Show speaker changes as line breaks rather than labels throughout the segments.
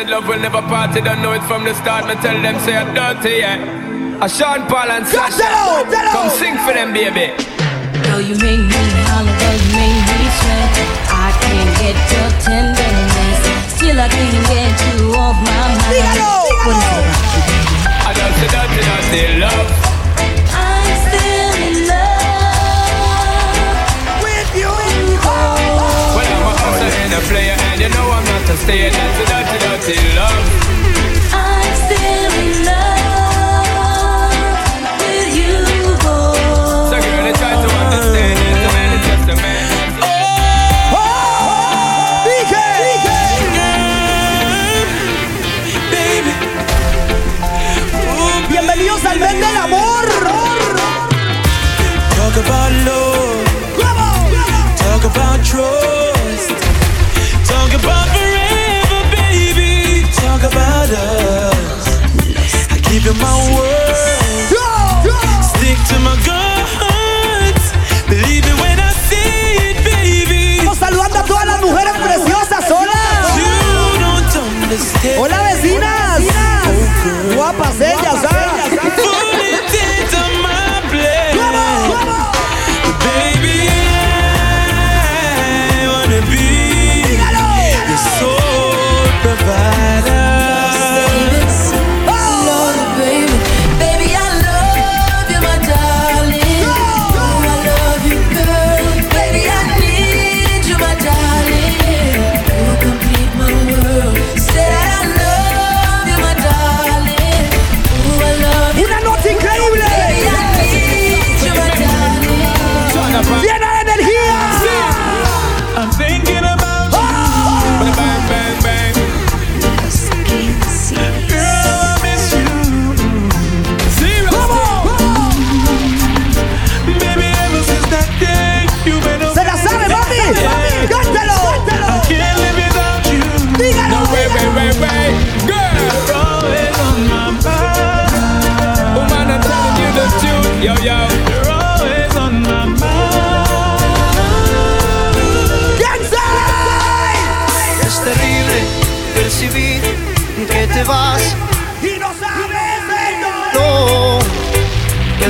said love will never party, don't know it from the start. Me tell them say I'm dirty, yeah. A Sean Paul and Sasha, come sing for them, baby.
Though you make me holler, though you make me sweat, I can't get your tenderness. Still I can't get you off my mind. What is it about you, baby?
I don't say dirty, dirty love.
I'm still in love with you.
Well, I'm a hustler and a player, and you know I'm not a stayer. That's a dirty, dirty love.
My word.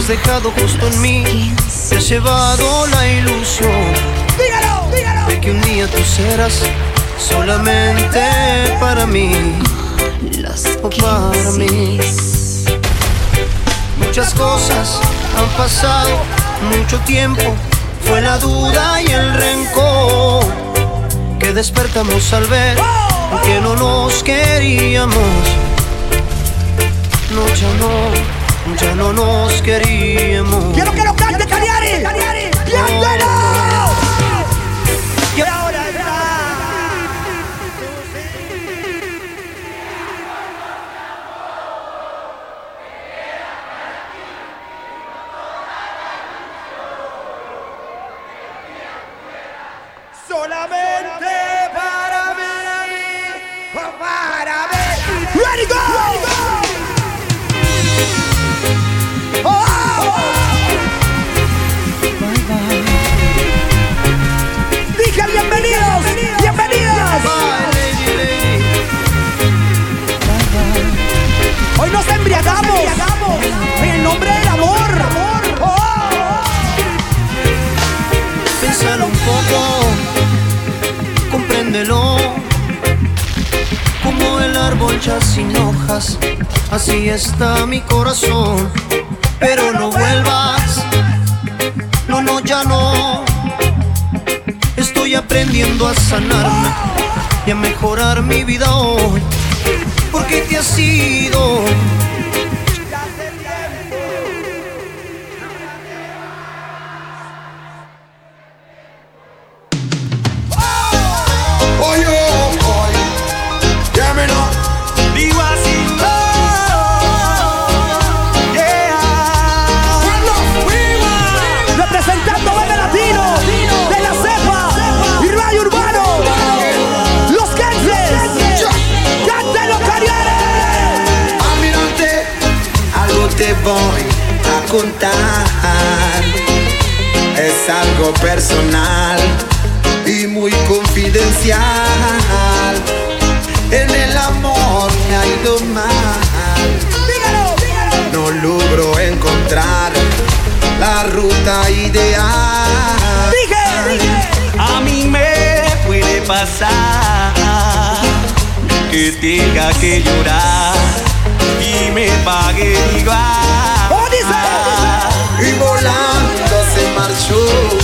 Has dejado justo en mí. Te has llevado la ilusión
Dígalo, dígalo.
de que un día tú serás solamente para mí. O para mí. Muchas cosas han pasado, mucho tiempo. Fue la duda y el rencor que despertamos al ver que no nos queríamos. No, ya no, ya no nos queríamos.
Quiero que lo cante Caliari. Cántalo. la
ruta ideal. Dije.
A mí me puede pasar que tenga que llorar y me pague igual.
Oh, dice.
Y volando se marchó.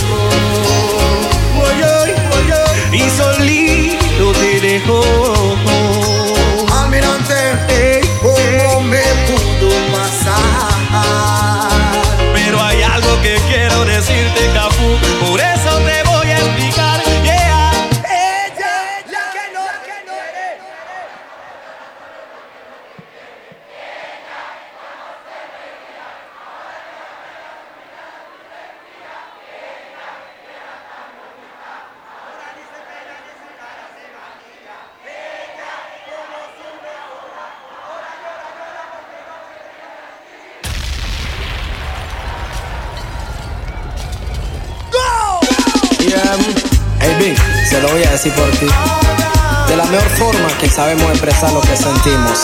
sabemos expresar lo que sentimos.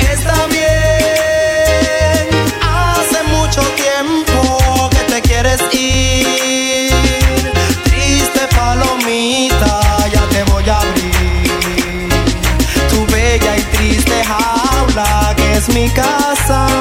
Está bien, hace mucho tiempo que te quieres ir. Triste palomita, ya te voy a abrir. Tu bella y triste jaula que es mi casa.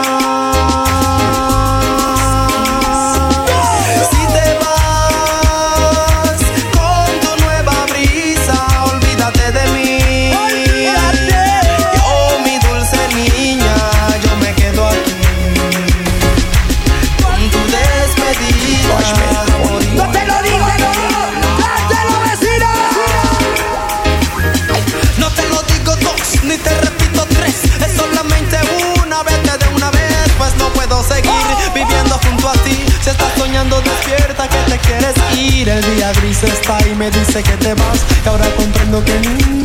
dice que te vas y ahora comprendo que nunca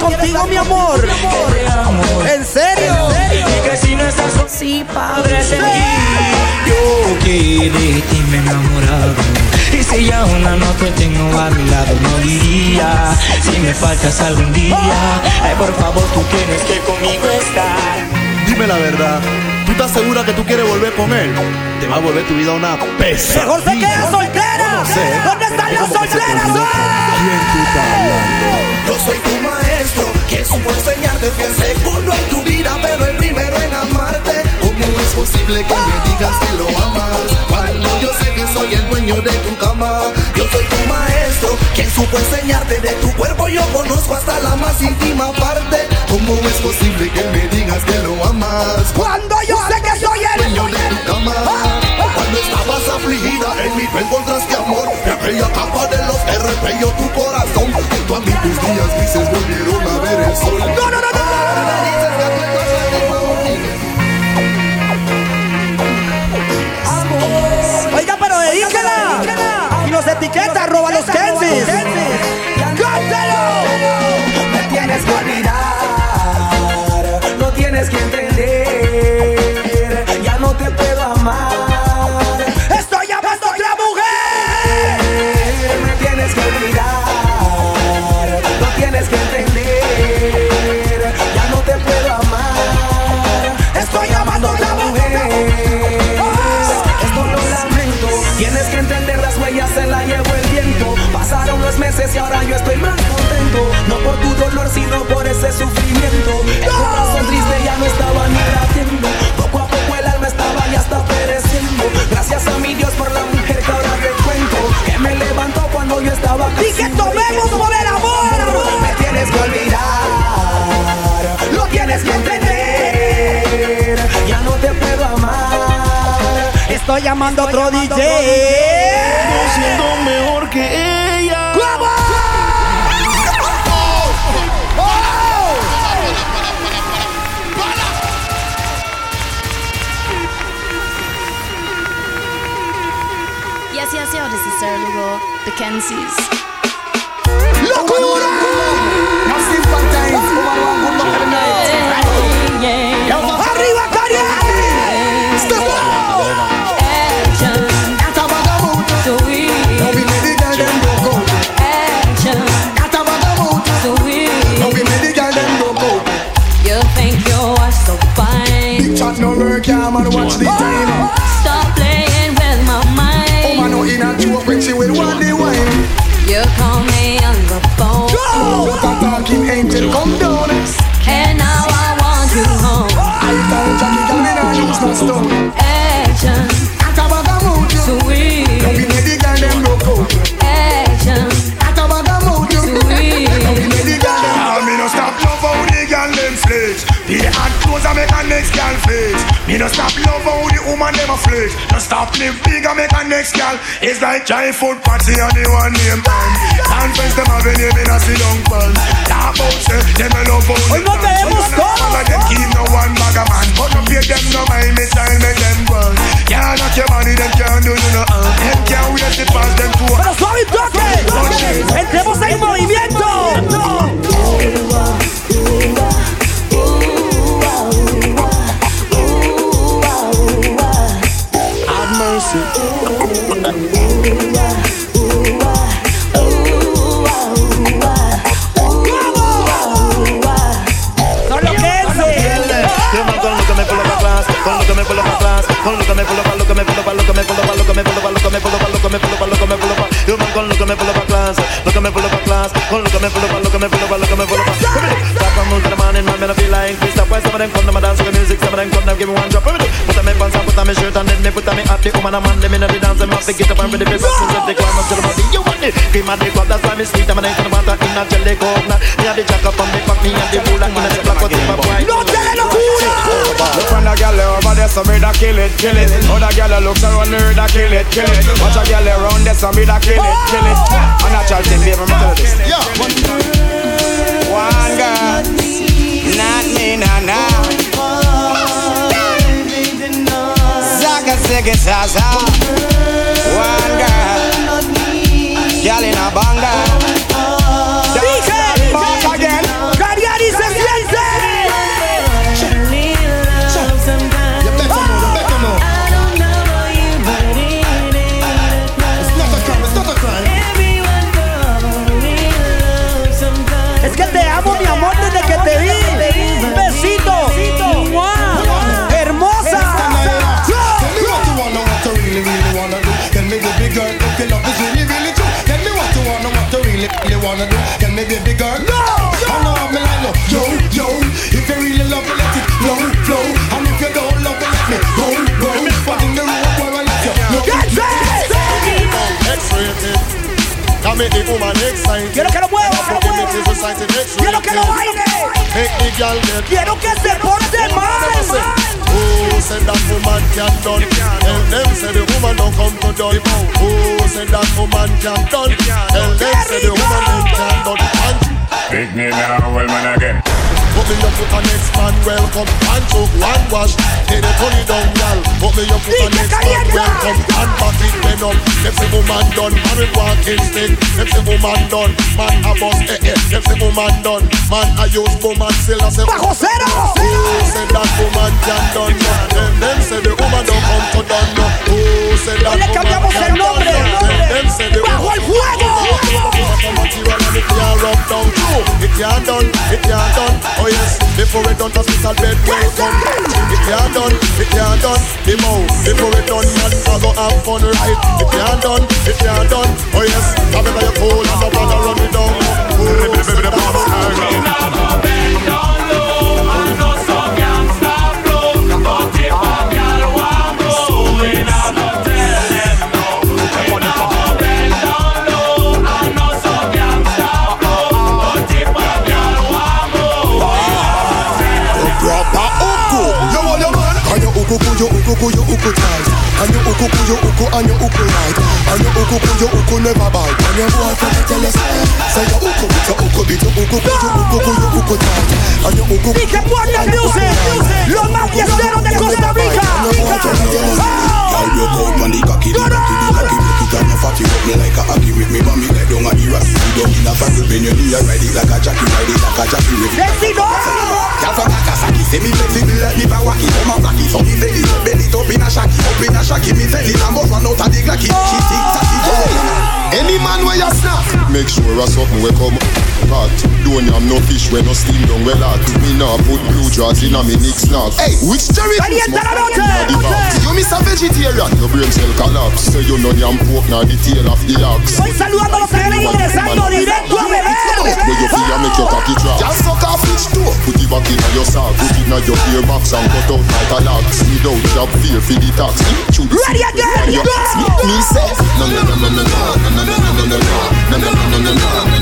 contigo,
mi amor. ¿En serio?
Y que si no estás sí seguir. Yo que de ti me he enamorado. Y si ya una no te tengo a mi lado, no diría si me faltas algún día. Ay, por favor, tú tienes que conmigo estar.
Dime la verdad. ¿Tú estás segura que tú quieres volver con él? Te va a volver tu vida una pesa.
Mejor se queda soltera. ¿Dónde están las solteras?
¿Quién tú?
Yo soy tu maestro, que supo enseñarte fui el segundo en tu vida, pero el primero en amarte. ¿Cómo es posible que me digas que lo amas? Cuando yo sé que soy el dueño de tu cama. Yo soy tu maestro, quien supo enseñarte de tu cuerpo. Yo conozco hasta la más íntima parte. ¿Cómo es posible que me digas que lo amas?
Cuando yo sé que soy el
dueño de tu cama. Cuando estabas afligida, en mí tú encontraste amor. Y aquella capa de los que repelló tu corazón. Junto a mí tus días grises volvieron a ver el sol.
No, no, no, no. Oiga, pero dedíquela. Y nos etiqueta, roba los Kensis. ¡Cántalo!
Me tienes que olvidar, no tienes que entender, y ahora yo estoy más contento. No por tu dolor, sino por ese sufrimiento. El corazón triste ya no estaba ni latiendo. Gracias a mi Dios por la mujer que ahora te cuento. Que me levantó cuando yo estaba
Y que tomemos por el amor.
Me tienes que olvidar, lo tienes que entender. Ya no te puedo amar.
Estoy llamando a otro DJ.
Siendo mejor que ella.
Yes, yes, yo, this is Sarah Lugo, the Kensies.
¡Locura! ¡Arriba,
stop
love how the woman them a flex. No stop live big and make a next girl. It's like giant food party and the one name band. Conference them have a name in a sit down band. Talk about say them a love how
vemos todos.
All of them keep no one bag of man. But no pay them no mind me child make them run. Can't knock your money them can't do you no harm. Them can't wait to pass them to
Pero suave toque. Entremos en movimiento.
Me pulo pa' lo que me pulo pa' lo que me pulo pa' lo que me pulo pa' lo que me pulo pa' lo que me pulo pa' lo que me pulo pa' Yo me con lo que me pulo pa' class, que me pulo pa' class, con lo que me pulo pa' lo que me pulo pa' lo que me Come here, stop and move to the man in my man I feel like Chris Stop why some of them come to my dance with music, some of them come them give me one drop put on me pants and put on me shirt and then me put on me hat The woman and man them inna the dance, them have to get up and ready for business If they climb up to the body, you want it, cream and the cup That's why me sweet, I'm a nice and the water in a jelly coconut Me have the jack up on me back, me have the bull and inna the black, what's my boy
¡No te locura!
The girl over there, so me da kill it, kill it. Other girl looks around her, da kill it, kill it. Watch a girl around there, so me da kill it, kill it. A natural thing, baby, me tell you this.
Yeah.
One girl, not me, nah, nah. Zaga, ziggy, zaza. One girl, girl in a banga.
Make the woman excited.
Quiero que lo mueva, que lo mueva.
It is recited X-rated.
Quiero que lo baile.
Make the girl get
Quiero que se porte mal.
Who said that woman can't done? Tell them say the woman don't come to done. Who said that woman can't done? Tell them say the woman ain't can done. And
Pick me now, well man again.
Put me up with a next man welcome and took one wash. Take the money down, gal. Put me up with a next man welcome and back it then up. Them say woman done, man with walking stick. Them say woman done, man a boss eh eh. Them say woman done, man a use woman still a say.
Bajo cero.
Who said that woman can done? Them them say the woman don't come to done. Who said that woman can
el.
Them them say the
Bajo el fuego.
it can't rub down true. It can't done, it can't done. Oh yes, before it done, hospital bed welcome. It can't done, it can't done. The mouth before it done, man, I go have fun right. It can't done, it can't done. Oh yes, I better you cool and the bother run me down.
Proper And your uku, ku, your uku, ku, your uku tight. And your uku, ku, your uku, and your uku right. And your uku, ku, your uku never bite. And your boyfriend tell you say, your uku, bit your uku, bit your uku, ku, your uku, ku, your uku tight. And your uku,
Y que Puerta Music, los más fiesteros de Costa Rica.
Girl, you cold man, the cocky, the cocky, the cocky, make it on your fatty up me like a hockey with me, me head down a era. You don't in a saddle, when you knee, I ride it like a jockey, ride it like a jockey. with me.
Vecino.
Girl from Nagasaki, say me flexible like me Bawaki Come a blacky, so me belly up, belly up in a shacky Up in a shacky, me belly and bust one out of the glacky She tick tacky, yeah Any man where you snap? Make sure a something will come hot Don't yam no fish when no steam down well hot Me nah put blue jaws in a me nick snack Hey, which cherry
Caliente la noche.
You miss a vegetarian Your brain cell collapse Say you no yam pork nah the tail of the ox
Estoy saludando a los que vienen ingresando directo a beber.
Where you feel make your cocky drop Just suck a fish too Put it back in your sack Put it in your ear box And cut out like a lock Speed out job fear for the tax
Ready again,
You-
go!
Me say No no no no no no No no no no no no No no no no no no No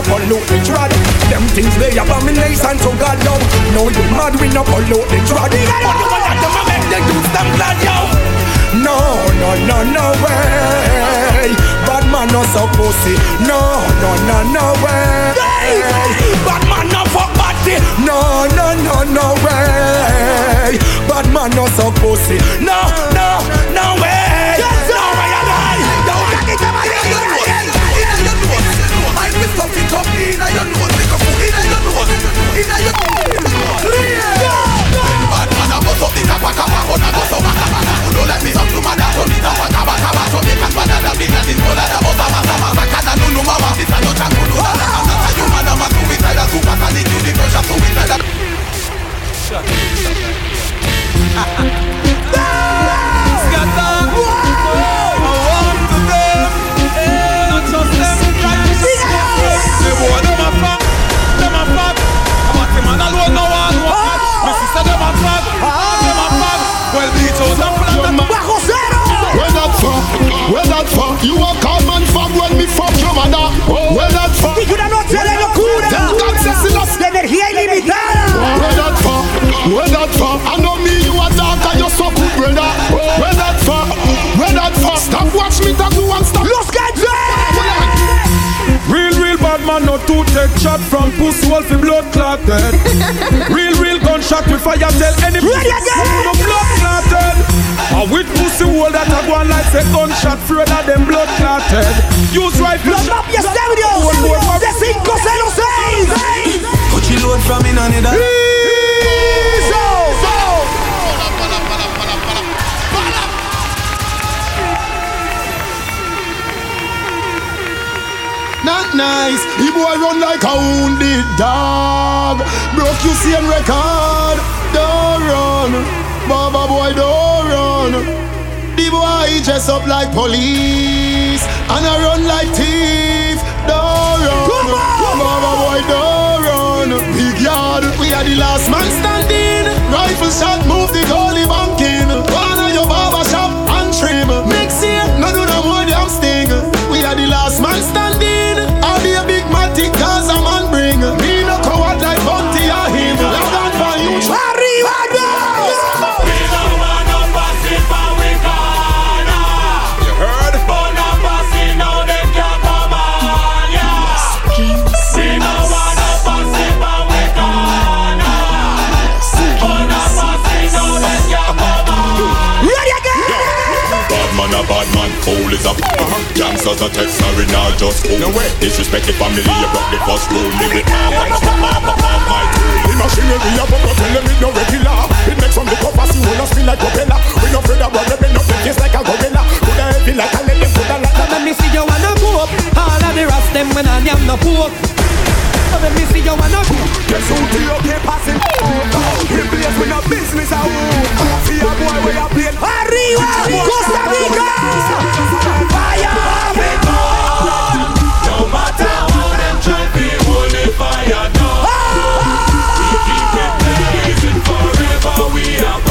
no
pollute the trad. Them things they abomination to God yo. No, you mad we no pollute the trad. But you want that them make the youth them glad yo. No, no, no, no way. Bad man no so pussy. No, no, no, no way. Bad man no fuck body. No, no, no, no way. Bad man no so pussy. No, no, no way.
Stick on. You Scatter. Barrosero! Where that from? Where that from?
You a common fuck when me fuck your mother. Oh, where that from?
Y una noche de locura. De energía ilimitada.
Where that from? Where that from? I know me, you a dark and you so good, brother. Oh, where that from? Where that from? Stop watch me talk to and stop.
Los
Real, real bad man, no two take shot from pussy wolf, blood clotted. Real real gunshot we fire tell any
Ready again.
no blood clotted. A with pussy hole that a go on like say gunshot afraid of them blood clotted. Use rifle.
Los mafias ebrios. De 506.
Put your load from in on it.
Nice. The boy run like a wounded dog. Broke you same record. Don't run. Baba boy, don't run. The boy dress up like police and I run like thief. Don't run. Baba boy, don't run. Big yard, we are the last man standing. Rifle shot, move the goalie banking.
Is a uh-huh. Gangsters a text sorry not just cool no way. Disrespect the family, you broke the first rule Me with my hands, pop up, pop up my tool
The machinery up up, tell them it no regular. It makes from the copper, see when I spin like propeller. We no afraid of running, bend up the face like a gorilla. Coulda heavy like a lily, coulda like a
Let me see you wanna go up. All of the rest them when I am no poke. Let me see you wanna go.
Guess who the okay passing? Replace with no business, I will. See a boy where you play.
Arriba, Costa Rica. Fire.
No matter how them try to hold the fire down We keep it blazing forever we are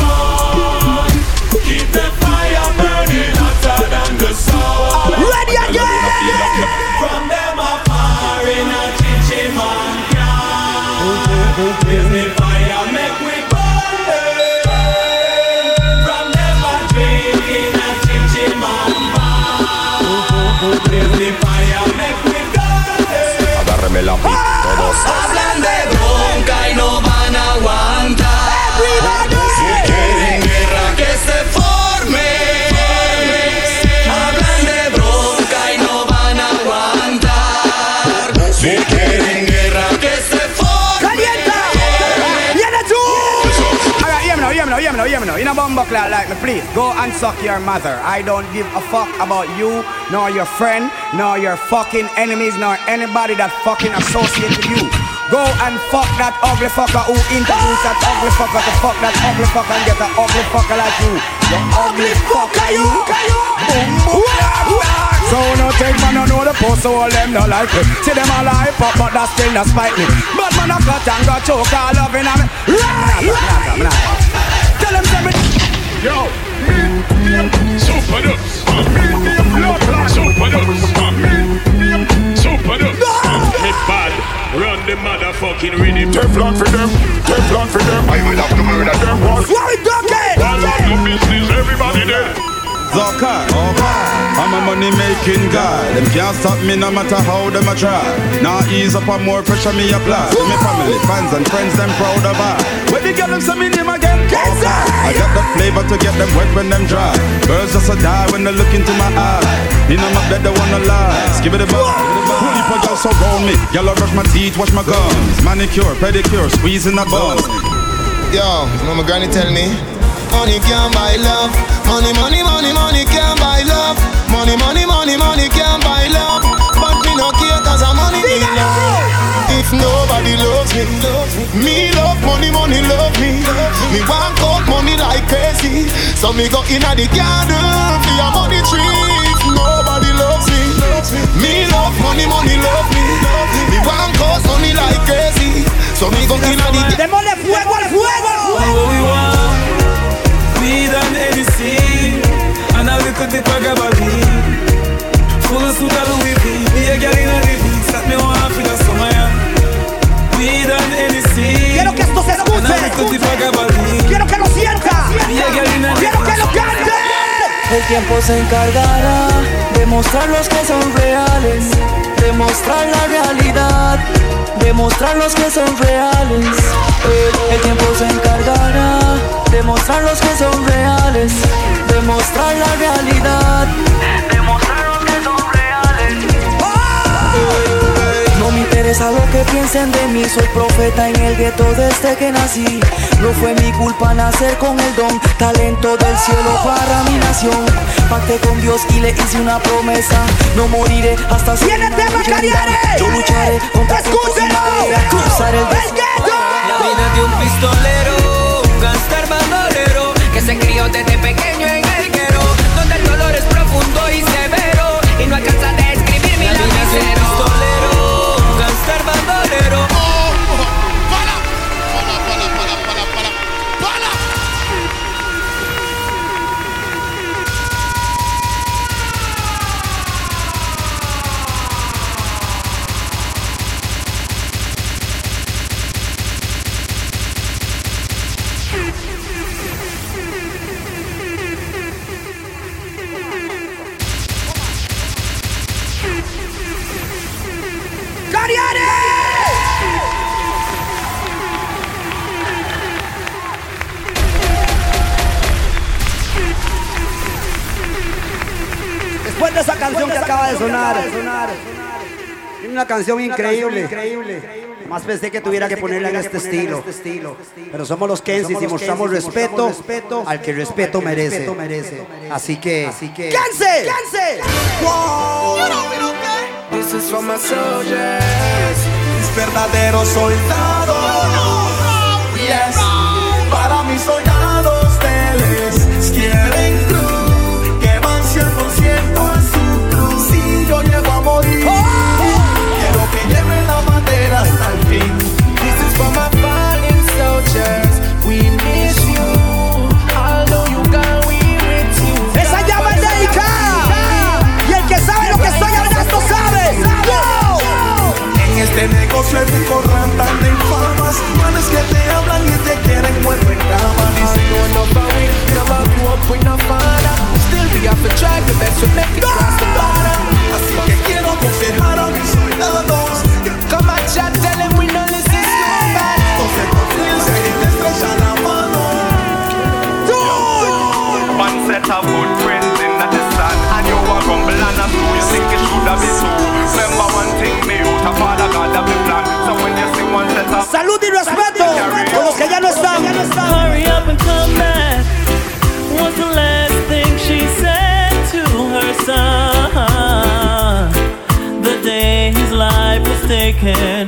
Agárreme la pi, todos.
A
like me, please go and suck your mother. I don't give a fuck about you, nor your friend, nor your fucking enemies, nor anybody that fucking associate with you. Go and fuck that ugly fucker who introduced that ugly fucker to fuck that ugly fucker and get an ugly fucker like you. You ugly fucker, you. Boom, boom. So no take man, no know the post, so all them no like it. See them all hype up, but that still not spite me. But man, I cut and got choke, all loving on me. Tell them, tell me.
Yo, super dubs. Super dubs. Super dubs. Me bad. Run the motherfucking rhythm. Teflon for them. Teflon for them. I will have to murder them. What
we talking?
One of no business. Everybody there.
Zoka, I'm a money making guy. Them can't stop me no matter how them a try. Now ease up on more pressure me apply. To me family, fans and friends, them proud of I. When you get them say me name again, I got that flavor to get them wet when them dry. Girls just a die when they look into my eye. You know my bed they wanna lie. Give it a buzz. Who you put so round me? Y'all brush my teeth, wash my gums. Manicure, pedicure, squeezing the buns.
Yo, know my granny tell me Money can't buy love Money, money, money, money can't buy love. Money, money, money, money can't buy love. But me no care cause I'm money me love. If nobody loves me Me love money, money love me. Me want out money like crazy. So me go in the garden For a money tree. If nobody loves me Me love money, money love me. Me want out money like crazy. So me go in the garden
Démosle fuego al fuego.
need an anything,
and a little dip of gabaline. Full of sugar Louis V, be a girl in a living, set me one half in a summer.
Weed and anything, quiero que esto se escuche, and a little dip of gabaline.
Quiero
que lo sienta,
be a girl in a living, quiero que lo cante.
El tiempo se encargará de mostrar los que son reales, de mostrar la realidad, de mostrar los que son reales. El tiempo se encargará de mostrar los que son reales, de mostrar la realidad, de mostrar los que son reales. No me interesa lo que piensen de mí, soy profeta en el gueto desde que nací. No fue mi culpa nacer con el don, talento del cielo para mi nación. Pacté con Dios y le hice una promesa, no moriré hasta ser
¡Viene
una
tema,
leyenda.
Cariare!
Yo lucharé contra a cruzar el
de un pistolero, un gangster bandolero que se crió desde pequeño en el guero, donde el dolor es profundo y
sonar, tiene una canción increíble. Más pensé que tuviera que ponerla en este estilo. Pero somos los Kensis y mostramos respeto al que respeto merece. Así que, que. ¡Kense!
This is for my soldiers, mis verdaderos soldados. Este negocio hay mucho rantan de infamas. Manes que te hablan y te quieren muerto en cama. Dicen no enough of we Never grew up with no father Still we have to try the best to make it across the border Así que quiero aconsejar a mis soldados Come on chat, tell them we no listen to nobody Entonces confíense y te estrecha la mano.
One set of footprints in the sand And you a grumble and a You think it should have been two. Remember one thing
Salud y respeto con los que ya no están.
Hurry up and come back. Was the last thing she said to her son. The day his life was taken,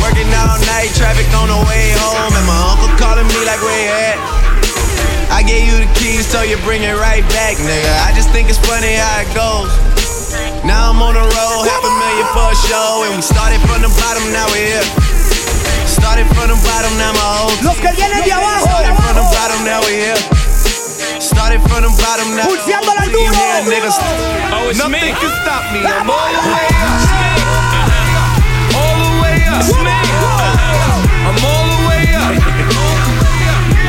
Working all night, traffic on the way home, and my uncle calling me like, where you at? I gave you the keys, so you bring it right back, nigga. I just think it's funny how it goes. Now I'm on the road, half a million for a show, and we started from the bottom, now we're here. Started from the bottom, now my whole
Los que vienen de abajo.
Started from the bottom, now we here. Started from the bottom, now
Pulseándola al
we
duro.
here, niggas.
Oh, it's
Nothing
me.
can stop me. I'm
all the way up. I'm all the way up.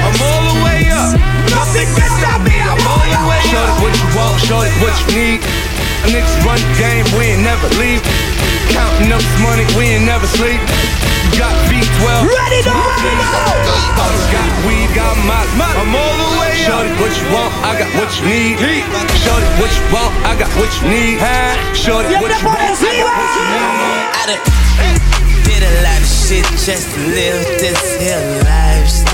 I'm all the way up. Nothing. I'm the way. Show it what you want, show it what you
need. Run game, we ain't never leave. Counting up money, we ain't never sleep. Got V12.
Ready to
got I'm all the way up. Shorty, what you want? I got what you need. Shorty, what you want? I got what you need. Shorty, what you want? I got what you need a lot of shit just to live this here lifestyle.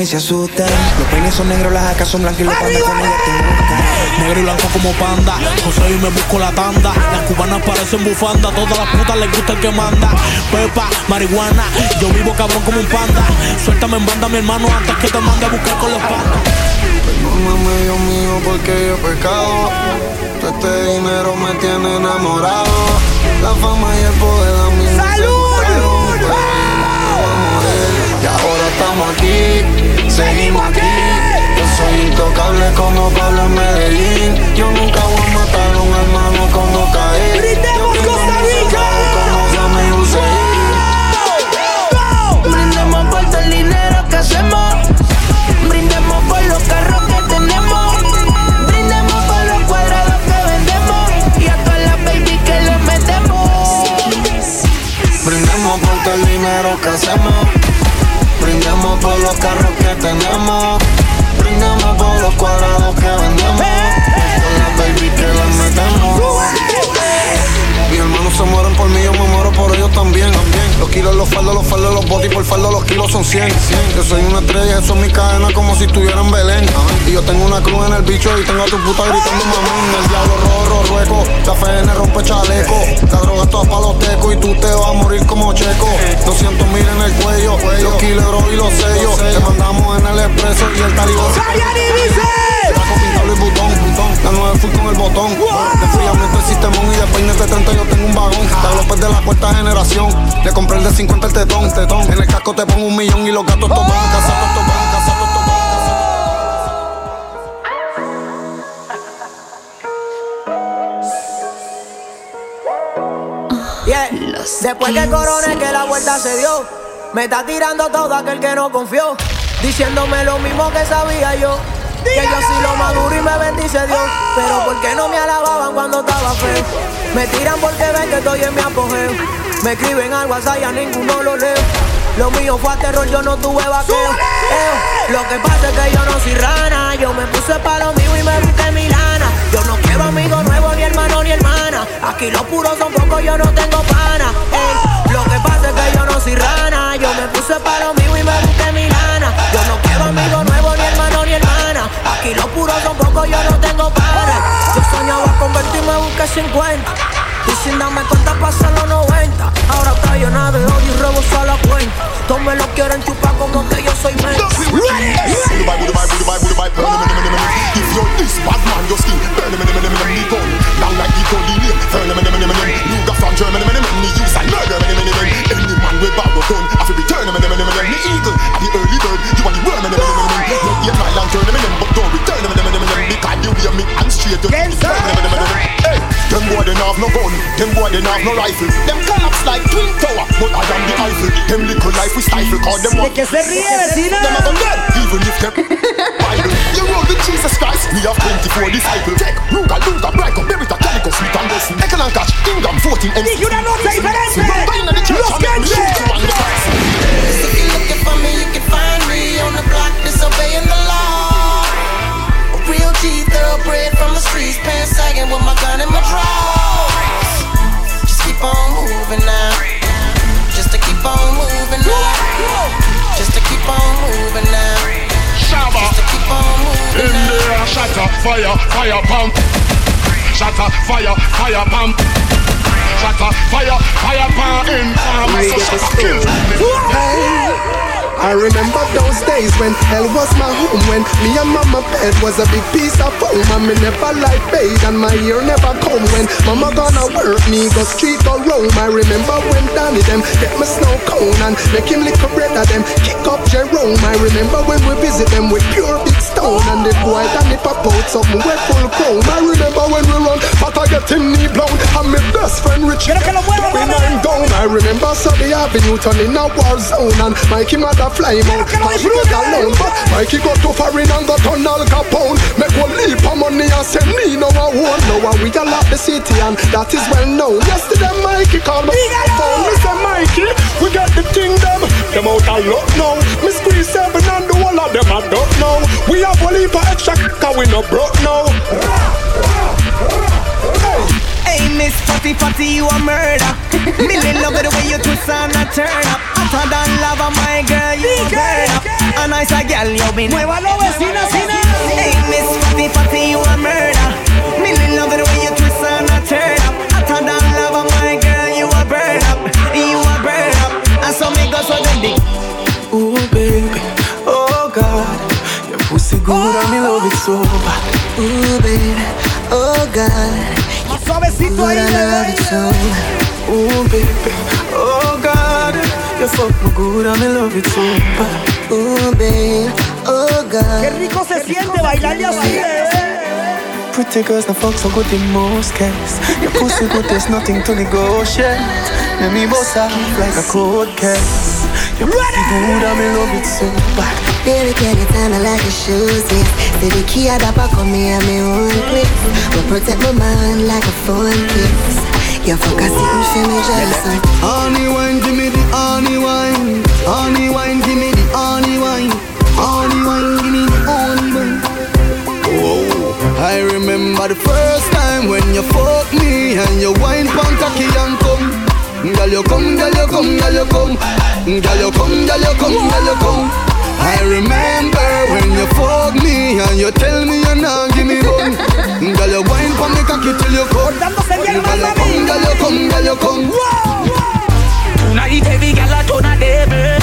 Y se asustan. Los peines son negros, las acas son blancas y los pandas con ella te buscan.
Negro y blanco como panda. José y me busco la tanda. Las cubanas parecen bufanda. Todas las putas les gusta el que manda. Pepa, marihuana. Yo vivo cabrón como un panda. Suéltame en banda, mi hermano, antes que te mande a buscar con los pandas.
Perdóname, Dios mío, porque yo he pecado. Todo este dinero me tiene enamorado. La fama y el poder a mí. ¡Salud! Estamos aquí, seguimos aquí. Yo soy intocable como Pablo en Medellín. Yo nunca voy a matar a un hermano cuando caí. ¡Gritemos Costa
los
faldos, los botis, por faldo los kilos son 100. Yo soy una estrella, eso es mi cadena como si estuviera en Belén. Y yo tengo una cruz en el bicho y tengo a tu puta gritando mamón. El diablo rojo, rueco, la FN rompe chaleco. La droga toda pa' los tecos y tú te vas a morir como checo. 200 mil en el cuello, los kilos y los sellos. Te mandamos en el expreso y el talibán. Y botón, botón. La nueve fui con el botón. De fríamente el sistemón y de peine de 30 yo tengo un vagón. De López de la cuarta generación. Le compré el de 50 el tetón, tetón. En el casco te pongo un millón y los gatos a casa, a casa,
Yeah. Después que coroné que la vuelta se dio, me está tirando todo aquel que no confió, diciéndome lo mismo que sabía yo. Que yo soy lo maduro y me bendice Dios. Pero ¿por qué no me alababan cuando estaba feo? Me tiran porque ven que estoy en mi apogeo. Me escriben al WhatsApp y a ninguno lo leo. Lo mío fue a terror, yo no tuve vaqueo. Eo, Lo que pasa es que yo no soy rana. Yo me puse pa' lo mío y me busqué mi lana. Yo no quiero amigo nuevo, ni hermano, ni hermana. Aquí los puros son pocos, yo no tengo pana. Rana. Yo me puse pa' lo mío y me busqué mi lana. Yo no quiero amigo nuevo, ni hermano, ni hermana. Aquí los puros son pocos, yo no tengo pana. Yo soñaba convertirme, busqué 50. Y sin darme cuenta pasan los 90 Ahora está llena de odio y rebosa la cuenta Todos me lo quieren chupar como que yo soy men
If you're this bad man, your skin burn them, them, them, them, them, gun Down like the Colleen, burn them, from Germany, me use murder. Any man with gun, I feel return them. Me eagle, at the early bird, you are the worm, them, them, them, them, them. You eat my lantern, them, them, but don't return them, them, them, them, them. Because you hear me and straight, you burn Hey, them boy they have no gun, them boy they have no rifle. Them collapse like twin tower, but I am the Eiffel. Them little life we stifle, cause them want.
que se ríe, vecina.
Them have a dead, even if them Bible. You roll with Jesus Christ, we have 24 disciples. Take Ruga, Luga, Brico, Beretta, Calico, Smith and Wesson. Eckel and Catch, Ingham, 14 MC.
Y una nota diferente.
Vaina the church,
Los
and make
Ganges.
you on the cross.
If you're looking for me, you can find me on the block disobeying the law. A real G, thoroughbred from the streets, pants sagging with my gun in my drawers. Just keep on moving now. Just to keep on moving now. Just to keep on moving now.
Shabba.
Just to keep on moving
In
now.
there, shatter, fire, fire pump. Shatter, fire, fire pump. Shatter, fire, fire pump. In farm, so
get the
shatter, kill.
Hey, I remember those days when hell was my home When me and mama bed was a big piece of foam And me never like bathe and my ear never come When mama gonna work me go street or roam I remember when Danny them get me snow cone And make him lick a bread of them kick up Jerome. I remember when we visit them with pure big stone And the boy Danny pop out something with full chrome. I remember when we run but I get him knee blown And my best friend Richie we nine gone, I remember Sunday Avenue turning a war zone And Mikey mother fly him out. Cause she was alone But Mikey got too far in and got on Al Capone. Make one leap of money and send me no one. Know And we all lock the city and that is well known. Yesterday Mikey called me phone. Me say Mikey, we got the kingdom. Them out of luck now. Me squeeze seven and the whole of them I don't know We have a leap of extra cause we no broke now.
Hey, Miss Fatty Fat
fatty, you a murder. Millie love it the way you twist and a turn up. Hotter than lava, my girl, you a burn up. A nice a girl, you been.
Muévalo, vecina, vecina.
Hey, Miss Fatty, fatty, you a murder. Millie love it way you twist and a turn up. Hotter than lava, my girl, you a burn up. You a burn up. And so me go so the dick.
Ooh, baby, oh God, your pussy good and me love it so bad.
Ooh, baby, oh God.
Más suavecito ahí, bebé.
Ooh, baby, oh God, you fuck me good and me love it so bad.
Ooh, baby, oh God.
Qué rico se siente bailarle así, bebé.
Pretty girls, the fuck so good in most cases. Your pussy good, there's nothing to negotiate. Let me bust off like a cold case. Your pussy good and me love it so bad.
Baby, can you tell me like a shoes, yes Say the key at the back of me and me own place Will protect my mind like a phone case You a sitting for me like
Honey wine, give me the honey wine. Honey wine, give me the honey wine. Honey wine, give me the honey wine. Whoa, I remember the first time when you fuck me and you wine pon cocky and come. Girl, you come, girl, you come, girl, you come. Girl, you come, girl, you come, girl, you come. I remember when you fuck me and you tell me you're not cocky till you come. Girl, you come, girl, you come, girl, you come.
Tonight every gal a turn a devil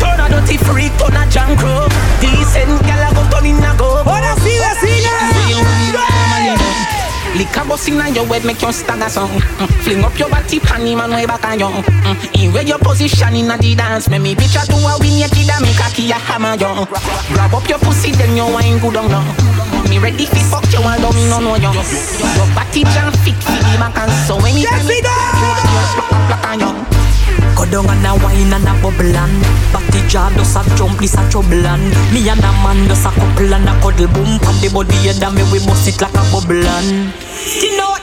Turn a dirty freak, turn a junk crow Decent gal a go turn in a go
Ahora sí, vecina
Lick a bust inna your head, make you stagger song. Mm, Fling up your body, pan him and way back on you. Mm, In where your position inna the dance, make me picture to a win your kid and make a key a hammer you. Grab up your pussy, then you wine good on now. Me ready fi fuck you, although me no know you. Your body jam fit fi the back and so anytime you black on you.
Go down and a wine and a bubble and Body jar does a jump, this a trouble and Me and a man does a couple and a cuddle boom Pan the body head and me we bust it like a bubble and You know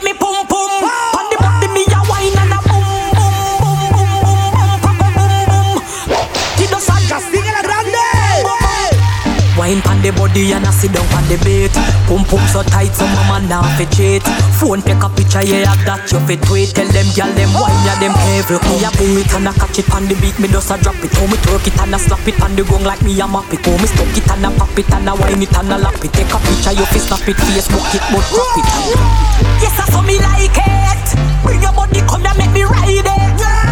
Wine pan the body and a sit down pan the bait Pum pum so tight so mama now fi cheat. Phone take a picture yeah that you fi tweet. Tell them gyal them wine ya them every Me a boom it and a catch it pan the beat Me just a drop it. Oh me twerk it and a slap it pan the gong like me a map it. Oh me stuck it and a pop it and a wine it and a lap it. Take a picture you fi snap it Facebook it but crop it. Yes I saw me like it. Bring your body come and make me ride it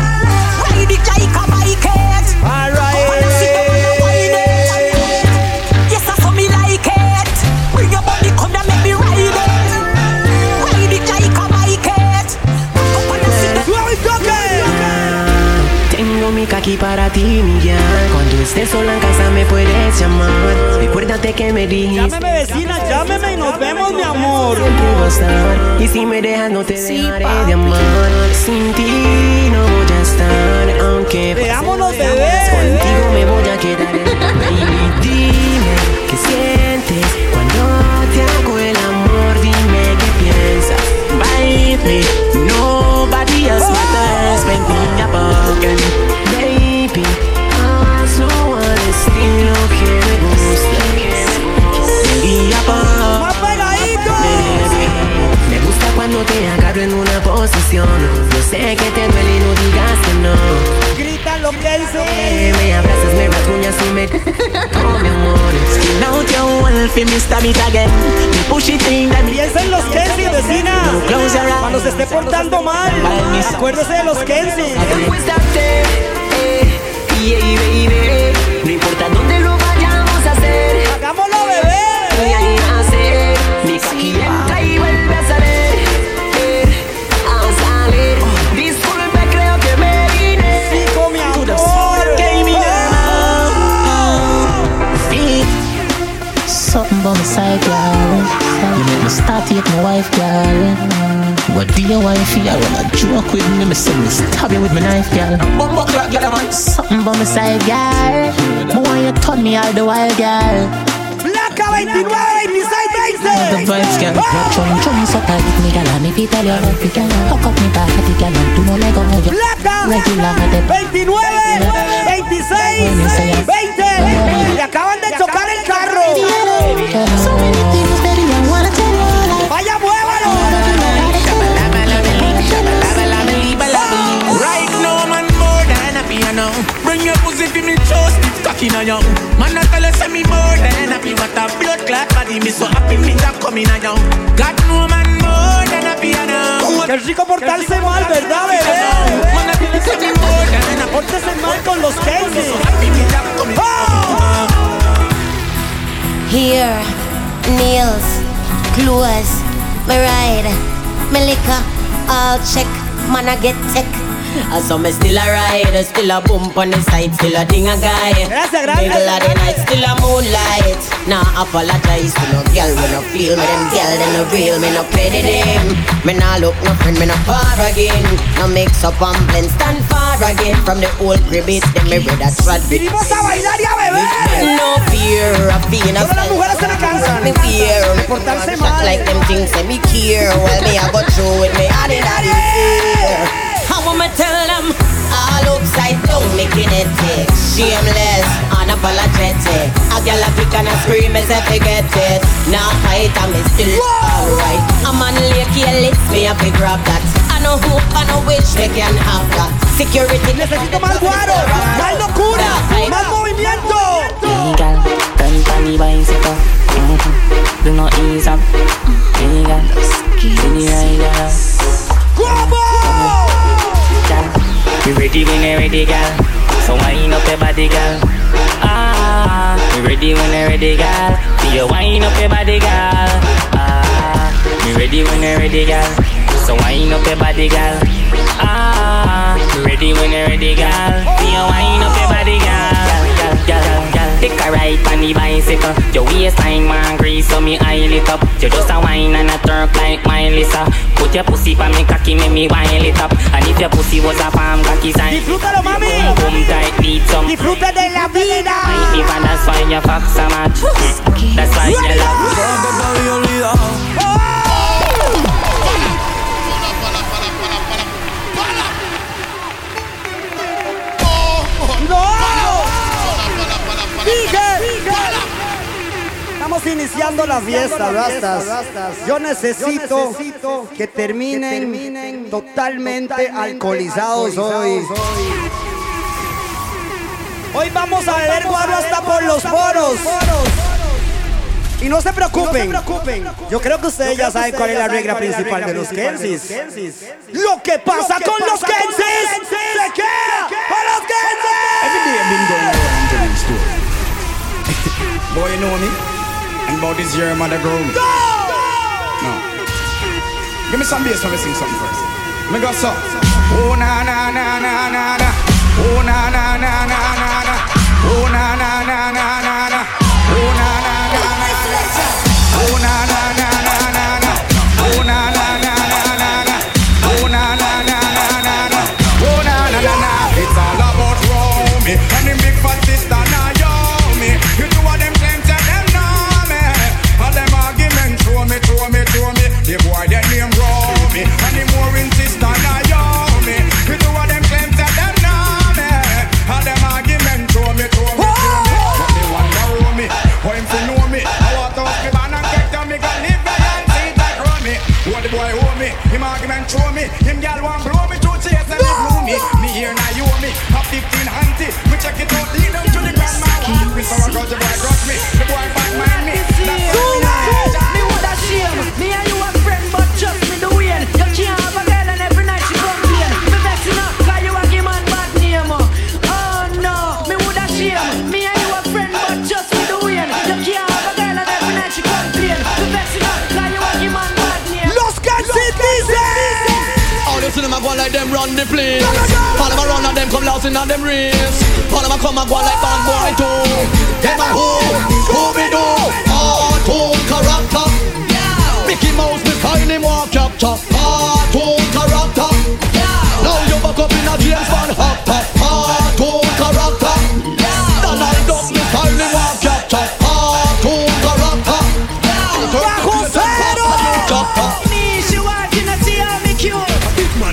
Kaki para ti, mi ya. Cuando estés sola en casa me puedes llamar. Recuérdate que me dijiste.
Llámeme vecina, llámeme y nos vemos, mi amor.
Siempre voy a estar. Y si me dejas, no te dejaré de amar. Sin ti no voy a estar. Aunque
Veámonos, bebé.
Contigo me voy a quedar. Baby, dime qué sientes cuando te hago el amor. Dime qué piensas. Baby, nobody else matters. Baby, cuando te agarro en una posición. Yo sé que te duele y no digas que no.
Grita lo que
Eh,
dice.
Me abrazas, me rasguñas y me. Oh, mi amor.
Skin out your wolf, you Mr. Beat again. Me push it in them.
Piensa en los Kenzie, vecina.
Close your eyes.
Cuando se esté portando mal. Acuérdese de los Kenzie.
Eh, yeah, baby.
Something about my side, girl. You make me start to hate my wife, girl. What do you want for you? When I joke with me, me say me stab you with my knife, girl.
Bumbo clock, a man.
Something about my side, girl. Me want you turn me all the while, girl.
Blanca 29, 26,
The vibes, girl. Your chum chum so tight, me girl. And if you tell you love me, girl, hook up me body, girl. And do no let go of you. Regular, but the
29, 26, 20. Le acaban Vaya, muévalo. Right now,
man, more than a piano. Bring
your pussy to me, toast it, talking on you. Man, I
tell you, say
more than
happy. What a blood clot body, me so happy, me job coming on you. God, no man, more than a piano.
Qué rico portarse mal, ¿verdad, bebé?
Man, I tell you, say more than happy.
Pórtese mal con los cases.
Here, nails, clothes, me ride, me liquor, all check, man I get tech. I me still a ride, still a bump on the side, still a ding a guy. Middle of the night, still a moonlight. Nah, apologize to no girl when I feel me, them girl them no real, me no pay the them. Me nah look no friend, me no far again. No mix up and blend, stand far again from the old cribbit. Them me read that trad
a bailar y a beber.
No fear of being a
me
fear me Shot like them things say me care Well me I go through with me Addy daddy fear How am I tell them. All upside down me kinetic Shameless Unapologetic. A girl a pick and a scream as if I get it. Now fight and me still alright. A man lay careless me a big grab that. I know hope I know wish they can have that. Security
Necesito más guaro, más locura, más
body, girl. Ah, we ready when you ready, girl. See you wind up your body, girl. Ah, we ready when you ready, girl. So wind up your body, girl. Ah, we ready when you ready, girl. See you wind up your body. Girl, girl, girl, girl. Take a ride on the bicycle. Your waistline man grease, so me eye it up. You just a wine and a turk like my Lisa. Put your pussy pa me cocky, make me wine it up. And if your pussy was a palm cocky sign,
Disfrútalo, mami.
boom, boom, tight, beat some.
Disfruta de la vida.
Even that's why you fuck so much. That's why you love.
¡No! Estamos iniciando la fiesta, rastas. Yo necesito que terminen totalmente alcoholizados hoy. Hoy vamos a beber guaro hasta por los poros. Y no se preocupen, yo creo que ustedes ya saben cuál es la regla principal de los Kensis. Lo que pasa con los Kensis se queda con los
story. Boy, you know me? And about this year, mother grown. No. Give me some bass when we sing something first. Me go so. Oh na na na na na na. Oh na na na na na na. Oh na na na na na na. Oh na na na na na. Oh na na na na na them
run the place. All them a run and them come lost in a them race. All them a come a go like bad boy too. Them a who, we do? Cartoon character. Mickey Mouse, me style him walk capture. Cartoon character. Now you back up in a James Bond hopper. Cartoon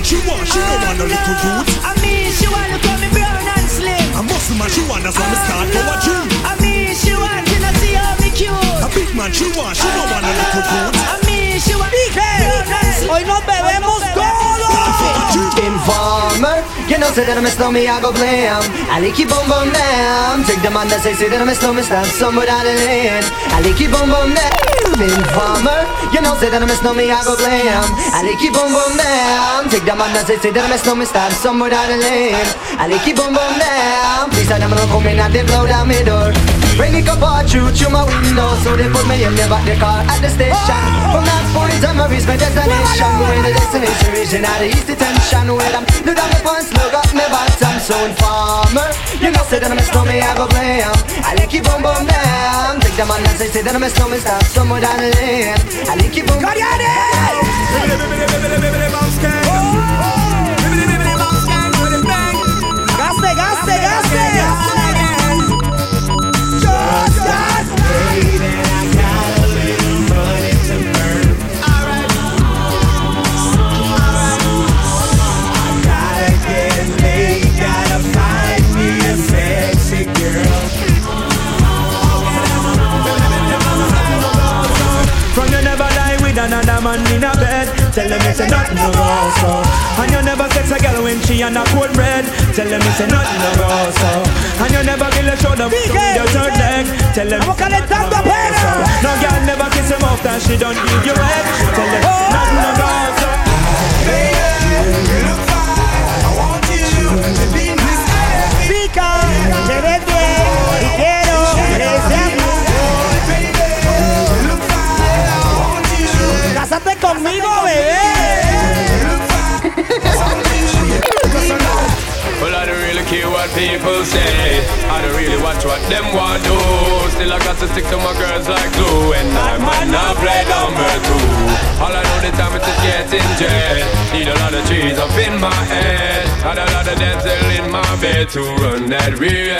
she want,
she don't want no little youth.
I mean, she want to call me brown and slim.
A muscle man, she want, that's why me ah, start go a gym.
I mean, she want to see how me cute.
A big man, she want, she don't want no ah, little youth.
I mean, she want
Dije, hoy nos bebemos
know, say that I miss me, I go blam. I like you boom boom down. Take the man that say, say that I miss me, stand somewhere down the lane. I like you boom boom down. Informer, you know, say that I miss me, I go blam. I like you boom boom down. Take the man that say, say that I miss me, stand somewhere down the lane. I like you boom boom down. Please, I never come in and they blow down my door. Bring it up all through through my window, so they put me in the back the car at the station. From that point on, I reach my destination. Where the destination region out of east detention. Where I'm look down my pants, look up my bottom. So informer, you know say that I'm a snowman, I go blame. I like you boom boom down. Take the man and say say that I'm a snowman, stop somewhere down the lane. I like you boom. God,
Gaste,
Tell them it's a nothing no go so. And you never sex a girl when she on a cold bread. Tell them it's a nothing no go so. And you never kill a shoulder with your third leg. Tell them it's a nothing no go so. No girl never kiss him off that she don't give you head. Tell them it's nothing no go so.
Pica,
them want do. Still, I got to stick to my girls like glue. And I might not play number two. All I know the time is just getting jet. Need a lot of trees up in my head. And a lot of dental in my bed to run that real.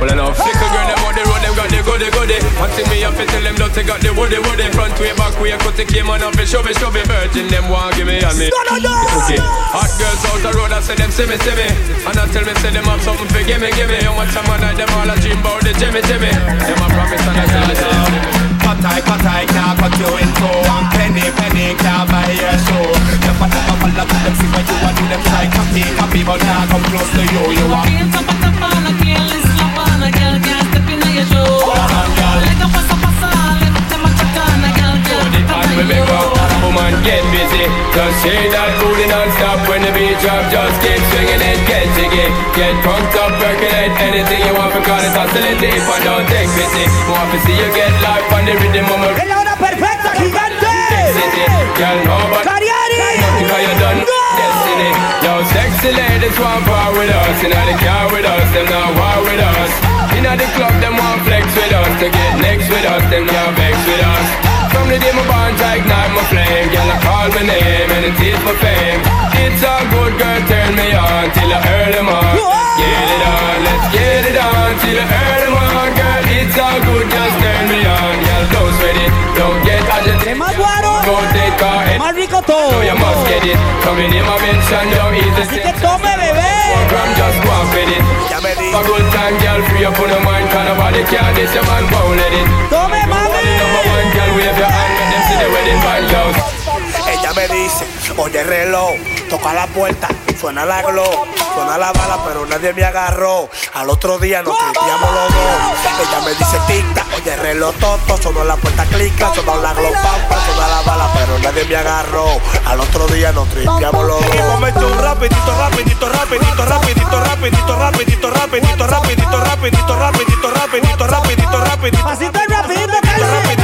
Well, I know flicker girl, them on the road, them got the goody goody. One thing me up tell them, don't they got the woody woody. Front way, back way, cut the came on up and show me, show me. Virgin, them want give me and me. Okay, hot girls out the road, I say them see me, see me. And I tell me, say them have something for gimme, gimme. How much time I night, them all a dream about the Jimmy, Jimmy. Them a promise fist and I tell
you can't cut you in two. Penny, penny, can't buy your show. Step on up, fall up, them see what you want, do them try copy, copy, but now come close to you, you want.
A girl a Let them pass, a girl. Woman get busy. Just shake that booty non-stop When the beat drop Just keep swinging it Get jiggy. Get pumped up Percolate anything you want Because it's oscillating If I don't take pity. Want to see you get life On the rhythm of my
la hora perfecta, gigante.
Girl, nobody
Cariari.
Because you done. Destiny Yo, sexy ladies want part with us. Inna the car with us Them not war with us. Inna the club Them want flex with us. To get next with us Them not vex with us From the day my bond I ignite my flame Girl, I call my name And it is my fame It's a good girl Turn me on Till I earn them on Get it on Let's get it on Till I earn them on Girl, it's all good Just turn me on Girl, don't sweat it Don't get agitated
Más.
Don't take car
Más rico todo.
No, you must get it. Coming in my mention, you eat the
Así que tome, bebé.
program, just go and fit it. A good time, girl, free up on the mind, can nobody care this, your man won't let it.
Tome, mami.
Number one, girl, wave your hand, let them see the wedding band, yo.
Ella me dice, oye reloj, toca la puerta, suena la glow, suena la bala, pero nadie me agarró. Al otro día nos tripeamos los dos. Ella me dice tic-tac, oye reloj toto, sonó la puerta clica, sonó la glow pampa, sonó la bala, pero nadie me agarró. Al otro día nos tripeamos los dos. Y momento un rapidito, rapidito, rapidito, rapidito, rapidito, rapidito, rapidito, rapidito, rapidito, rapidito, rapidito, rapidito, rapidito.
Pasito rapidito,
rapidito, rapidito,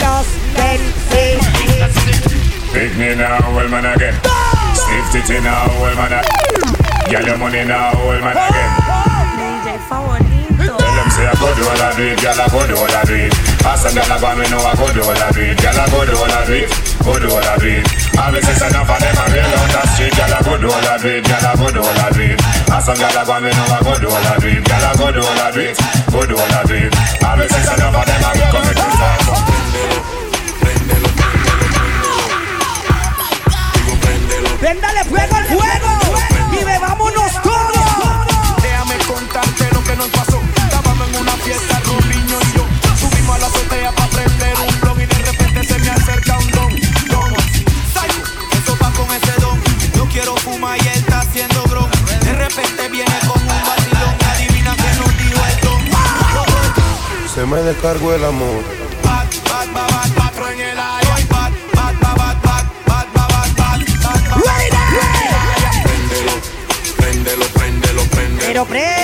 Lost Tenses.
Pick me now, well man again. Sniff it in now, well man again. Girl, your money now, old man again.
DJ Favorito.
Tell them say I go do all I do it, girl I go do all I do it. Ask them girl I go me know I go do all I do it, girl I go do all I do it, go do all I do it. All the sense enough of them a real out the street, girl I go do all I do it, girl I go do all I do it. Ask them girl I go me know I go do all I do it, girl I go do all I do it, go do all I do it. All the sense enough of them a real come to
Préndale fuego al fuego y bebámonos todos.
Déjame contarte lo que nos pasó. me descargo el
amor.
Pero
prende.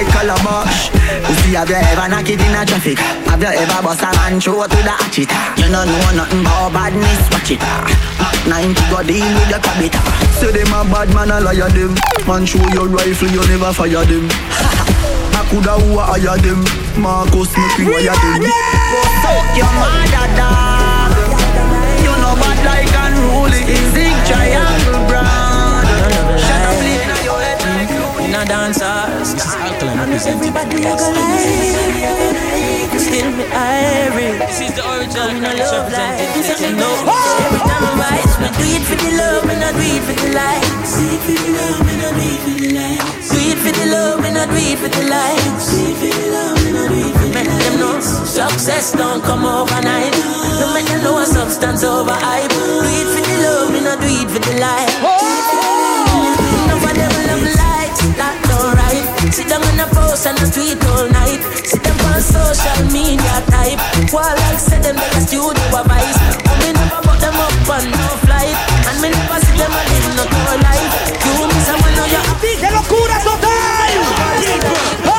Like
calabash Pussy have you ever knock it in a traffic? Have you ever bust a man throat with a hatchet. You don't know nothing about badness, watch it. 90 go deal with your cabita Say them a bad man, a liar them. Man show your rifle, you never fire them. I coulda who a hire them? Marcus make we wire them? Go suck your mother dog. You know bad like unruly Zig triangle
a dancer, this is Alkaline representing for the Still me irie This is the original English representing No Every time I rise, me do it for the love Me not do it for the likes Do it for the love, me not do it for the likes Do it for the love, me not do it for the likes Do it for the love, me not do it for the likes Make them know success don't come overnight Don't make them know a substance over hype Do it for the love, me not do it for the likes that don't right. Sit down on a post and a tweet all night. Sit them on social media type. While I say them they a studio a vice But me never put them up on no flight. And me never see them a live no life. You miss a man, know you're happy
¡Qué locura total!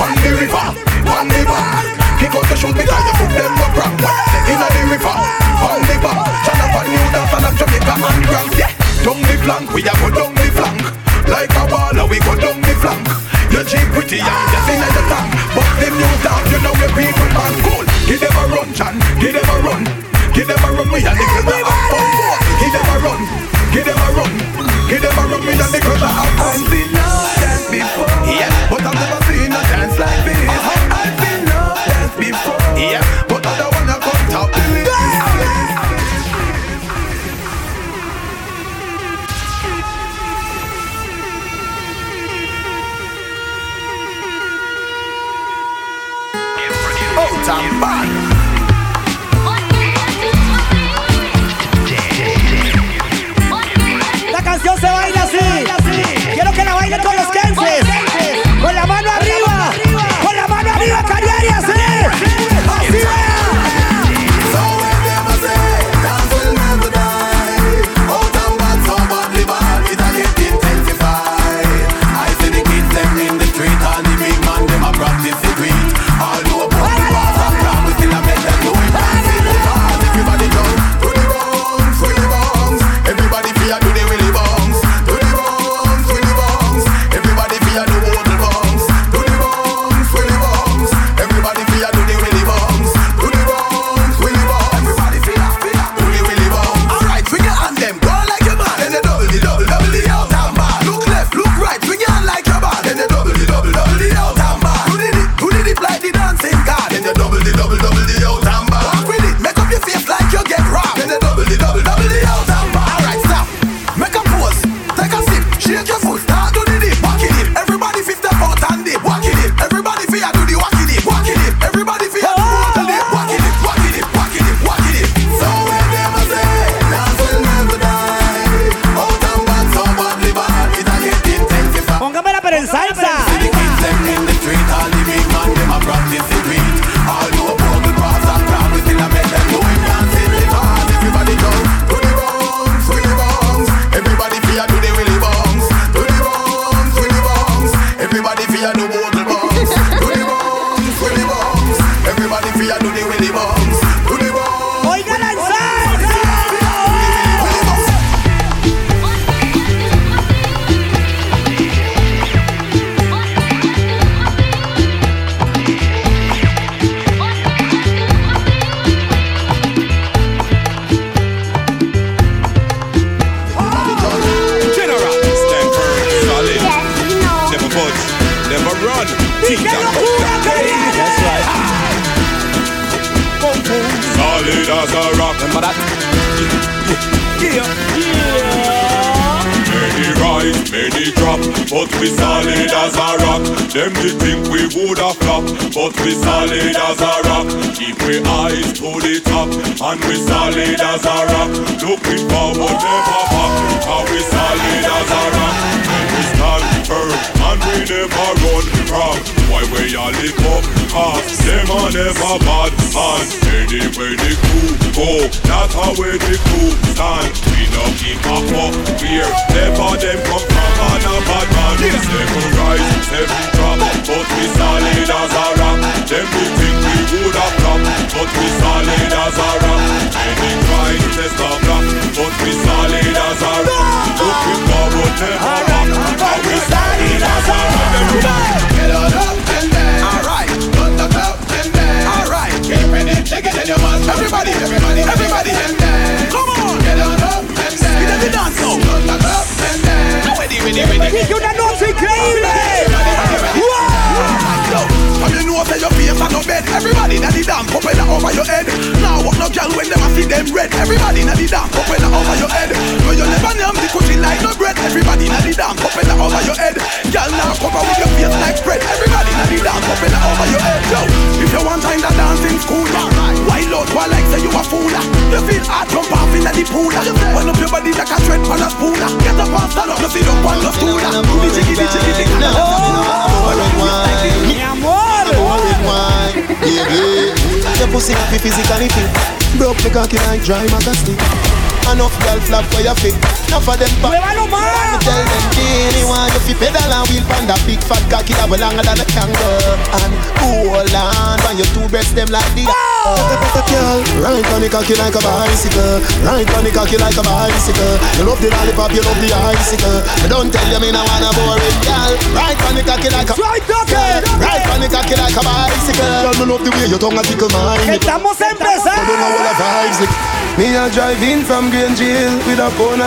on the river, on the back. Kick out shoot me, because you put them no crack. In the river, on the back. Shut up and New dance and up Jamaica and Grand. Yeah, down the flank, we a go down the flank. Like a baller, we go down the flank. Your cheap pretty and just in the tank. But them new dog, you know we people man cool. Give them a run, Chan. Give them a run. Give them a run, we a little that have fun. Give them a run. Give them a run. He never run me down because I have I've seen no dance before, yeah, but I've never seen a dance like this. Uh-huh. I've seen no dance before, yeah, but I don't wanna come top the it. Oh,
time, con los
que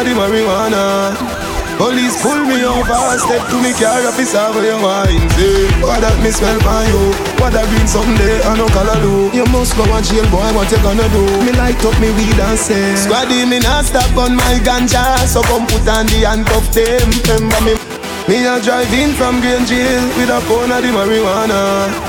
the
marijuana. Police pull me over, step to me car, officer where your wine What that me smell by you? What that green someday I no color do You must go and jail boy, what you gonna do? Me light up me weed and say Squaddy me not stop on my ganja So come put on the handcuff them Remember me Me a drive in from Green Jail with a pound of the marijuana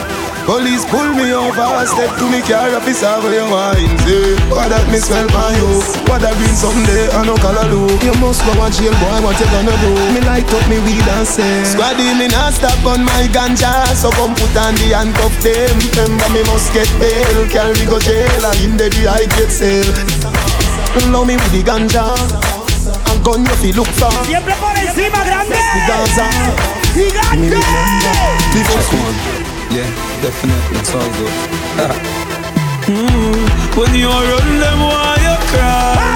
Police pull me over, step to me car, officer where your wine say What that me smell by you? What that green someday? I no color do? You must go and jail boy, what you gonna do? Me light up me weed and say Squaddy me not stop on my ganja. So come put on the handcuff them. Remember me must get bail, carry me go jail And in the day I get sale Love me with the ganja. And gun you fi look for.
Siempre por encima, grande.
The Gaza.
Gigante.
The first one
Yeah, definitely, it's all good. mm, when you run them, why you cry?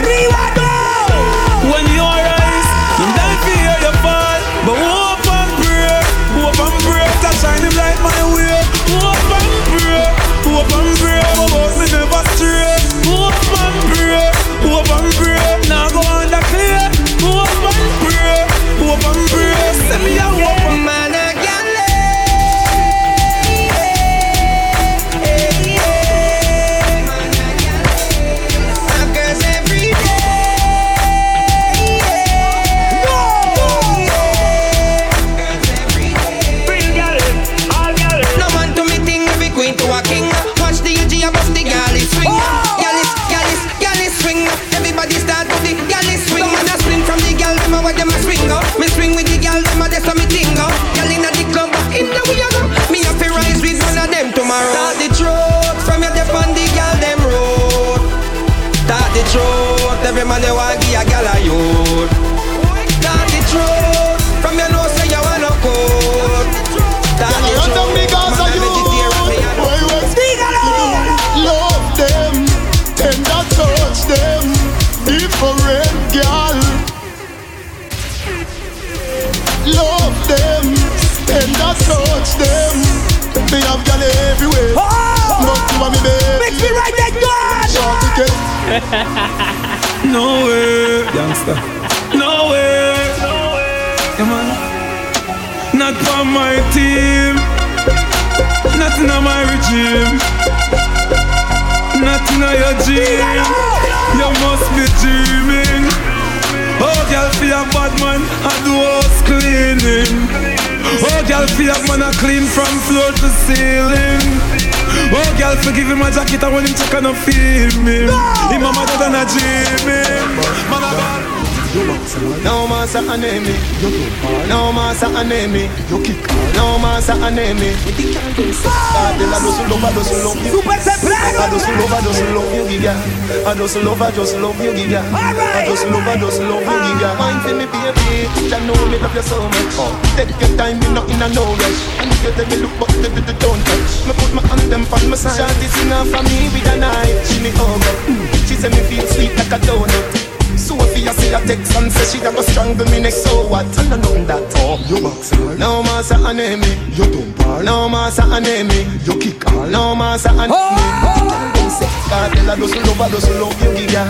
I
does love, I just love you, giga. I does love, I just love you, giga. Ah. Mind for me, baby, you know me love you so much. Oh. Take your time, me not in a no rush. And if you tell me look, but the the don't touch. Me put my hand them on my side. Shawty sing out for me with a knife. She me over. Mm. She say me feel sweet like a donut. Sophia see a text and say she a go strangle me next so what? I know nothing that oh you box No massa anemi You don't bar No massa anemi You kick all No massa oh, anemi oh. Them say Cartel a Ah, girl, I just love, I just love you, giga.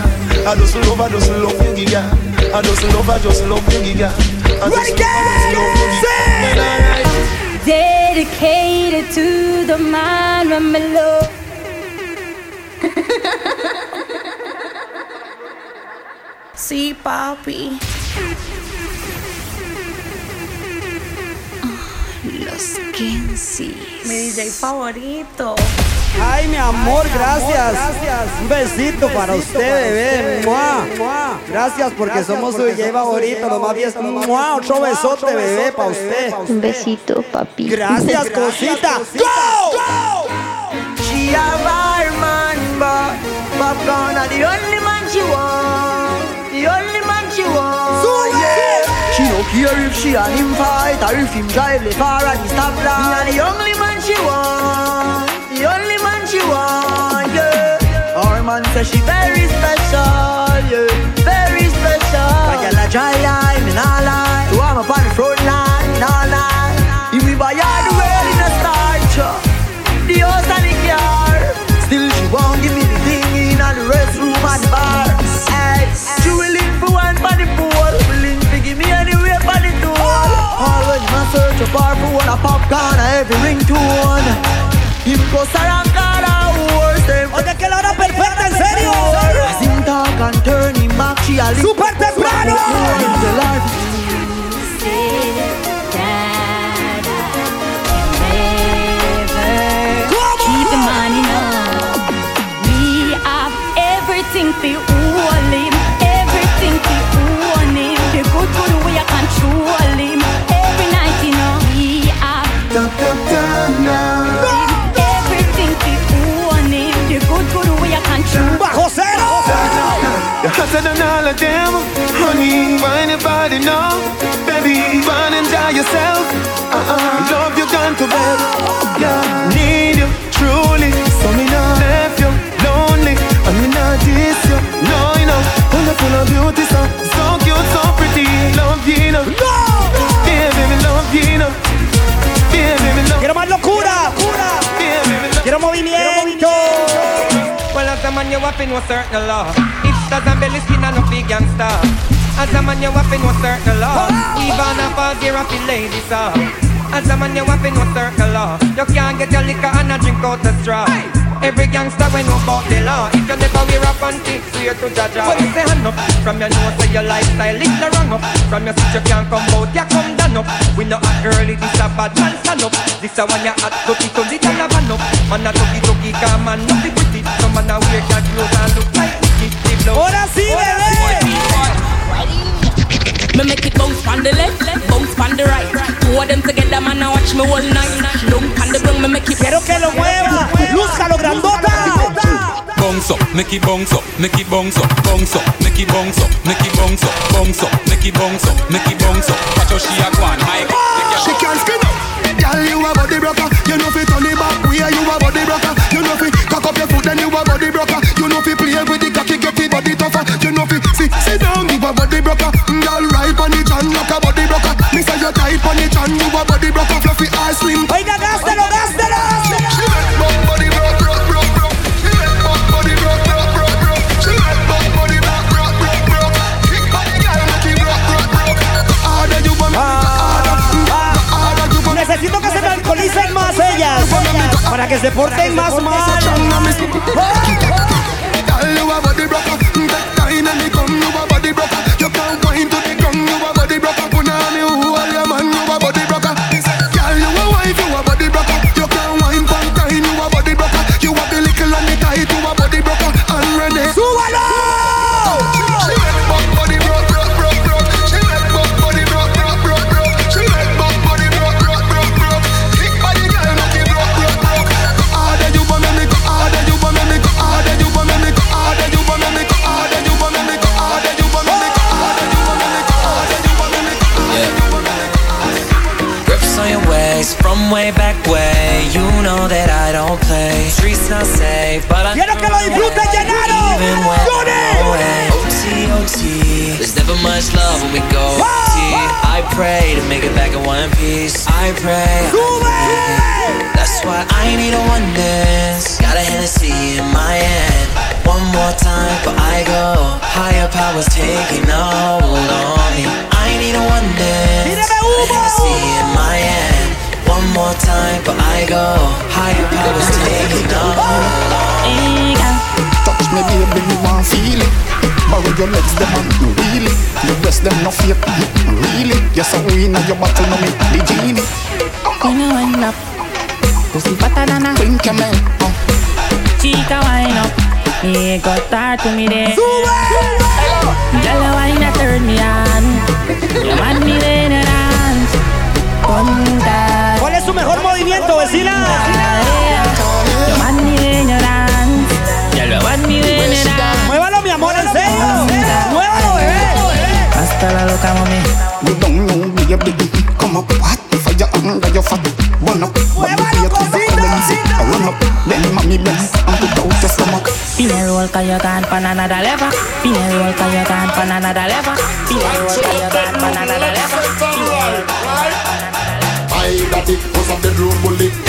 I just love, I just love you, giga. I just love,
Dedicated to the man of my
sí, papi.
Oh, los Kensis.
Mi DJ favorito.
Ay, mi amor, gracias. Un besito para usted, bebé. Mua. Gracias porque somos su DJ favorito. Lo más bien, mua, otro besote, bebé, para usted.
Un besito, papi.
Gracias, cosita.
She a bad man popcorn are the only man she want. The only man she want. yeah. She don't care if she and him fight or if him drive the far at the stoplight. Me are the only man she want. Man says she very special. Yeah. Very special. Get a dry line, me nah lie. So I'm up on the front line, nah lie. If we buy all the world in a starch, uh, the house and the car. Still she won't give me the thing in the restroom and the bar. Hey, she willing for one for the poor, willing to give me anywhere for the door. Always my search of bar for one a Popcaan a every ringtone. Him go sarang cara horse them.
Oye, que la hora perfecta, en serio.
As talk and turn him back, she a.
Super temprano.
Why anybody know? Baby, run and enjoy yourself. Uh-uh. Love you gone to bed. Yeah, need you truly. So me not left you lonely. And me not diss you. No, you know, full of full of beauty, so so cute, so pretty. Love you, know. Yeah, baby, love you, know. Yeah, baby, love.
Quiero más locura.
Yeah, baby, love.
Quiero movimiento.
Well, as a man, you have to know certain law. Hipsters and belly skin and no big gangster. As a man, you have know certain law. Even a gear up in ladies, uh. As a man, you have know certain law. You can't get your liquor and a drink out the straw. Every gangster we know about the law. If you never wear a panty, swear to Jaja. Well, say hand up from your nose to your lifestyle, it's the wrong up. From your switch you can't come out, you come down up. We know a girly, this a bad man stand up. This a one you hot, dirty, to the tell a van up. Man a tuggy tuggy, come man, no be pretty. Some man a wear cat
Me make it bounce on the left, bounce on the right. Two of them together, man, I watch me all night. Don't on the ground, me make it.
Quiero que lo mueva. Lúzcalo, grandota.
Bounce up, make it bounce up, make it bounce up, bounce up, make it bounce up, make it bounce up, bounce up, make it bounce up, make it bounce up. Watch how she a go on, my
She can't skin up. Girl, you a body broker. You know fi turn it back. We are you a Fluffy.
Oiga, gástelo, gástelo.
She make my body broke, broke, broke, broke. She make my body broke, broke, broke, broke. She make my body broke, broke, broke, broke. Kick body, girl, make it broke, broke, broke. Harder you want me, harder, harder you want me.
Necesito que se me alcoholicen más ellas. Para que se porten más mal.
There's never much love when we go OT. I pray to make it back in one piece. I pray. I pray. That's why I need a one dance. Got a Hennessy in my hand. One more time before I go. Higher powers taking a hold on me. I need a one dance. Hennessy in my hand. One more time before I go. Higher powers taking a hold on me.
Touch me, baby, me want feel it. Borrow your legs, them and really. The rest them no fake, really. Yes, I win at your battle, no me the genie.
When you wind up, pussy fatter than a
Pink camel, uh.
chica wind up. Me go start to me there. Girl, you wine a turn me on. You want me when you dance. Ponta.
¿Cuál es su mejor movimiento, vecina?
Muévalo. Muévalo, mi amor, en serio. Muévalo, bebé. Hasta la loca, mami.
You don't know me, baby. Come up, what? Fire under your fat. Burn up. Muévalo, cosita. Run up. Then mommy bends and put out your stomach.
Pinero al cayacán, banana da leva. Pinero al cayacán, banana da leva. Pinero al cayacán, banana da leva. Pinero al cayacán, banana da leva.
I got it, was a bedroom bullet.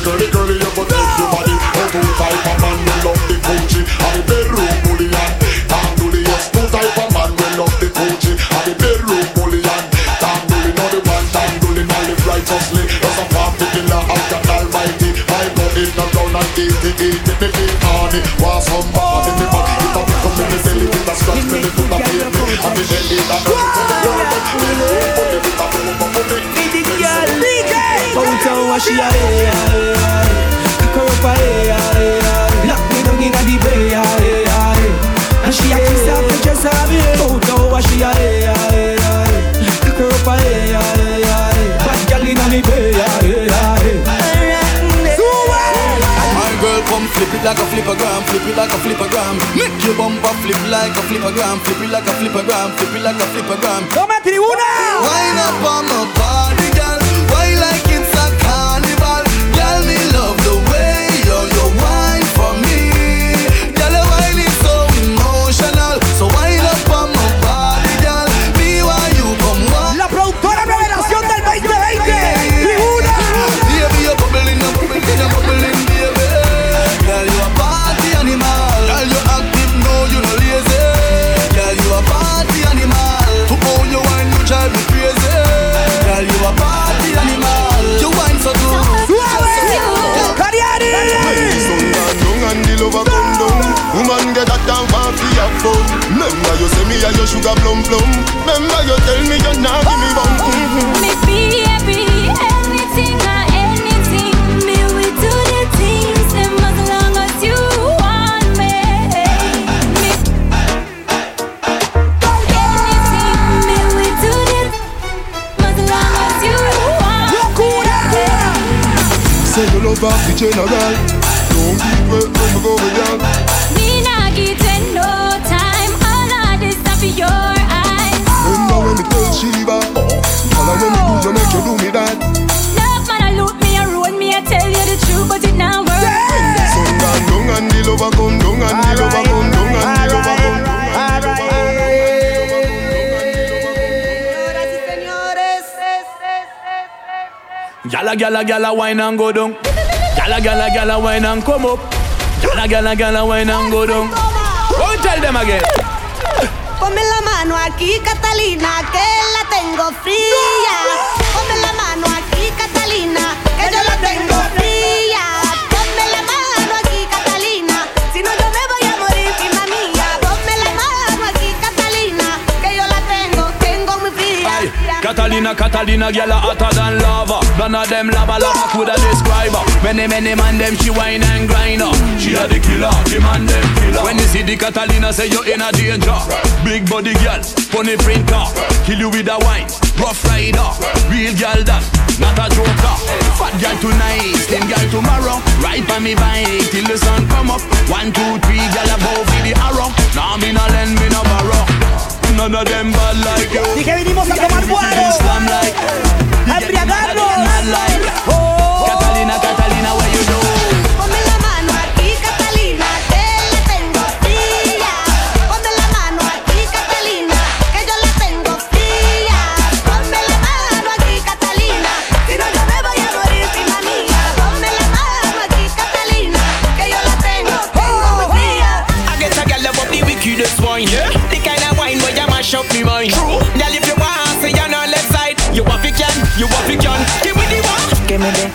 The girly girly you go take your body Oh two type of man we love the Gucci And the bedroom bully and Tom bully yes Two type of man we love the Gucci And the bedroom bully and Tom bully Know the one Tom bully Now live righteously That's a party killer Out God almighty My blood in the ground and eat it Eat it me feel honey Want somebody me back If I pick up the belly With a scratch me the foot a pain me And the belly that
Downtown she a eh, eh, eh. hey, hey, hey. Pick her up a hey, hey, hey. Lock me down inna the bay, hey, hey. And she a kiss off the dress of me. Downtown where she a hey, hey, hey. Pick her up a hey, hey, hey. Bad girl inna me bay, hey, hey.
My girl come flip it like a flippergram, flip it like a flippergram. Make your bumper flip like a flippergram, flip it like a flippergram, flip it like a flippergram.
¡Toma tribuna!
Wine up on my body,
sugar plum plum Remember you tell me you not give me bum mm-hmm.
Me baby, anything or anything, me will do the things them as long as you want me. Me anything, me will do the as long as you want me.
Say you love the general Don't give way when we go with come down and the lover come down and the lover come down
Gala, gala, gala, wine and go down. Gala, gala, gala, wine and come up. Gala, gala, gala, wine and go down. Go and tell them again.
Ponme la mano aquí, Catalina, que la tengo fría. Catalina, Catalina,
a hotter than lava. None of them lava lava coulda describe her. Many, many man them she whine and grind her. She a the killer, the man them killer. When you see the Catalina, say you in a danger. Big body girl, funny printer, kill you with a wine. Rough rider, real girl that, not a joker. Fat girl tonight, slim girl tomorrow. Ride by me bike till the sun come up. One, two, three, girl above with the arrow. Nah, me no lend, me no borrow. None of them bad like you.
Dije vinimos a tomar guaro.
Like
A embriagarnos.
like Catalina, Catalina, where you do?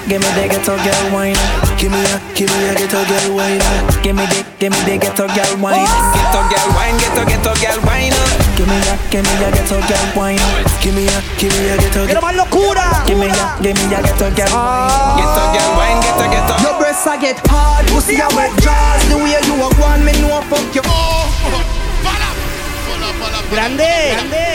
Give me the,
give me the ghetto girl wine. Give me a, give me a ghetto girl wine. Give me the, give me the ghetto girl wine.
Ghetto girl wine, ghetto ghetto girl wine.
give me ya, give me ya, get to get wine. Give me ya, give me ya, get to
Quiero más locura.
Give me ya, give me ya, get to get wine.
Get up, get wine, get up, get up.
Your breasts I get hard, pussy I wet jaws. The way you walk one, me know fuck you.
Grande,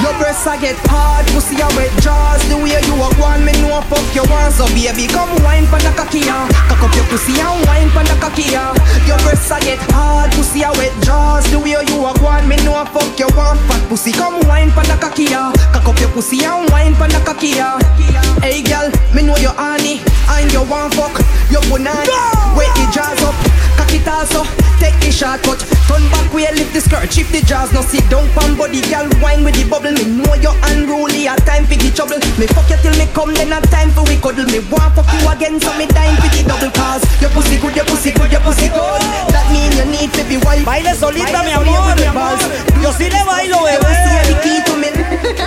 your skirt and shift for your jazz. Stop once a man, me know you want fuck.
Your breasts I get hard, pussy I wet jaws. The way you walk one, me know fuck you want. So baby, come wine pon the cocky ya. Cock up your pussy and wine pon the cocky ya. Your breasts I get hard, pussy I wet jaws. The way you walk one, me know fuck you want. Fat pussy, come wine pon the cocky ya. Cock up your pussy and wine pon the cocky ya. Hey girl, me know you honey and you want fuck. You punani, wet the jaws up, cock it also. Take the shortcut, turn back way, lift the skirt, shift the jaws. Now sit down pon body, girl, wine with the bubble. Me know you unruly, a time for the trouble. Me fuck you till me come, then a time for we cuddle. Me want fuck you again, so me time for the double cause. Your pussy good, your pussy good, your pussy good. That mean you need to be wife.
Baile solita, mi amor. Yo sí le bailo, bebé.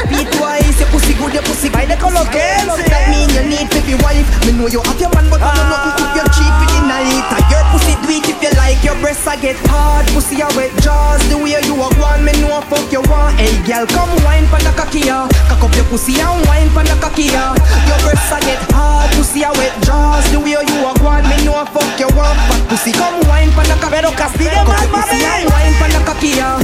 P2I, your pussy good, your pussy good.
Baile con los que
That mean you need to be wife. Me know you have your man, but I know nothing if you're cheap for the night. Your pussy do it if you like. Your breasts I get hard, pussy I wet jaws. The way you walk one, me know fuck you want. Hey girl, come wine pon the cocky ya. Cock up your pussy and wine pon the cocky ya. Your breasts I get hard, pussy I wet jaws. The way you walk one, me know fuck you want. Fat pussy, come wine pon the cocky.
Pero castigue
Cock
más,
up your pussy and wine pon the cocky ya.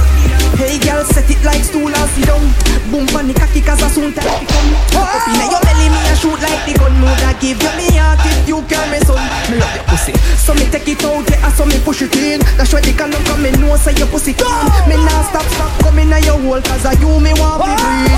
Hey girl, set it like stool and sit down. Boom pon the cocky 'cause I soon time to come. Cock up inna your belly, me a shoot like the gun. Mother give you me heart if you care me son. Me love your pussy, so me take it out, yeah, so me push it in. That's why the condom come, me know say your pussy clean. Me nah stop, stop coming at your hole 'cause I you me want to breathe.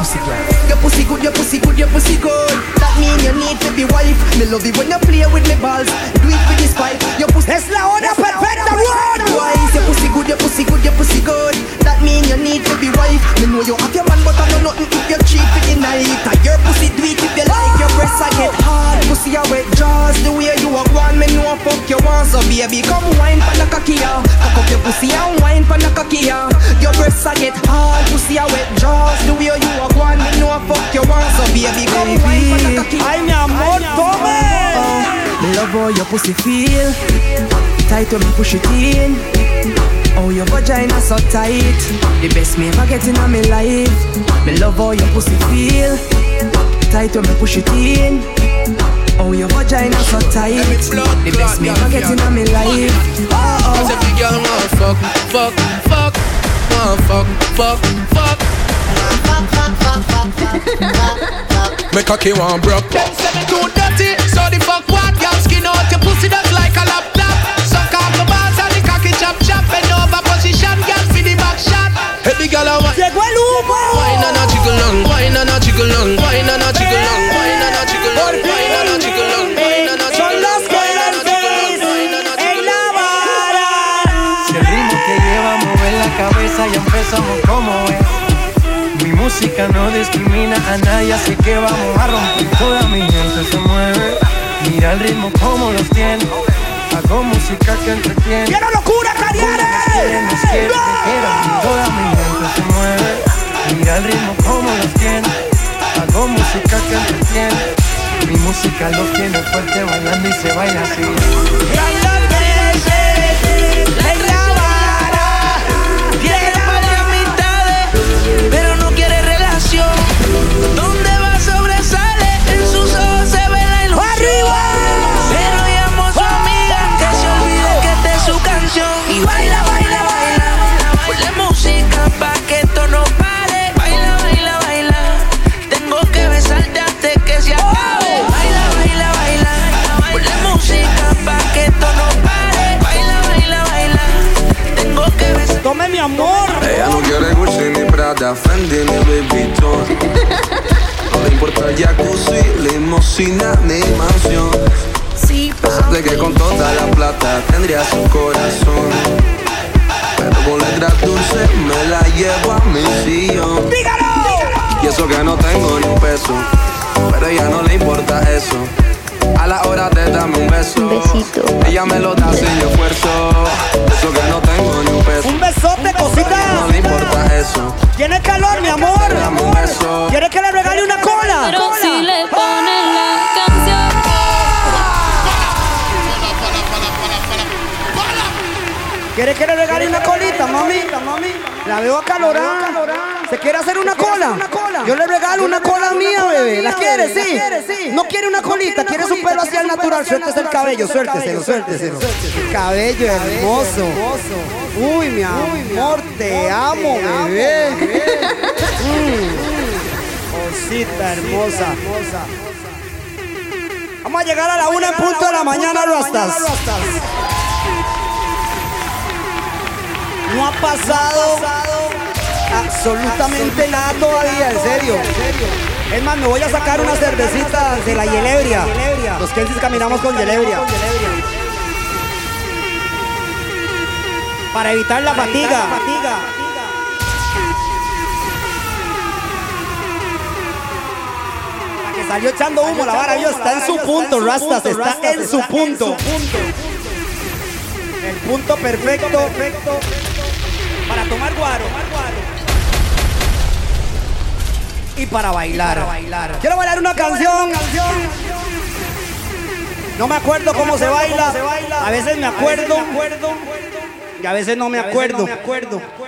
Pussy girl, your pussy good, your pussy good, your pussy good. That mean you need to be wife. Me love it when you play with me balls. Do it with this pipe. Your pussy
Es la hora perfecta,
Run! Twice, your pussy good, your pussy good, your pussy good. That mean you need to be wife. Me know you have your man, but I know nothing if you're cheap in the night. And your pussy do it if you like. Your breasts I get hard, pussy I wet jaws. The way you walk one, me know fuck you want. So baby, come wine pon the cocky ya. Cock up your pussy and wine pon the cocky ya. Your breasts I get hard, pussy I wet jaws. The way you walk one, me know fuck you want. So baby, come wine pon the cocky.
Ay, mi amor, tome.
Me love how your pussy feel Tight when me push it in Oh, your vagina so tight? The best me ever get in a me life. Me love how your pussy feel. Tight when me push it in. Oh, your vagina so tight? The best me ever get in a me life. Oh, oh.
Cause every girl want fuck, fuck, fuck Want fuck, fuck, fuck. Make a key one broke. Them say me too dirty So the fuck what? Girl skin out your pussy just like a laptop chop chop and over position, girl for the back shot. Every girl I want.
Llegó el humo.
Why no no chicken long, why no no chicken long, why no no chicken why no no chicken long, why no no chicken why
no
no
chicken
long. Son los que dan feliz
en la vara.
Si el ritmo que lleva mover la cabeza y empezamos como es música no discrimina a nadie, así que vamos a romper. Toda mi gente se mueve, mira el ritmo como los tiene. Hago música que entretiene.
¡Quiero locura,
te quieran. Toda mi gente se mueve. Mira el ritmo como los tiene. Hago música que entretiene. Mi música los tiene fuerte bailando y se baila así
Ella no quiere Gucci ni Prada, Fendi ni Louis Vuitton. No le importa jacuzzi, limosina ni mansión. Pensaste que con toda la plata tendría su corazón. Pero con letras dulces me la llevo a mi sillón. Y eso que no tengo ni un peso Pero a ella no le importa eso A la hora de darme un beso Ella me lo da sin esfuerzo.
Eso que no tengo ni un peso.
Un besote, cosita.
No le importa eso.
¿Tiene calor, mi amor? ¿Quieres que le regale una cola?
Pero
Cola.
si le ponen la canción.
¿Quieres que le regale una colita, mami? La veo acalorada. ¿Se quiere hacer una cola? Yo le regalo una cola mía, bebé. ¿La quiere? Sí. No quiere una colita, quiere su pelo así al natural. Suéltese el cabello, suélteselo, suélteselo. Cabello hermoso. Uy, mi amor, te amo, bebé. Mm. Cosita hermosa. Vamos a llegar a la una en punto de la mañana, Rastas. No ha pasado absolutamente nada todavía, en serio. Es más, me voy a sacar una cervecita de la Yelebria. Los Kensis caminamos con Yelebria. Para evitar la fatiga. La que salió echando humo, la vara, vio, está en su punto, Rastas, está en su punto. El punto perfecto para tomar guaro. Y para bailar. Quiero bailar una canción. No me acuerdo cómo se baila. A veces me acuerdo. Y a veces no me acuerdo.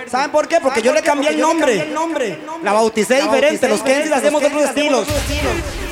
¿Saben por qué? Porque yo le cambié el nombre. La bauticé diferente. Los Kensis hacemos otros estilos. No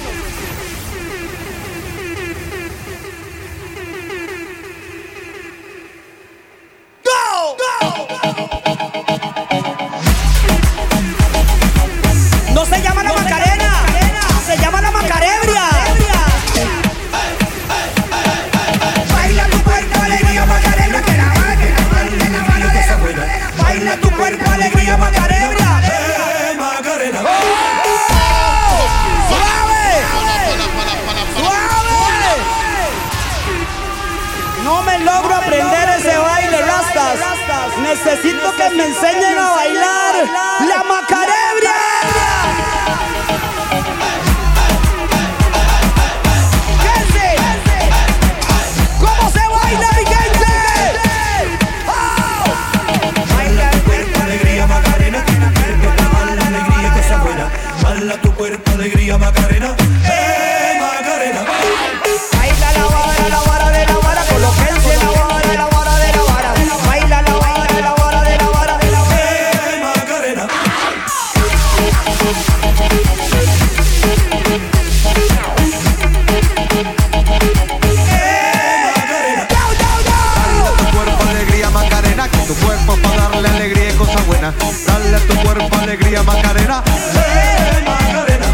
alegría Macarena.
Eh, Macarena.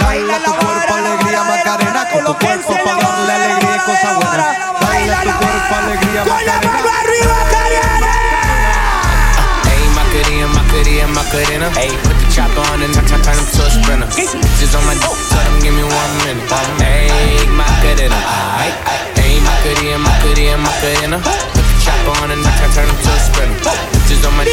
Dale tu cuerpo alegría Macarena, que tu cuerpo para darle alegría y cosas buenas. Dale a tu cuerpo alegría Macarena.
Hey, Macarena, Macarena, Macarena. Hey, put the chopper on and turn, turn, turn him to a sprinter. Just on my d- tell them give me one minute. Hey, Macarena. Ay, ay. Hey, Macarena, Macarena, Macarena. Put the chopper on and turn, turn him to a sprinter. Just on my d-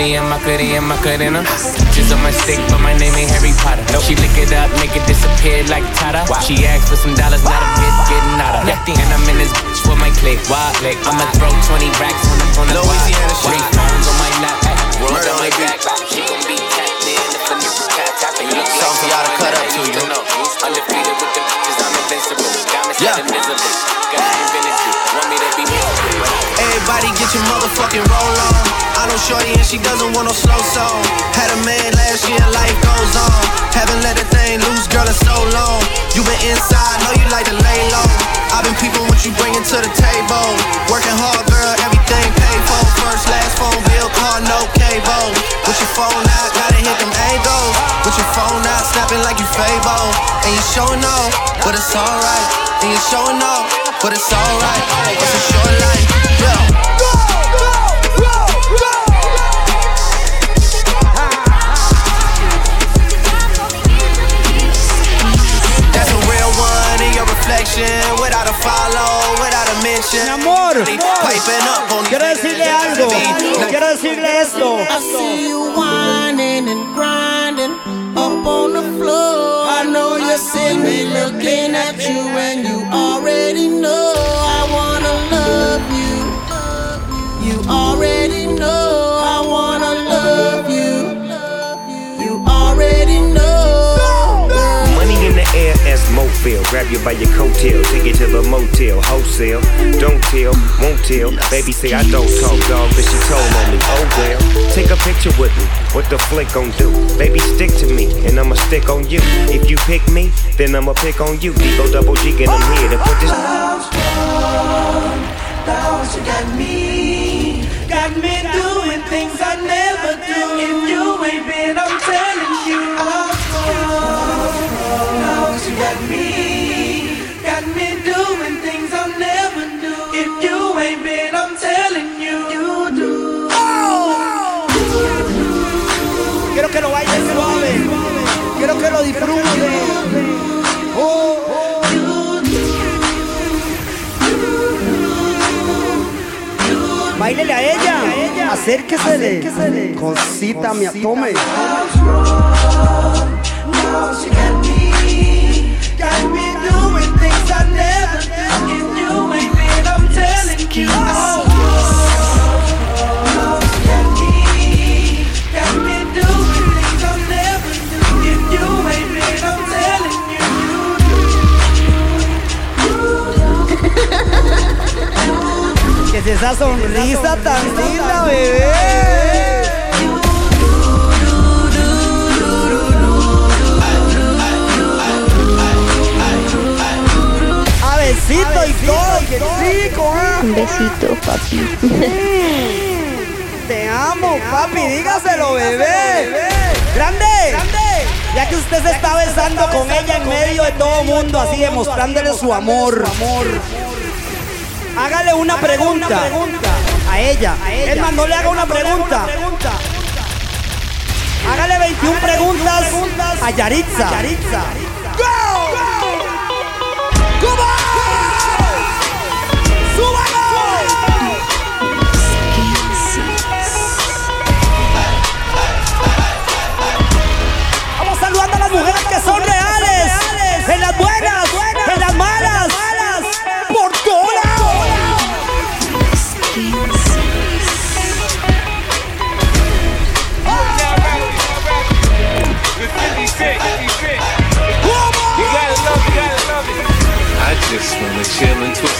Hey, Macarena, Macarena, Macarena. Just on my stick, but my name ain't Harry Potter. Nope. She lick it up, make it disappear like Tata. She asked for some dollars, not a bitch getting out of. And I'm in this bitch with my click. Why? I'ma throw 20 racks on the on the
Louisiana.
Three phones on my lap.
Murder
on my back. She gon' be tapped in if a nigga cat tapping. You look
Something for y'all to cut up to, you.
Undefeated with the bitches, I'm invincible. Diamonds
Yeah.
invisible. God invented
get your motherfucking roll on. I know Shorty and she doesn't want no slow song. Had a man last year, life goes on. Haven't let the thing loose, girl, in so long. You been inside, know you like to lay low. I've been peeping what you bringing to the table. Working hard, girl, everything paid for. First, last phone bill, car, no cable. With your phone out, gotta hit them angles. With your phone out, snapping like you Fable. And you showing off, but it's alright. And you showing off, but it's alright. It's a short life, yeah. Your without a follow, without a mention.
Mi amor,
Piping up on
quiero decirle algo. Quiero decirle esto.
I see you whining and grinding up on the floor. I know you're see me looking at you and you already know I wanna love you. You already know
air as. Grab you by your coattail, take you to the motel, wholesale. Don't tell, won't tell. Baby say I don't talk, dog, but she told on me. Oh well, take a picture with me. What the flick gon' do? Baby, stick to me, and I'ma stick on you. If you pick me, then I'ma pick on you. Digo double G, and I'm here to put this.
Bounce, you got me,
lo disfruten. Báilele a ella, acérquesele,
acérquesele. cosita, cosita me
atome. Es esa sonrisa tan linda, bebé. A besito y todo, que rico, ¿eh?
Un besito, papi.
Te amo, papi, dígaselo, bebé. ¡Grande! Ya que usted se está besando con ella en medio de todo mundo, así demostrándole su amor. Hágale una pregunta a ella. Es más, no le haga una pregunta. Hágale 21 preguntas a Yaritza. Vamos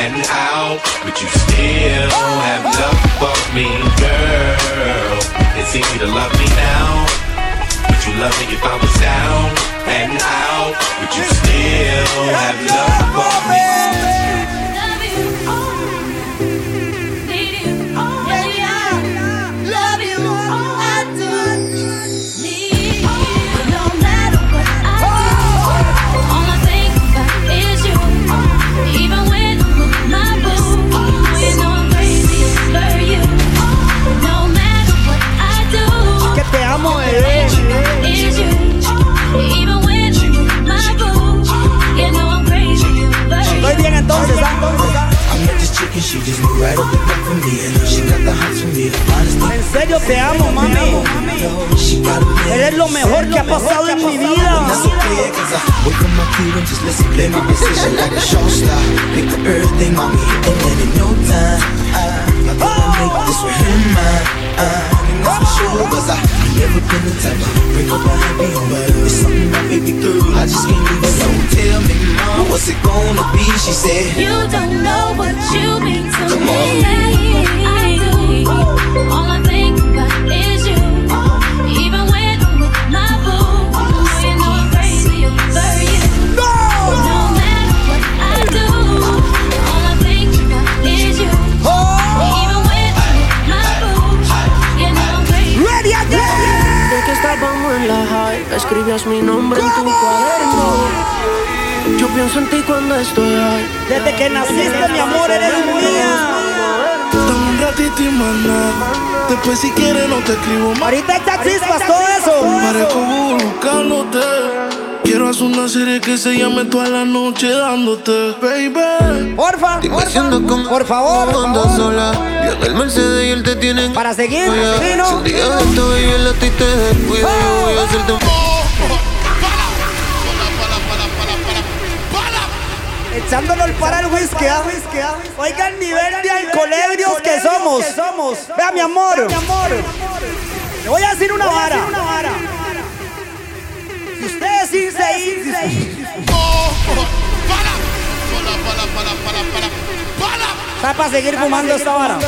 and out? Would you still have love for me, girl? It's easy to love me now. but you love me if I was down and out? Would you still have love for me?
Thing.
En serio te amo, mami. Eres lo mejor que ha pasado en mi vida.
Gotta make this with him mine. Uh, that's for sure, cause I, never been the type to break up a happy home, it's something about baby girl, I just can't leave. So tell me, mom, what's it gonna be? She said, You don't know what you mean to me. I do. All I think about is
que estábamos en la high, escribías mi nombre en tu cuaderno. Yo pienso en ti cuando estoy high.
Desde que naciste, mi amor, eres mía.
Dame un ratito y más nada. Después si quieres no te escribo más.
Ahorita está chispas todo eso.
Parezco buscándote. Quiero hacer una serie que se llame toda la noche dándote, baby.
Porfa, porfa, por favor.
Cuando sola, yo en el Mercedes y él te tiene
Para seguir,
Si
Vino.
un día de esto baby el a ti te descuida Yo voy a hacerte un
Echándolo para el whisky, ¿ah? Oiga el nivel de alcoholibrios que somos. Vea, mi amor. Le voy a decir una vara decir, reír, reír. ¡Oh! ¡Para! ¡Para, para, para, para, para! ¡Para! Está para seguir fumando esta vara.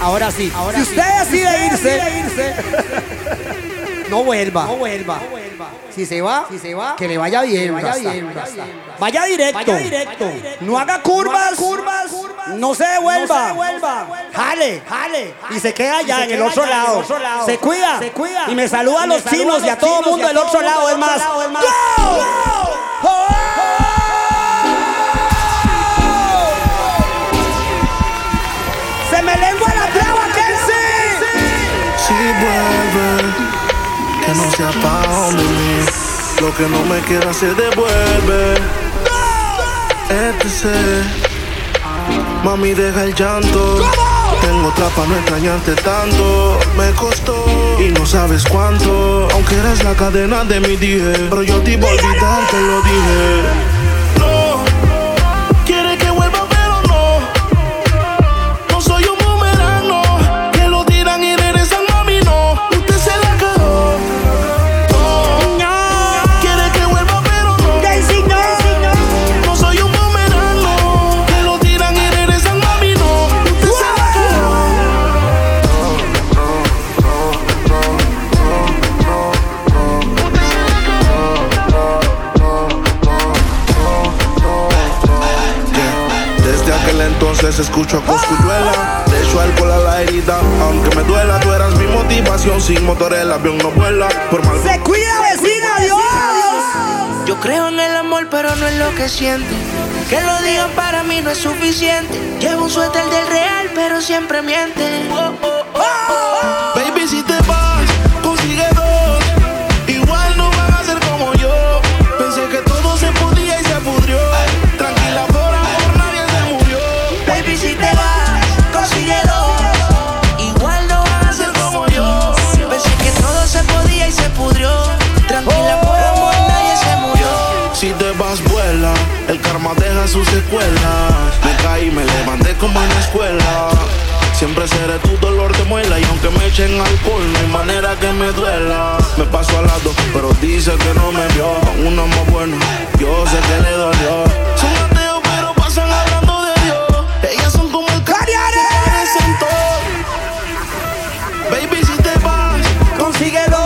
Ahora sí. Si usted decide irse no vuelva. No vuelva. Si se va, si se va, que le vaya bien. Vaya, bien, vaya directo. No haga curvas, curvas. No se devuelva. Jale, jale. Y se queda allá en el otro lado. Se cuida, se cuida. Y me saluda a los chinos y a todo el mundo del otro lado. Es más. Se me lengua
que no sea pa' donde mí. Lo que no me queda se devuelve. Este Mami, deja el llanto. Tengo otra pa' no extrañarte tanto. Me costó y no sabes cuánto. Aunque eres la cadena de mi dije. Pero yo te iba a olvidar, te lo dije. Entonces escucho a Coscuyuela Le echo alcohol a la herida Aunque me duela, tú eras mi motivación Sin motor el avión no vuela Por mal
Se cuida, vecina, Dios.
Yo creo en el amor, pero no en lo que siente. Que lo digan para mí no es suficiente. Llevo un suéter del real, pero siempre miente. Oh, oh, oh,
sus secuelas. Me caí, me levanté como en la escuela. Siempre seré tu dolor de muela. Y aunque me echen alcohol, no hay manera que me duela. Me paso al lado, pero dice que no me vio. Una más buena, yo sé que le dolió. Son ateos, pero pasan hablando de Dios. Ellas son como el
¡Cariare!
Baby, si te vas,
Consíguelo.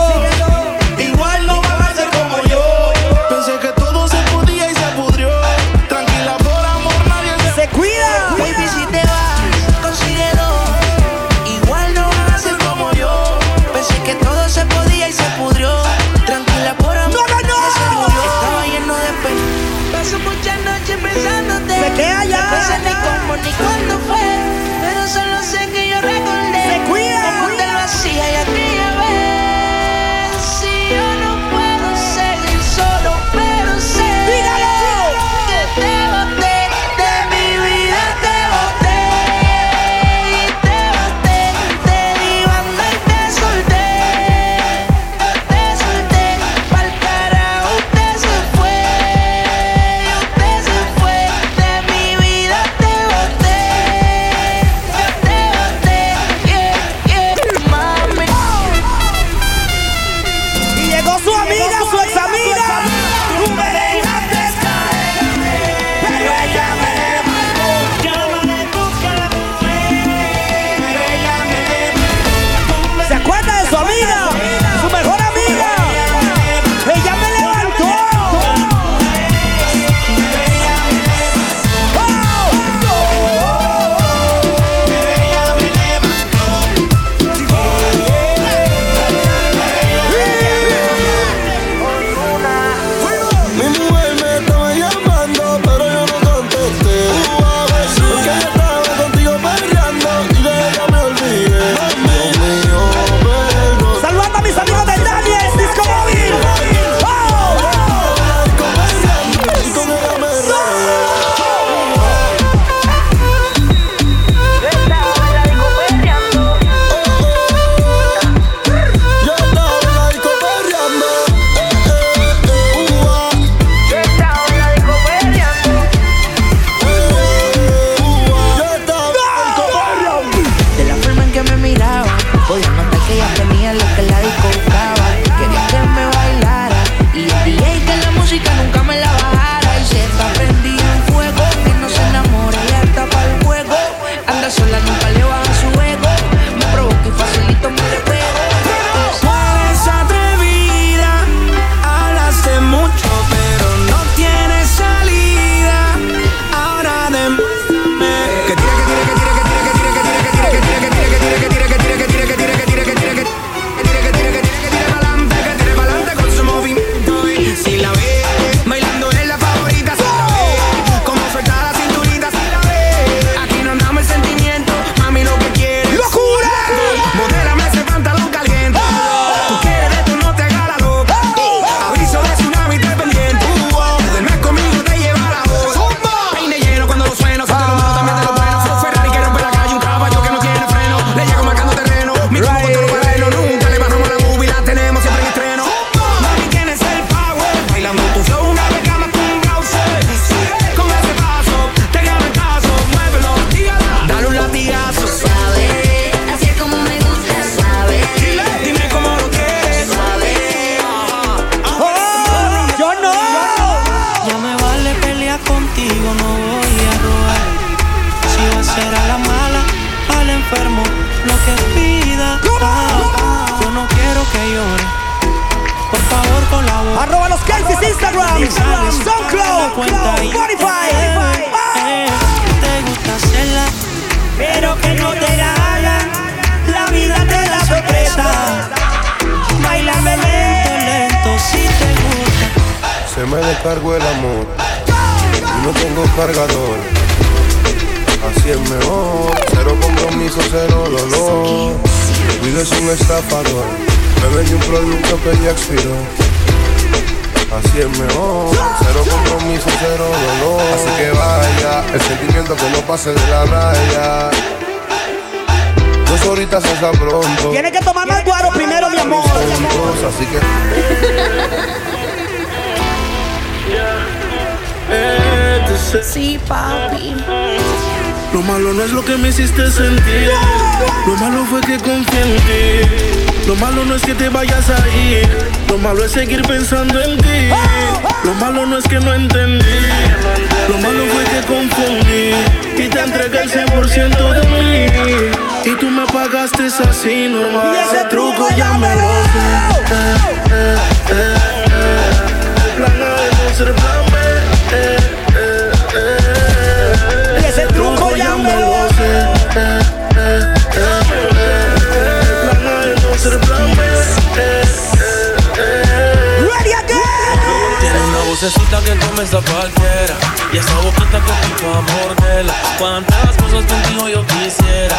Y
esa boquita que pica mordela Cuántas cosas contigo yo quisiera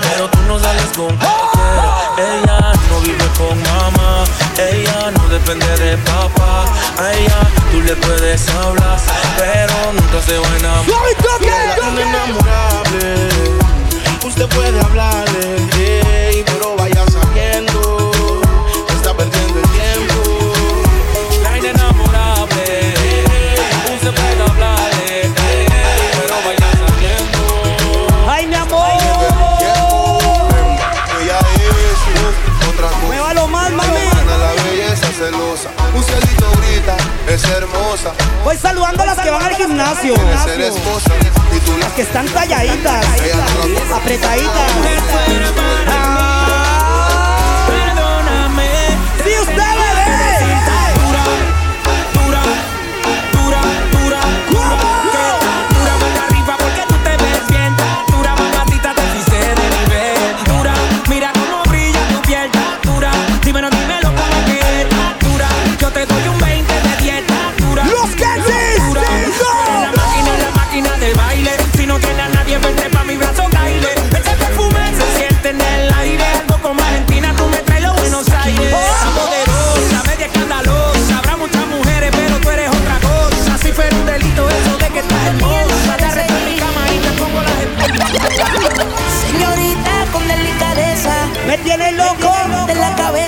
Pero tú no sales con cualquiera. Ella no vive con mamá Ella no depende de papá. A ella tú le puedes hablar Pero nunca se va a enamorar.
Tan enamorable Usted puede hablarle hey, Pero vaya sabiendo que Está perdiendo el tiempo.
La inenamorable Usted puede
celosa. Un cielito grita, es hermosa.
Voy saludando a las que van al gimnasio.
Quiere ser esposa y tú la
Las que están talladitas, apretaditas.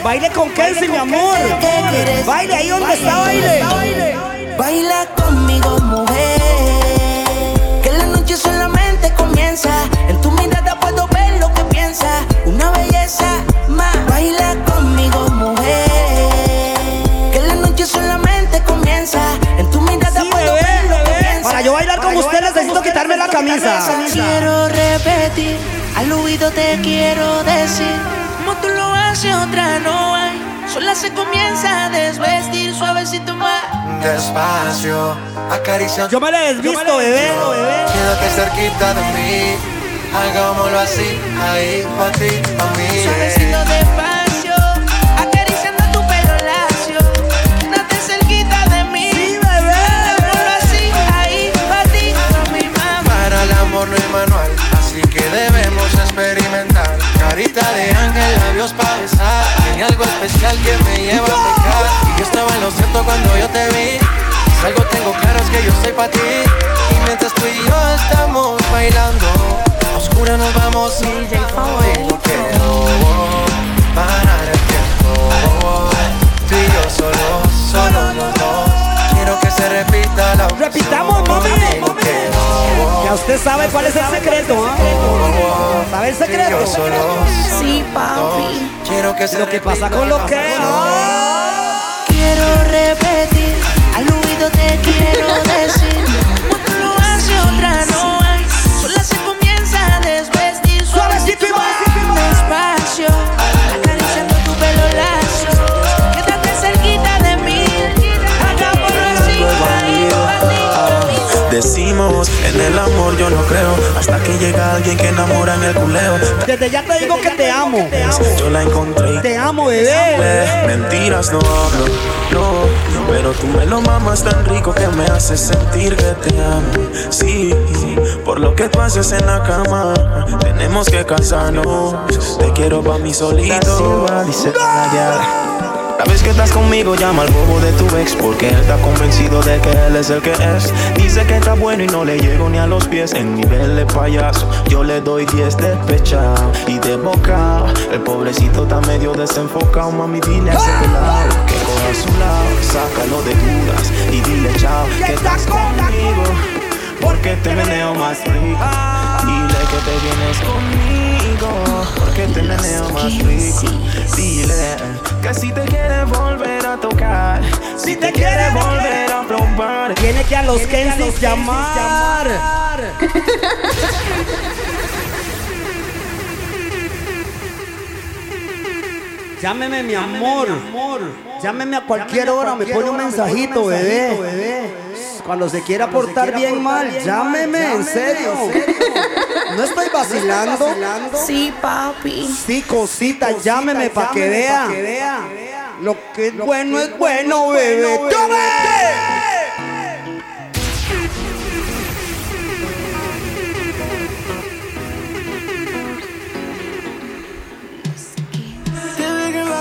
Baile
con
Kenzie, mi amor.
¿Qué quieres?
Baile ahí donde está, baile.
Baila conmigo, mujer. Que la noche solamente comienza. En tu mirada puedo ver lo que piensas. Una belleza más. Baila conmigo, mujer. Que la noche solamente comienza. En tu mirada
Sí,
puedo
bebé,
ver lo que piensas.
Para yo bailar con usted necesito quitarme la camisa.
Quiero repetir, al oído te quiero decir, tú lo haces otra no hay. Sola se comienza a desvestir suavecito más.
Despacio, acaricia.
Yo me la he desvisto, bebé.
Quédate cerquita de mí. Hagámoslo así, ahí, pa' ti, pa' mí.
Suavecito despacio,
lleva a pecar. Y yo estaba en lo cierto cuando yo te vi. Si algo tengo claro es que yo soy para ti. Y mientras tú y yo estamos bailando, a oscura nos vamos. DJ No quiero parar el tiempo. Tú y yo solos, solos los dos.
Repitamos, mami. Ya usted sabe cuál es el secreto, ¿ah? ¿Sabe el secreto?
Sí, papi.
Quiero que se
Lo que pasa con lo que
Quiero repetir,
alguien que enamora en el culeo.
Desde ya te digo que te amo.
Yo la encontré.
Te amo, bebé.
Mentiras no hablo, no. Pero tú me lo mamas tan rico que me haces sentir que te amo. Sí, por lo que tú haces en la cama. Tenemos que casarnos. Te quiero pa' mí solito. Dice vez que estás conmigo llama al bobo de tu ex Porque él está convencido de que él es el que es. Dice que está bueno y no le llego ni a los pies. En nivel de payaso yo le doy 10 despechado Y de boca. El pobrecito está medio desenfocado Mami dile a ese pelado que coja su lado Sácalo de dudas y dile chao Que estás conmigo Porque te meneo más rico. Dile que te vienes conmigo Porque te meneo más rico. Dile que si te quieres volver a tocar Si te quieres volver a probar
Tiene que a los Kensis llamar Llámeme mi amor. Llámeme a cualquier hora, me pone un mensajito, bebé. Cuando se quiera portar bien mal, llámeme, en serio. No estoy vacilando. ¿No estoy vacilando?
Sí, papi.
Sí, cosita, llámeme para que vea. Pa Lo que es Lo bueno que es bueno,
bueno bebé. bebé. ¡Tome!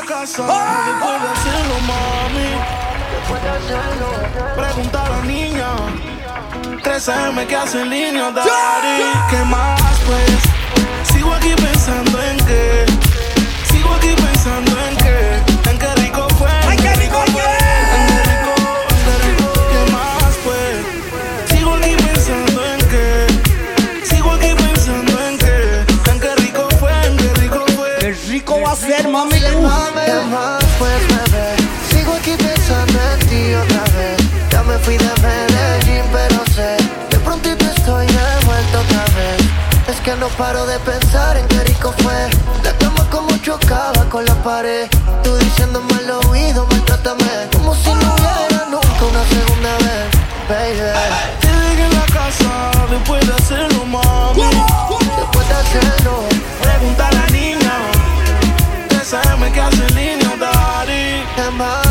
casa ¡Oh! puedo hacerlo, mami. Puedo hacerlo. Pregunta a la niña. 13M que hace en línea, daddy. ¿Qué más, pues? Sigo aquí pensando en qué.
Que no paro de pensar en qué rico fue La cama como chocaba con la pared Tú diciéndome al oído, maltrátame Como si no hubiera nunca una segunda vez, baby
Te dejé en la casa después de hacerlo, mami.
Después de hacerlo
Pregunta a la niña. 13M que hace línea, daddy.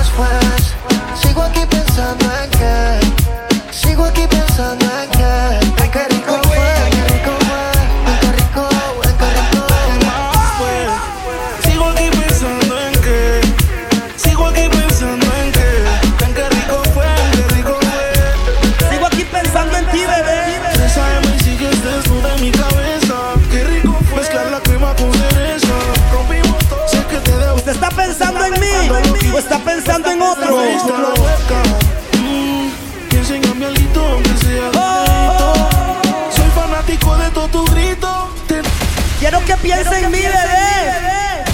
Piense en mí, bebé.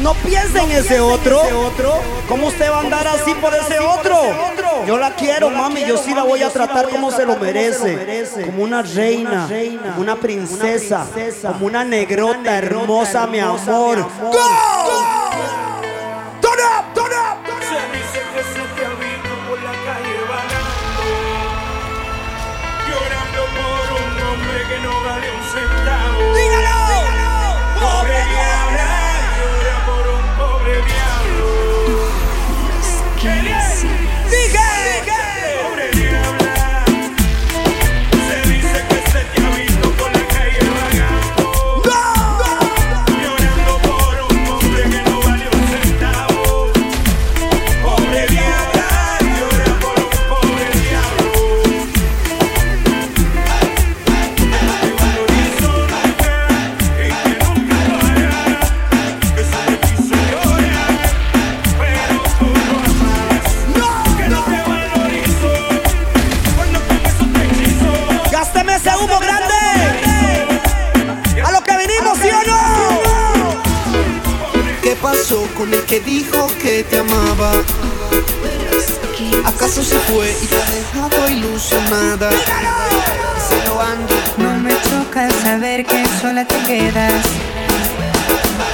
No piense en ese otro. ¿Cómo usted va a andar así por ese otro? Yo la quiero, mami. Yo sí la voy a tratar como se lo merece. Como una reina, como una princesa, como una negrota hermosa, mi amor.
Turn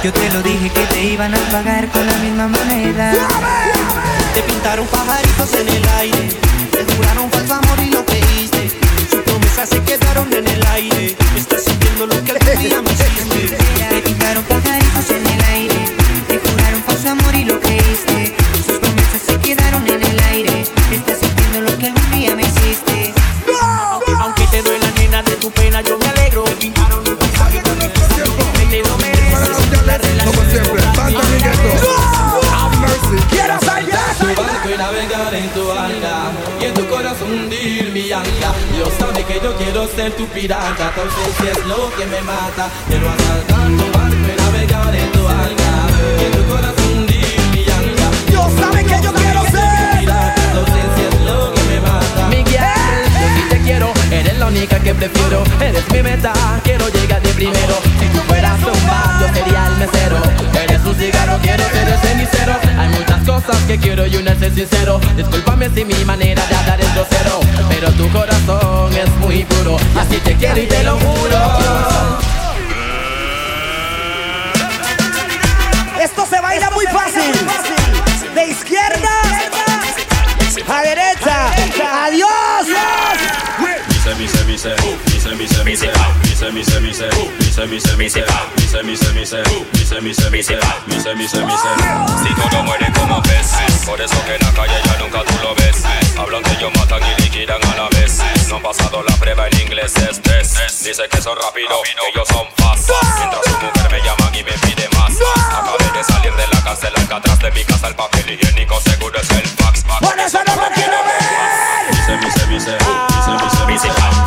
Yo te lo dije que te iban a pagar con la misma moneda.
Te pintaron pajaritos en el aire Te juraron falso amor y lo creíste Sus promesas se quedaron en el aire Estás sintiendo
lo que algún día me hiciste. Tu
pirata ausencia es lo que me mata Quiero asaltar tu barco y navegar en tu alga Y en tu corazón hundir mi ancla
Dios sabe que yo quiero ser.
Tu ausencia es lo que me mata.
Miguel, yo sí te quiero, eres la única que prefiero Eres mi meta, quiero llegar primero. Si tú fueras un bar, yo sería el mesero. Eres un cigarro, quiero ser el cenicero. Hay muchas cosas que quiero y uno es ser sincero. Discúlpame si mi manera de hablar es grosero Pero tu corazón es muy puro Así te quiero y te lo juro.
Esto se baila muy fácil. De izquierda a derecha. Adiós.
Mise, mise, mise, si todo muere como pez Por eso que en la calle ya nunca tú lo ves Hablan que ellos matan y liquidan a la vez No han pasado la prueba en inglés es test Dice que son rápido, ellos son fast Mientras su mujer me llaman y me pide más Acabé de salir de la cárcel, acá atrás de mi casa El papel higiénico seguro es el fax
Por eso no me quiero ver
Dice, dice, dice, dice, dice,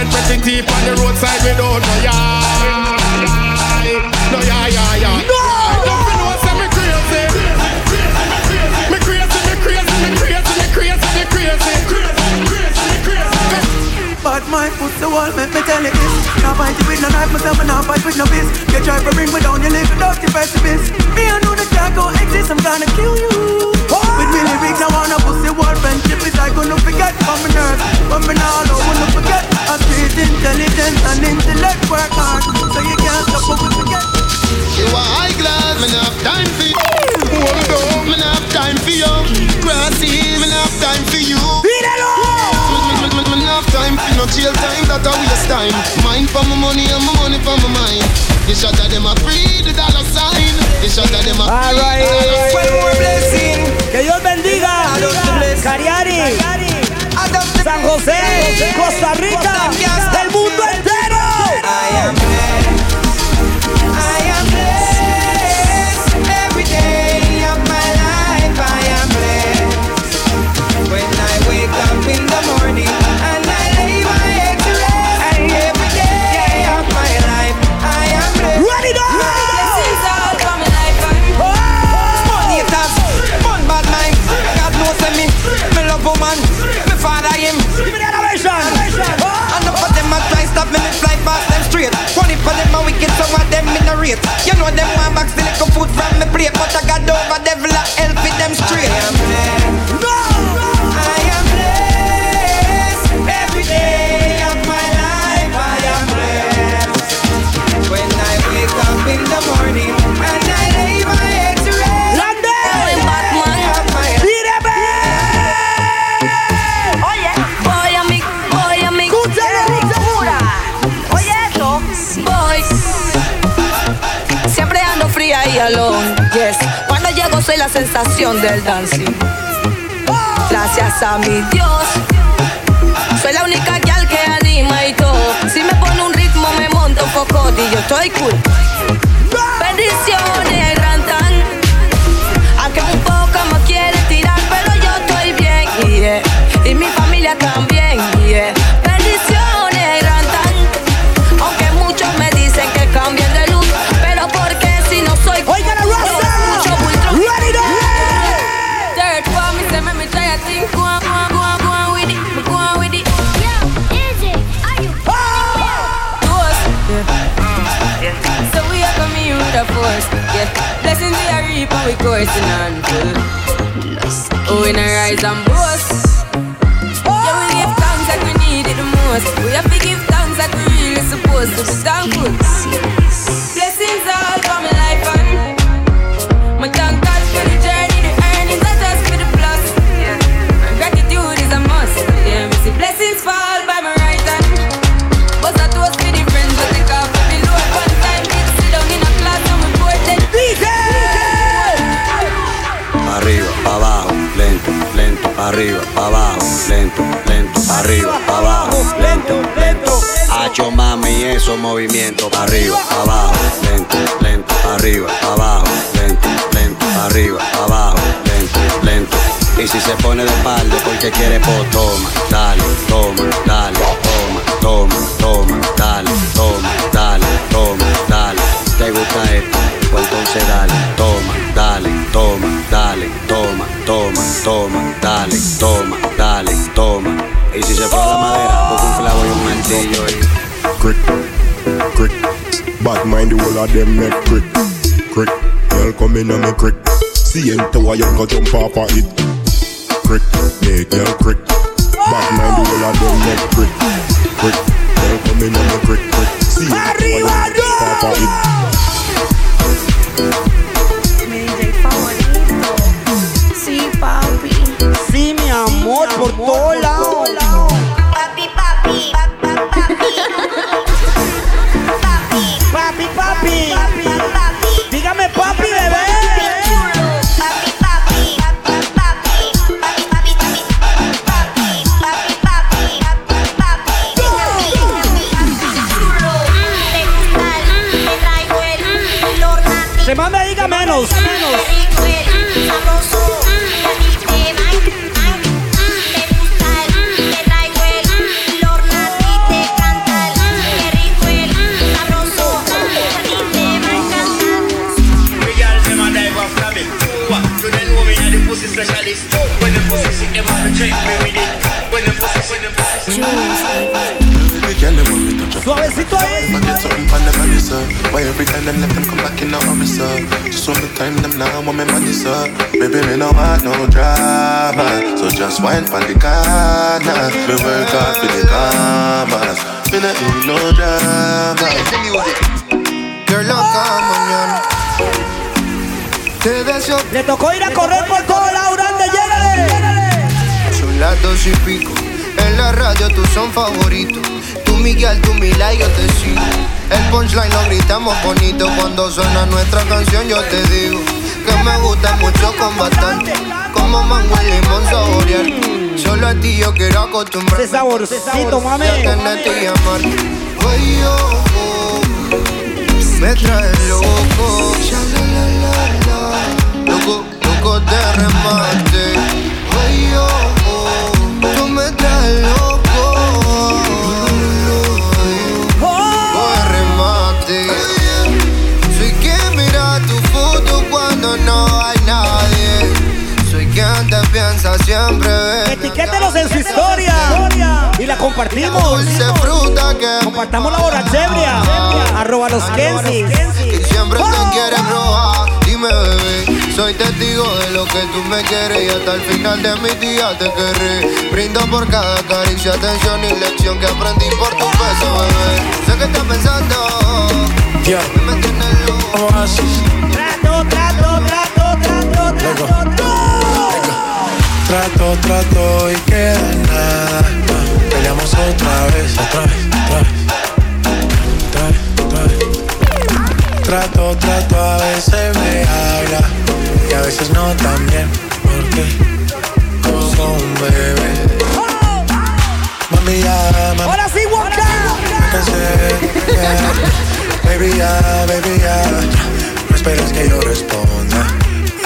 find pretty teeth on the roadside without no yard. No yard, yard, yard. No! Don't you know I'm crazy? Me crazy, me crazy, me crazy, me crazy, me crazy.
But my foot the wall, make me tell it this Now fight it with no knife, myself and now fight with no fist You try to bring me down, you live without your precipice Me, I know that I go exist, I'm gonna kill you the lyrics, I wanna pussy war friendship is I gonna forget? From my nerves from me now don't wanna forget? I street intelligence and intellect work hard So you can't stop what we forget.
You are high class, man have time for you. Hold it up, man have time for you. Grassy, man have time for you. Beat it up! Man have time for no jail time, that a waste time. Mind for my money and my money for my mind. You shot at them a free the dollar sign.
Que Dios bendiga. Cariari. San José. Costa Rica. Del
wait You know them want box the little food from me plate But I got over devil a
hell del dancing. Gracias a mi Dios, soy la única que al que anima y todo. Si me pone un ritmo, me monto un poco y yo estoy cool. Bendiciones.
To.
Oh, we not rise and boast. Yeah, we give thanks like we need it the most. We have to give thanks like we really supposed to be thankful.
Arriba, abajo, lento, lento. Hacho mami, esos movimientos, arriba, abajo, lento, lento, arriba, abajo, lento, lento, arriba, abajo, lento, lento. Y si se pone de espalda porque quiere, pues toma, dale, toma, dale, toma, toma, toma, dale, toma, dale, toma, dale. ¿Te gusta esto? Pues entonces dale, toma, dale, toma, dale, toma, toma, toma, dale, toma,
Crick, crick. Bad mind the whole of them make crick, crick. Girl come in and me crick. See into why you go jump off of it. Crick, yeah, girl crick. Bad mind the whole of them make crick, crick. Girl come in and me crick, crick. See into why you go jump off of it.
Sí, papi. Sí, mi amor, por todos lados. Suavecito ahí.
I get something from the money, sir. Why every time them let them come back in the hurry, sir? Just want the time them now want me money, sir. Baby, me no want no drama, so just wine for the corner. Me work hard for the commas, me no need no drama.
You're loca mañana. Te deseo.
Le tocó ir a correr por todo lado, grande, llégale.
Son las dos y pico. En la radio tú son favoritos. Tú Miguel, tú Mila y yo te sigo. El punchline lo gritamos bonito. Cuando suena nuestra canción yo te digo que me gusta mucho con bastante. Como mango y limón saborear. Solo a ti yo quiero acostumbrarme.
Ese saborcito, mami.
Ya tenerte y amarte. Oh, oh, me trae loco. Loco, loco de remate. Ay, oh, oh,
compartimos.
Dulce fruta que
Compartamos la borrachebria. Arroba los Kensis.
Y siempre te quieres robar. Dime, bebé, soy testigo de lo que tú me quieres y hasta el final de mi día te querré. Brindo por cada caricia, atención y lección que aprendí por tu beso, bebé. Sé que estás pensando. Me tienes loco.
Trato, trato, trato, trato, trato.
Trato, trato y queda nada. Peleamos otra vez, otra vez, otra vez. Otra vez, otra vez. Trato, trato, a veces me habla y a veces no también. Porque como un bebé. Mami, ya, mami.
Ahora sí, Wonka.
Me cansé, yeah. Baby, ya, baby, ya. No esperes que yo responda.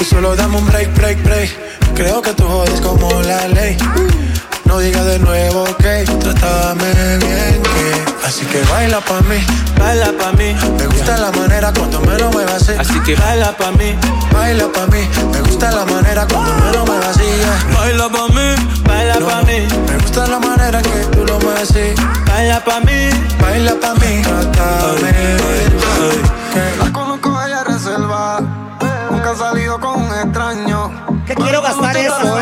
Y solo dame un break, break, break. Creo que tú jodes como la ley no digas de nuevo que trátame bien que Así que baila pa' mí, baila pa' mí. Me gusta la manera cuando me lo muevas así. Así que baila pa' mí, baila pa' mí. Me gusta la manera cuando me lo muevas así. Baila pa' mí, baila pa' mí. Me gusta la manera que tú lo mueves así. Baila pa' mí, baila pa' mí. Trátame bien que
La conozco a ella reserva Nunca ha salido con
un extraño. Que
quiero gastar eso.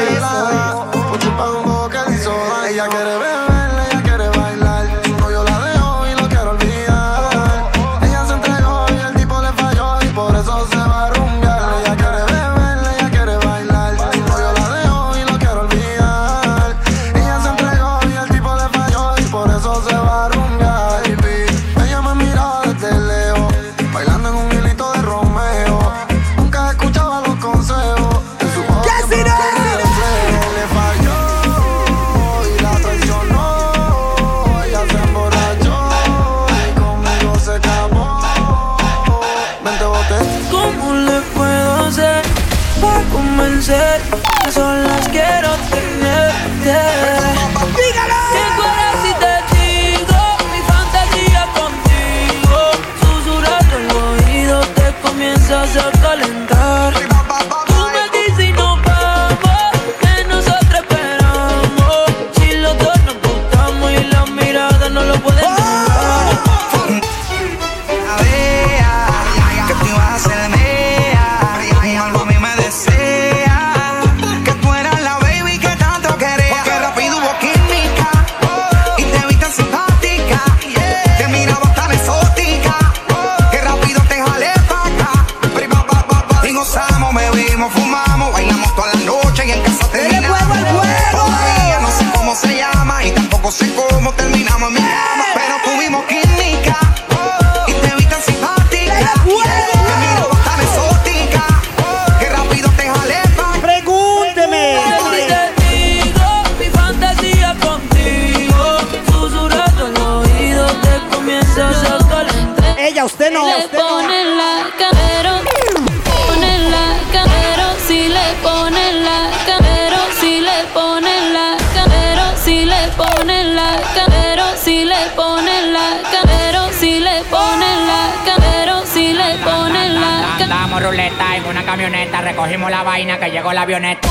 Andamos ruleta en una camioneta, recogimos la vaina que llegó la avioneta.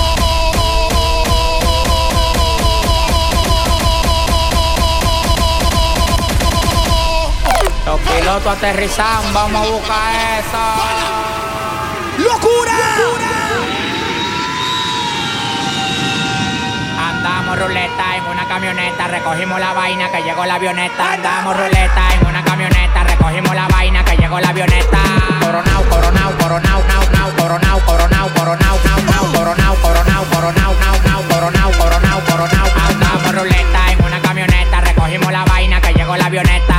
Los pilotos aterrizan, vamos a buscar eso.
¡Locura!
Andamos ruleta en una camioneta, recogimos la vaina que llegó la avioneta. Andamos ruleta en una recogimos la vaina que llegó la avioneta. Coronao, coronao, coronao, nao, nao, coronao, coronao, coronao, nao, nao, coronao, coronao, coronao, nao, nao, coronao, coronao, coronao. Andamos ruleta en una camioneta, recogimos la vaina que llegó la avioneta.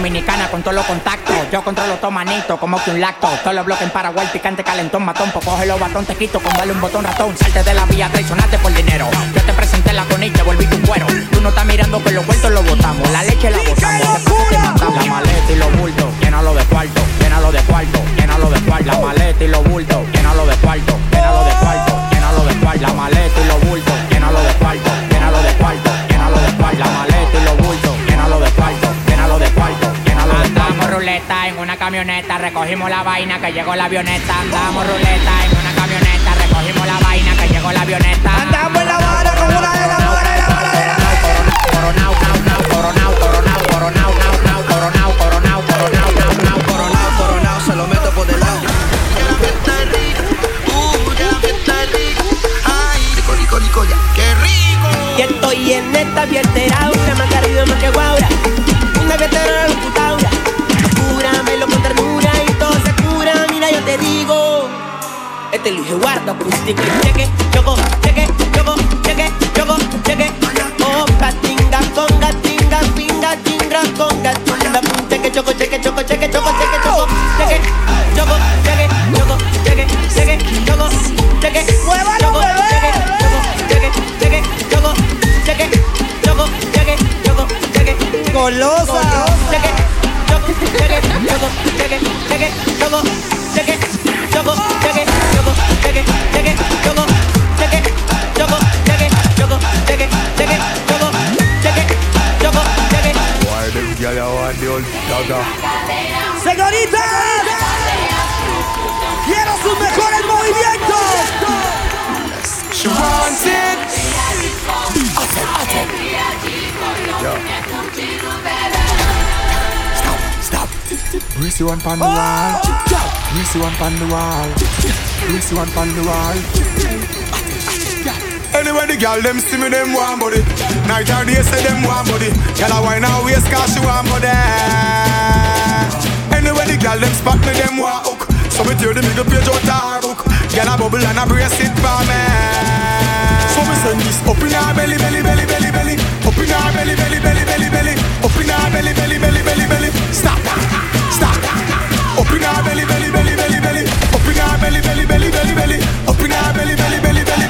Dominicana con todos los contactos. Yo controlo todo manito, como que un lacto. Todos los bloques en Paraguay, picante, calentón, matón. Pues coge los batón, te quito con darle un botón ratón. Salte de la vía, traicionaste por dinero. Yo te presenté la con y te volví tu cuero. Tú no estás mirando que los vueltos los botamos. La leche la botamos. Te matamos. La maleta y los bultos, llénalo de cuarto, llénalo de cuarto, llénalo de cuarto. La maleta y los bultos, llénalo de cuarto, camioneta, recogimos la vaina que llegó la avioneta. Andamos ruleta en una camioneta, recogimos la vaina que llegó la avioneta.
Andamos en la vara con una de la vara de la vara de la
Coronao, nao, coronao, coronao, coronao, nao, nao, coronao, coronao, coronao, nao, nao, coronao,
coronao, se lo meto por del lado.
Y estoy en esta fiestera, una más caribe más que guaura. Una fiestera digo. Este Luis Eduardo acústico y cheque, choco, cheque, choco, cheque, choco, cheque. Oh, patinga, conga, tinga, pinga, conga, tinga, cheque, choco, cheque, choco, cheque, choco, cheque, choco, cheque, choco, cheque, choco, cheque, cheque, choco, cheque,
¡Muévalo,
choco, cheque, choco, cheque, cheque, choco, cheque, choco, cheque, choco, cheque,
Golosa.
cheque, choco, cheque, choco, cheque, cheque, choco,
Señorita, quiero mejores movimientos.
Brace you one pon the wall. Brace you one pon the wall. Brace you one pon the wall. Anyway, the girl them see me, them want body. Night or day say them want body. Girl a wine and waist 'cause she want body. Anyway, the girl them spot me, them want hook. So me tear the middle page out her book. Girl a bubble and a brace it for me. So me send this up in her belly, belly, belly, belly, belly. In her belly, belly, belly, belly, belly. Up in her belly, belly, belly, belly, belly. Stop, stop. Up in her belly, belly, belly, belly, belly. Up in her belly, belly, belly, belly, belly. Up in her belly, belly, belly, belly,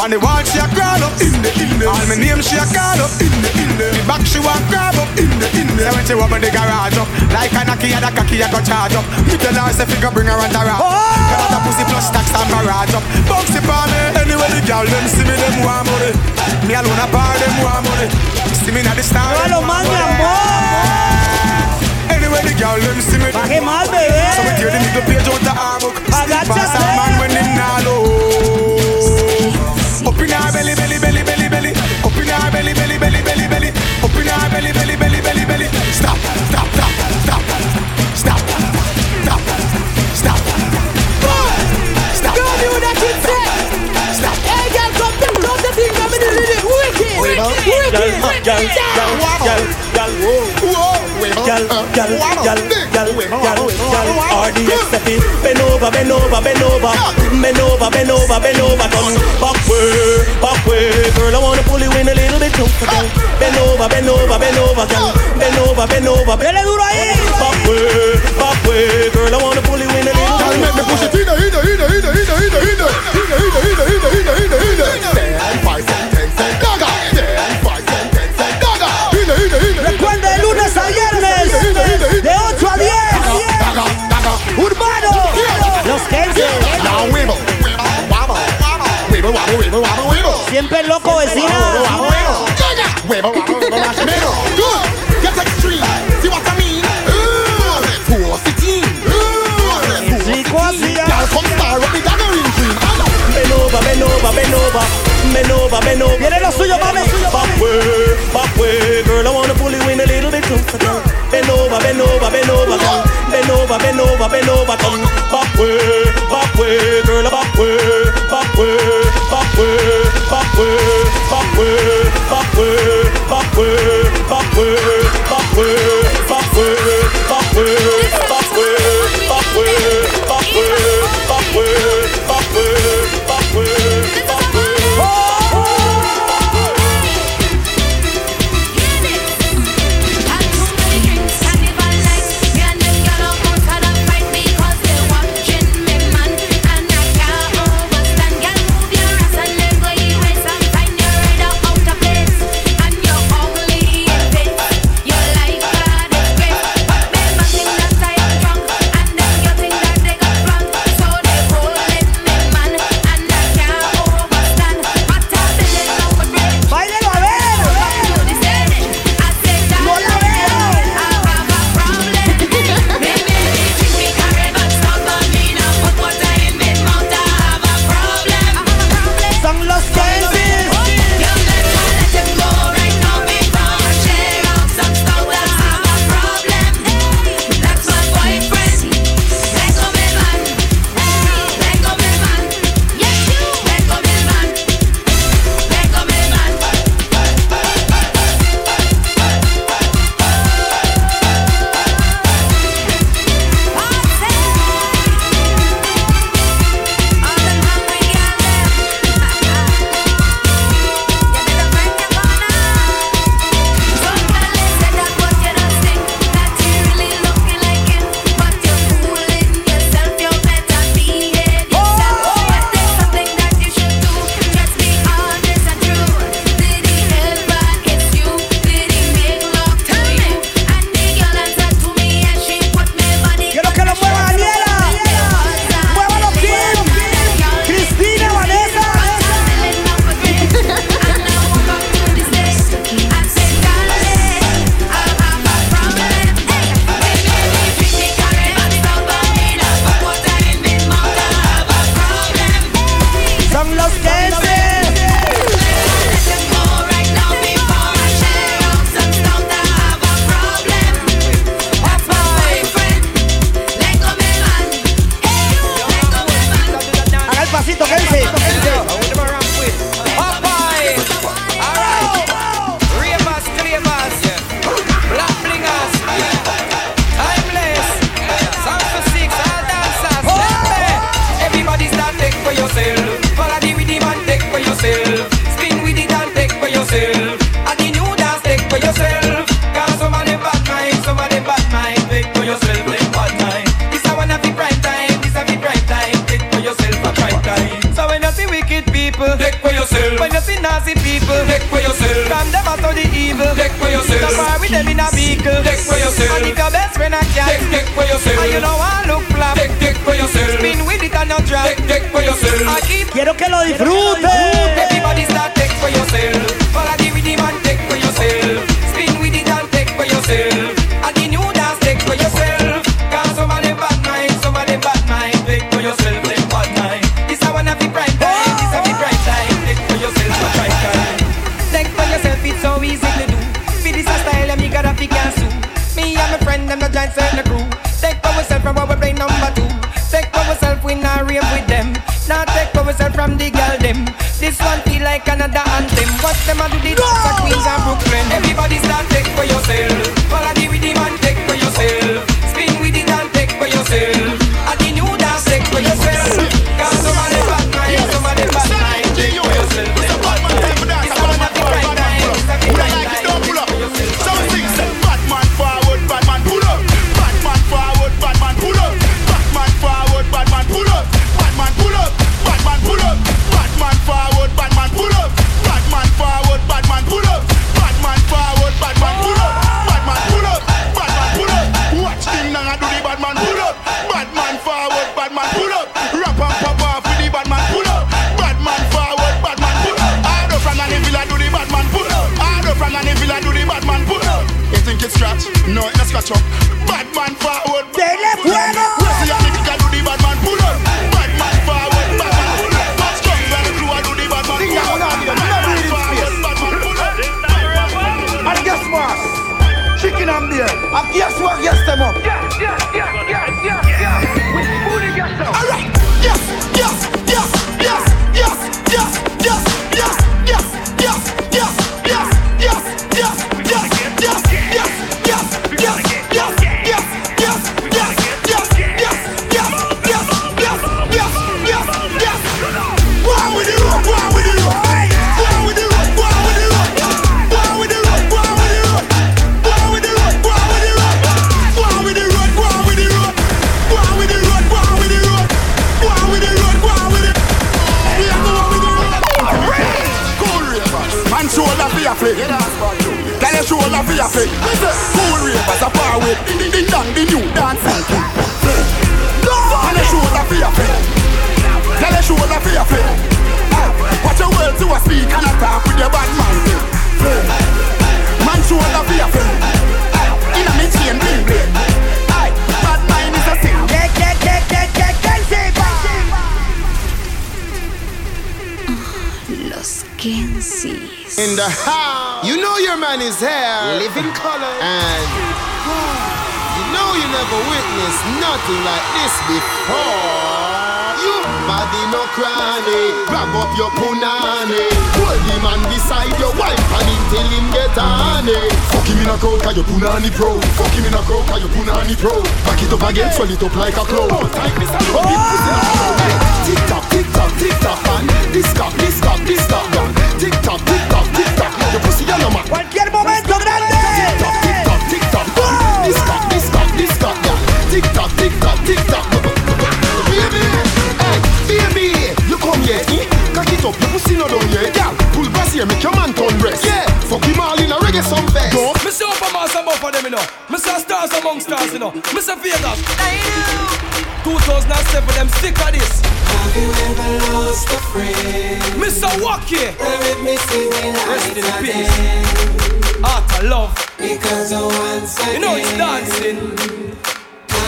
On the wall she a crawl up in the in the. All my name she a call up in the in the. The back she want grab up in the in the. When she open the garage up, like a knocky and a cocky a go charge up. Me tell her say figure bring her on the rap. Got out a pussy plus tax and barrage up. Box it for me. Anyway the girl them see me them want money. Me alone a bar them want money. See me na the star.
Lo más, mi amor.
Anyway the girl them see me.
Baje mal, bebé.
So we tear the middle page out the artbook. Still pass a man eh. when him nah low. Up in our belly, belly, belly, belly, belly. Up in our belly, belly, belly, belly, belly. Up in our belly, belly, belly, belly, belly. Stop, stop, stop, stop, stop, stop, stop. Stop.
Girl, you that kid say.
Stop.
Hey, girl, come pick up the thing from the lyric. Wicked, wicked,
Girl, girl, girl, girl, girl, girl, girl, girl, girl, girl, girl, RDXFE, bend over, bend over, bend over, bend over, bend over, bend over, turn back way, back way, girl, I wanna pull you in a little bit closer, girl, bend over, bend over, bend over, girl, bend over, bend over, bend duro ahí, back way, back way, girl, I wanna pull you in a little bit
Make me push it in
Siempre loco, vecina. Viene lo suyo, mami.
Backway, backway. Girl, I wanna a little bit too. Ven over, ven over, ven over.
Ven. away. experienced nothing like this before. You body no cranny, grab up your punani. Hold him and beside your wife and him till him get honey. Fuck him in a crowd, cause your punani pro. Fuck him in a crowd, cause your punani pro. Back it up again, swell it up like a clown. Oh, tight, Mr. Oh! Tick tock, tick tock, tick tock, man. This cock, this cock, this cock, man. Tick tock, tick tock, tick tock. Your pussy, you're no man.
Cualquier momento grande.
Tick tock. Tick tock, tick tock, tick tock. Baby, hey, baby, you come here, eh? Cock it up, your pussy no done yet. Girl, pull bass here, make your man turn rest. Yeah, fuck him all in a reggae some best.
Go. Me see up a mass above of them, you know. Me see stars among stars, you know. Me see Vegas. I do. 2007, them sick of this.
Have you ever lost a friend?
Mr.
Walkie! Let me singing
Rest in peace. Art of love.
Because once again,
you know it's dancing.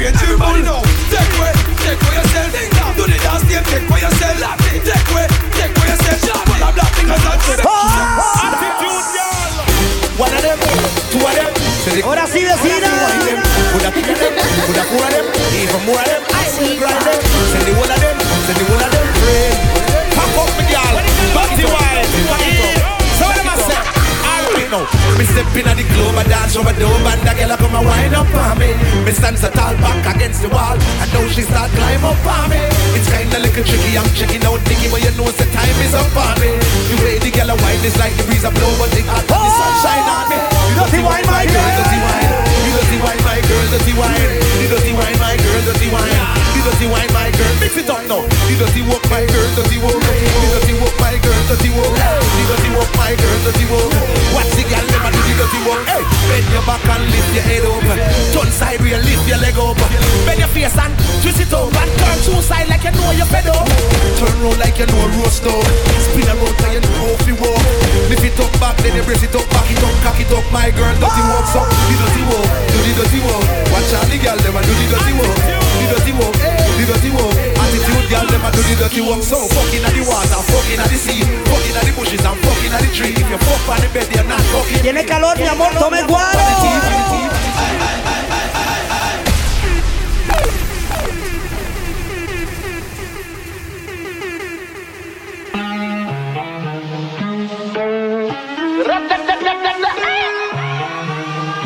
great
Everybody
know Take away, take away yourself Do the dance team, take away yourself Take away, take away yourself Well, I'm black because I'm to the Attitude, y'all
One of them, two of them
Ahora sí, vecina
Put a kick of them, put of them Even more of them, I will grind them Send the one of them, send the one of them now, me step in at the club, I dance over the dome, and the girl come and wind up on me. Me stand so tall back against the wall, and now she start climb up on me. It's kinda little tricky, I'm checking out Nicky, but you know the time is up on me. The way the girl a wine is like the breeze a blow, but the hot and the sunshine on me. You dirty wine, my girl, dirty wine. You dirty wine, my girl, dirty wine. You dirty wine, my girl. You dirty wine, my girl, mix it up now. You dirty walk, my girl, dirty walk. You dirty walk, my girl, dirty walk. You dirty walk, my girl, dirty walk. Watch the girl, never do the dirty walk. Hey, bend your back and lift your head up. Turn side real, lift your leg up. Bend your face and twist it and turn two side like you know you're fed up. Turn round like you know roast up. Spin around like you know if you walk. Lift it up back, then you brace it up, back it up, cock it up, my girl. Dirty walk, so the dirty walk, do the dirty walk. Watch out the girl, never do the dirty walk. The dirty walk, the dirty walk. Attitude girl, never do the dirty walk. So fucking at the water, fucking at the sea, fucking at the bushes and fucking at the tree. If you fuck on the bed, you're not fucking.
Tiene calor, mi amor, tome guaro.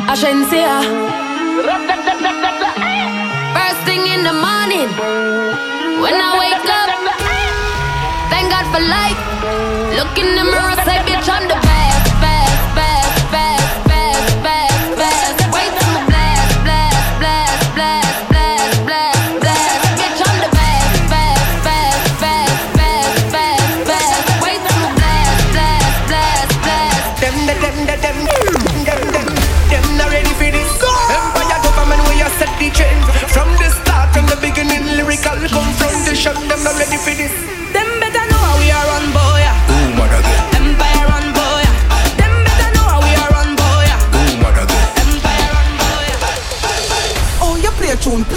Agencia. In the morning, when I wake up, thank God for life. Look in the mirror, say, bitch, I'm the best,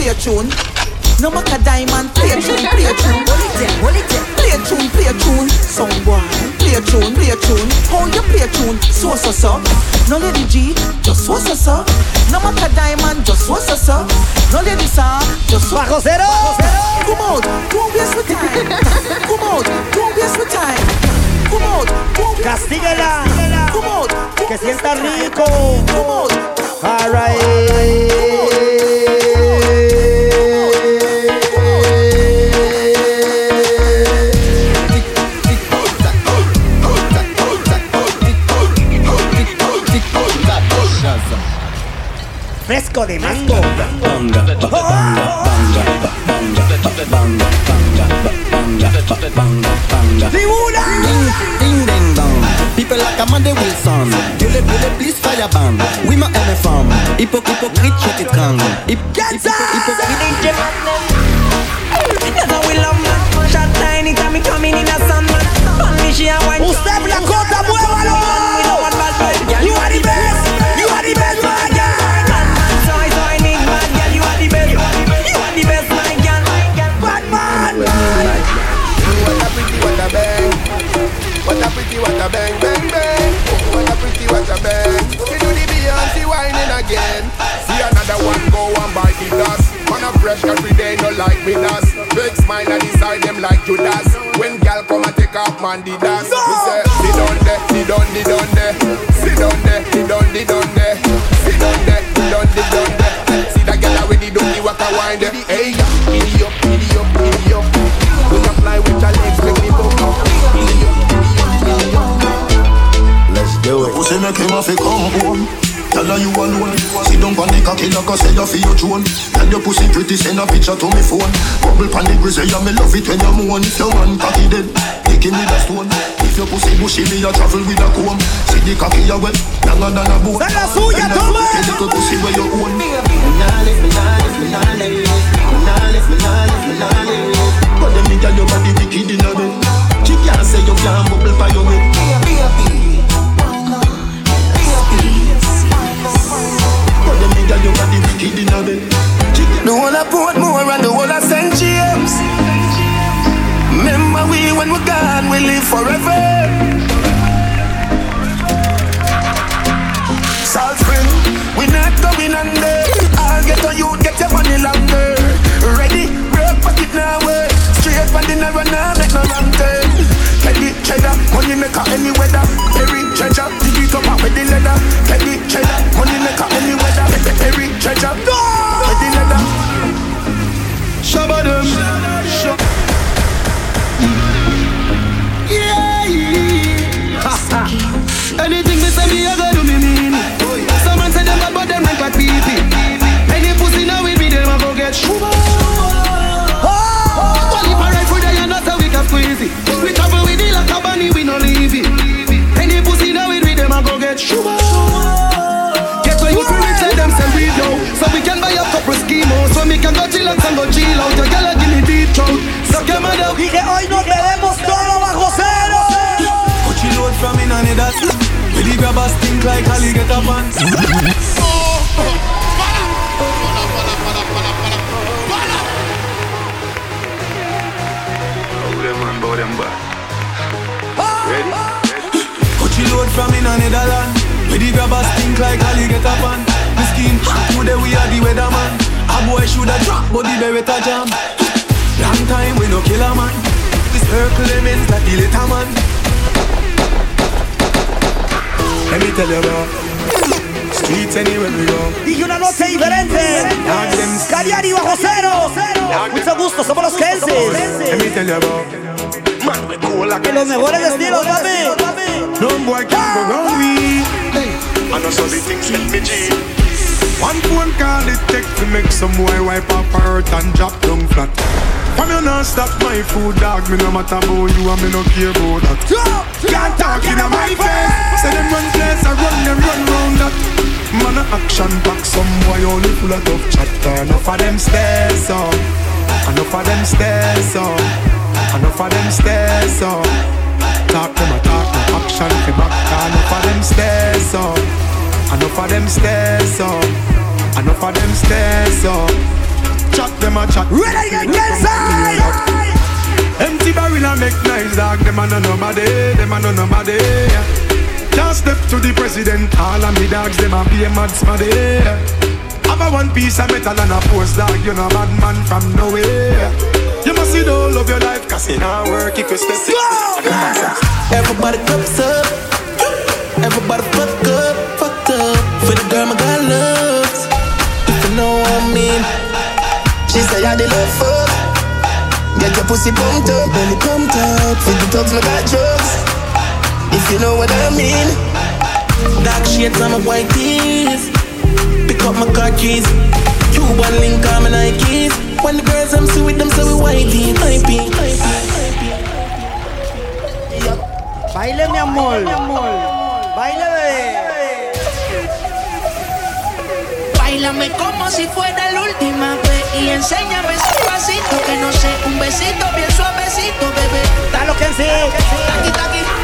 play a tune, play a. No matter diamond, play a tune, play a tune. Hold it there, hold it there. Play a tune, play a tune. Song boy, play a tune, play a tune. How you play a tune? So so so. No lady G, just so so so. No matter diamond, just so so so. No lady sir, just so.
Bajo cero.
Come out, don't waste my time. Come out, don't waste my time. Come out, don't
Castíguela.
Come out,
Que sienta rico.
come out.
Banga, banga.
Tribuna.
Ding, dong. People like Amanda Wilson. Gueule, gueule, please fire bang. Oui, ma aime femme. Hypo, hypocrite, je t'étrangle. Hip, hypo, hypocrite.
Never will love man. Shot tiny time me coming in a sun man. Only she a wine.
Usted Blacota, muévalo.
Again. See another one go and buy the dust. Man a fresh every day, no like me dust. Big smile and inside them like Judas. When gal come and take off man the dust. We say, sit down there, sit down, sit down there. Sit down there, sit down, sit down there. Sit down there, sit down, sit down there. See that gal already do the walk a wind there. Hey, giddy up, giddy up, giddy up. When you fly with your legs, make me go. Giddy up, giddy up, giddy up.
Let's do it. Pussy make him have to come home. Tell her you alone. Sit down on the cocky like I say you your drone. Tell your pussy pretty, send a picture to me phone. Bubble pan the grizzly, yeah, me love it when you moan. If your man cocky dead, pick him with a stone. If your pussy bushy, me a travel with a comb. See the cocky you wet, longer than a bone.
¡Es la suya,
And a
toma!
pretty little pussy where you own.
Me nah live, me nah live, me nah live. Me nah live, me nah live, me nah live.
But them nigga your body wicked in a bed. She can't say you can't bubble for your head. kid a bed.
The whole of Portmore and the whole of St. James. Remember we when we're gone, we live forever. Salt Spring, we not going under. I'll get
on you, get your money longer. Ready,
breakfast it now. Straight from the narrow, now make no wrong turn Petty cheddar, money make maker any weather. Every treasure, dig it up out with the leather. Petty cheddar, money make maker any weather. Every treasure, no! with the leather.
Shabba them. Shabba Yeah. Anything we say me, I go do me mean. Some man say them bad, but them rank
like pee Any pussy now with me, them I go get shoo leave it. Any pussy now
it with them, I go get you. Get on
your parents, tell them send breathe out.
So we can buy a couple schemos. So we can go chill out and go chill out. Your girl a give me deep throat. So come on out.
Y que hoy nos quedemos todo bajo cero.
Cochi load from in and that. With the grabbers think like alligator pants. From in on Netherland. With the grabbers stink like up on. The skin hot today we are the weatherman. A boy shoulda drop but the beretta jam. Long time we no kill a man. This circle lemons like the little man. Let me tell you about Streets anywhere we go
Dije una noche diferente. Cariari bajo cero. Mucho gusto, somos los Kensis.
Let me tell you about Man, we cool like
los mejores estilos, papi.
No boy can go round me. Hey. I know some the things let me G. One phone call it take to make some boy wipe up her hurt and drop down flat. From you not stop my food dog. Me no matter about you and me no care about that. Can't talk in my face. Say them run place I run them run round that. Man a action back some boy only full of tough chatter. Enough of them stairs up Enough of them stairs up Enough of them stairs up Talk them a talk, action fi back Enough of them stairs up Enough of them stairs up Enough of them stairs up Chat them a chat.
Ready to get
Empty barrel a make nice dog. Them a no nobody, them a no nobody. Can't step to the president All of me dogs, them a be a mad smaddy. Have a one piece of metal and a post dog. You know bad man from nowhere. You must see the whole of your life Cause it not work if you step
Everybody cups up. Everybody fuck up, fucked up. For the girl my God loves. If you know what I mean. She say I the love fuck. Get your pussy pumped up, belly pumped up. For the thugs look like drugs. If you know what I mean. Dark shades on my white tees. Pick up my car keys. Cuban link on my Nikes. When the girls I'm see with them, so we whitey, hypey.
Baile, mi amor. Baile, bebé.
Bailame como si fuera la última vez y enséñame ese pasito que no sé, un besito bien suavecito, bebé.
Dale que sí.
Taqui, taqui.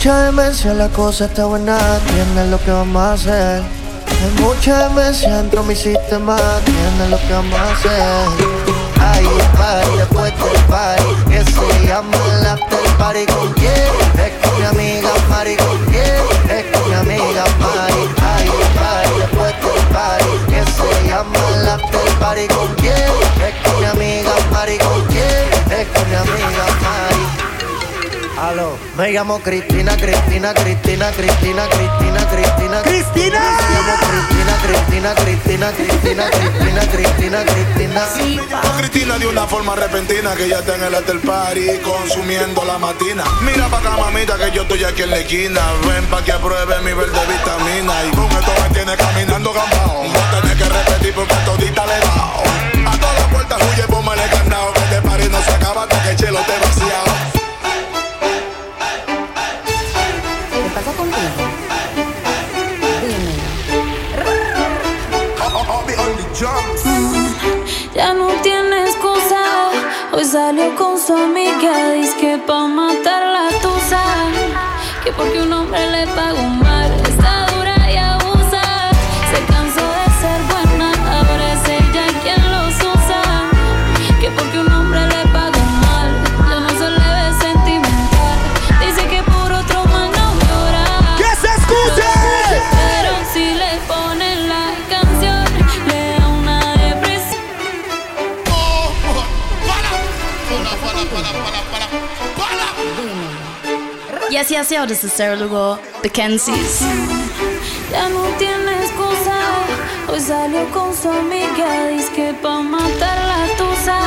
Mucha demencia, la cosa está buena, entiende lo que vamos a hacer. Hay mucha demencia dentro de mi sistema, entiende lo que vamos a hacer. El party, después del party, que se llama el after party con quién, es con mi amiga Mari con quién, es con mi amiga Mari. El party, después del party, que se llama el party con quién, es con mi amiga Mari con quién, es con mi amiga. Aló, me llamo Cristina, Cristina, Cristina, Cristina, Cristina, Cristina,
Cristina.
Me llamo Cristina, Cristina, Cristina, Cristina, Cristina, Cristina, Cristina.
Con Cristina de una forma repentina que ya está en el after party consumiendo la matina. Mira pa' acá, mamita, que yo estoy aquí en la esquina. Ven pa' que apruebe mi verde vitamina. Y con esto me tiene caminando gambao. A tener que repetir porque todita le he dado. A todas las puertas huye, póngale candado. Que este party no se acaba hasta que el chelo esté vaciado.
ya no tiene excusa.
Hoy salió con su amiga. Dice que pa' matar la tusa. Que porque un hombre le pagó mal.
Yes, yes, yo, is Sarah Lugo, the Kensies.
Ya no tiene excusa. Hoy salió con su amiga, dice que pa' matar la tusa.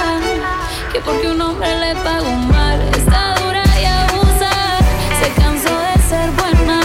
Que porque un hombre le pagó mal, está dura y abusa. Se cansó de ser buena,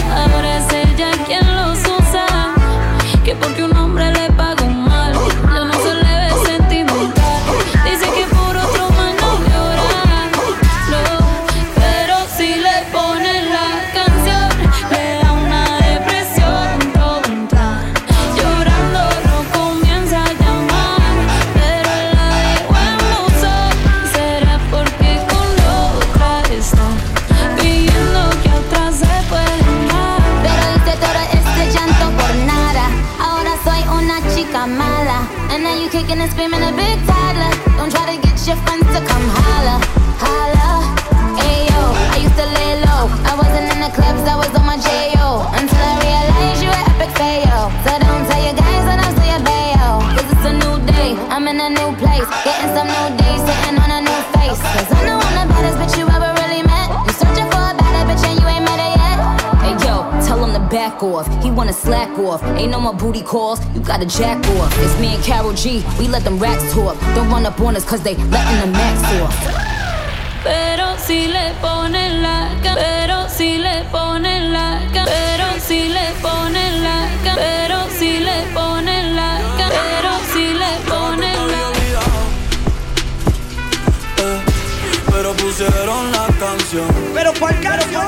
back off. He wanna slack off. Ain't no more booty calls. You gotta jack off. It's me and Karol G. We let them racks talk. Don't run up on us cause they letting the max off.
Pero si le ponen la ca- pero si le ponen la ca- pero si le ponen la ca- pero si le ponen la ca- pero si le ponen la
Eh, pero pusieron la canción.
Pero cuál canción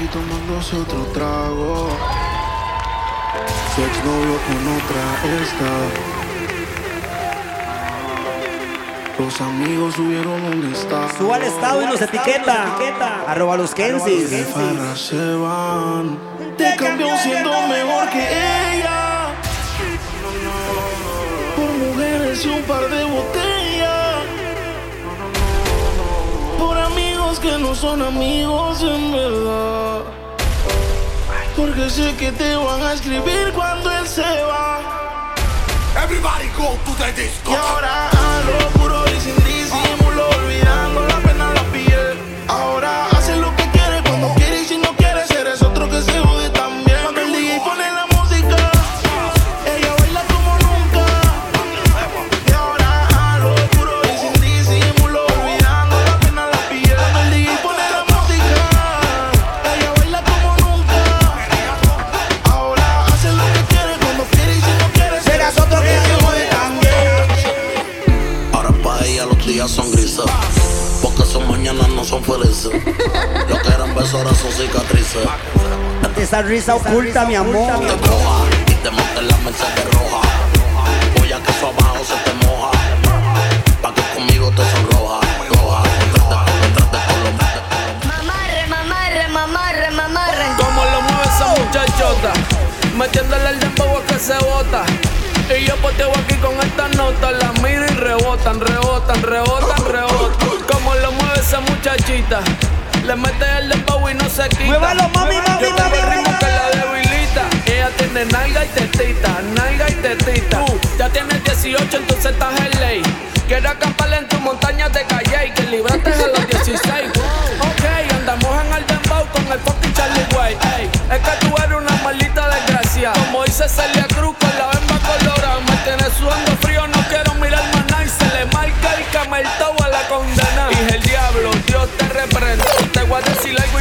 aquí tomándose otro trago. Su exnovio con otra está. Los amigos subieron un estado.
Suba al estado y nos etiqueta. Arroba los Kensis.
De farra se van. Te cambió siendo mejor que ella. Por mujeres y un par de botellas. Amigos que no son amigos en verdad. Porque sé que te van a escribir cuando él se va. Everybody go to the disco. Y ahora a lo
felices. Lo que eran besos ahora son cicatrices.
Esa risa oculta, mi amor.
Te coja y te monte la Mercedes roja. Voy a que eso abajo se te moja. Pa' que conmigo te sonroja. Roja.
Mamarre, mamarre, mamarre, mamarre.
Como lo mueve esa muchachota, metiéndole el dembow que se bota. Y yo poteo aquí con esta nota, la miro y rebotan, rebotan, rebotan, rebotan. Esa muchachita, le mete el dembow y no se quita.
Muévalo, mami, mami,
yo
mami,
ritmo que la debilita. Ella tiene nalga y tetita, nalga y tetita. Tú ya tienes 18, entonces estás en ley. Quiero acampar en tu montaña de calle que libraste a los 16. Ok, andamos en el dembow con el fucking Charlie. Ey, es que tú eres una maldita desgracia. Como dice Celia Cruz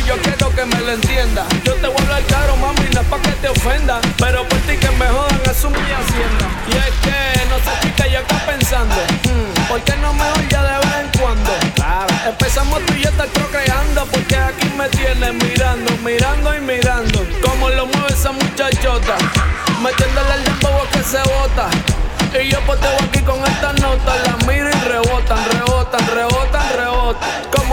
yo quiero que me lo entienda. Yo te voy a hablar caro, mami, no es pa' que te ofenda. Pero por ti que me jodan es mi hacienda. Y es que, no sé, chica, yo acá pensando. Hmm, ¿Por qué no me ya de vez en cuando? Claro. Empezamos tú y yo estar procreando. Porque aquí me tienes mirando, mirando y mirando. Como lo mueve esa muchachota. Metiéndole el dembow que se bota. Y yo poteo aquí con estas notas, las miro y rebotan, rebotan, rebotan, rebotan. Como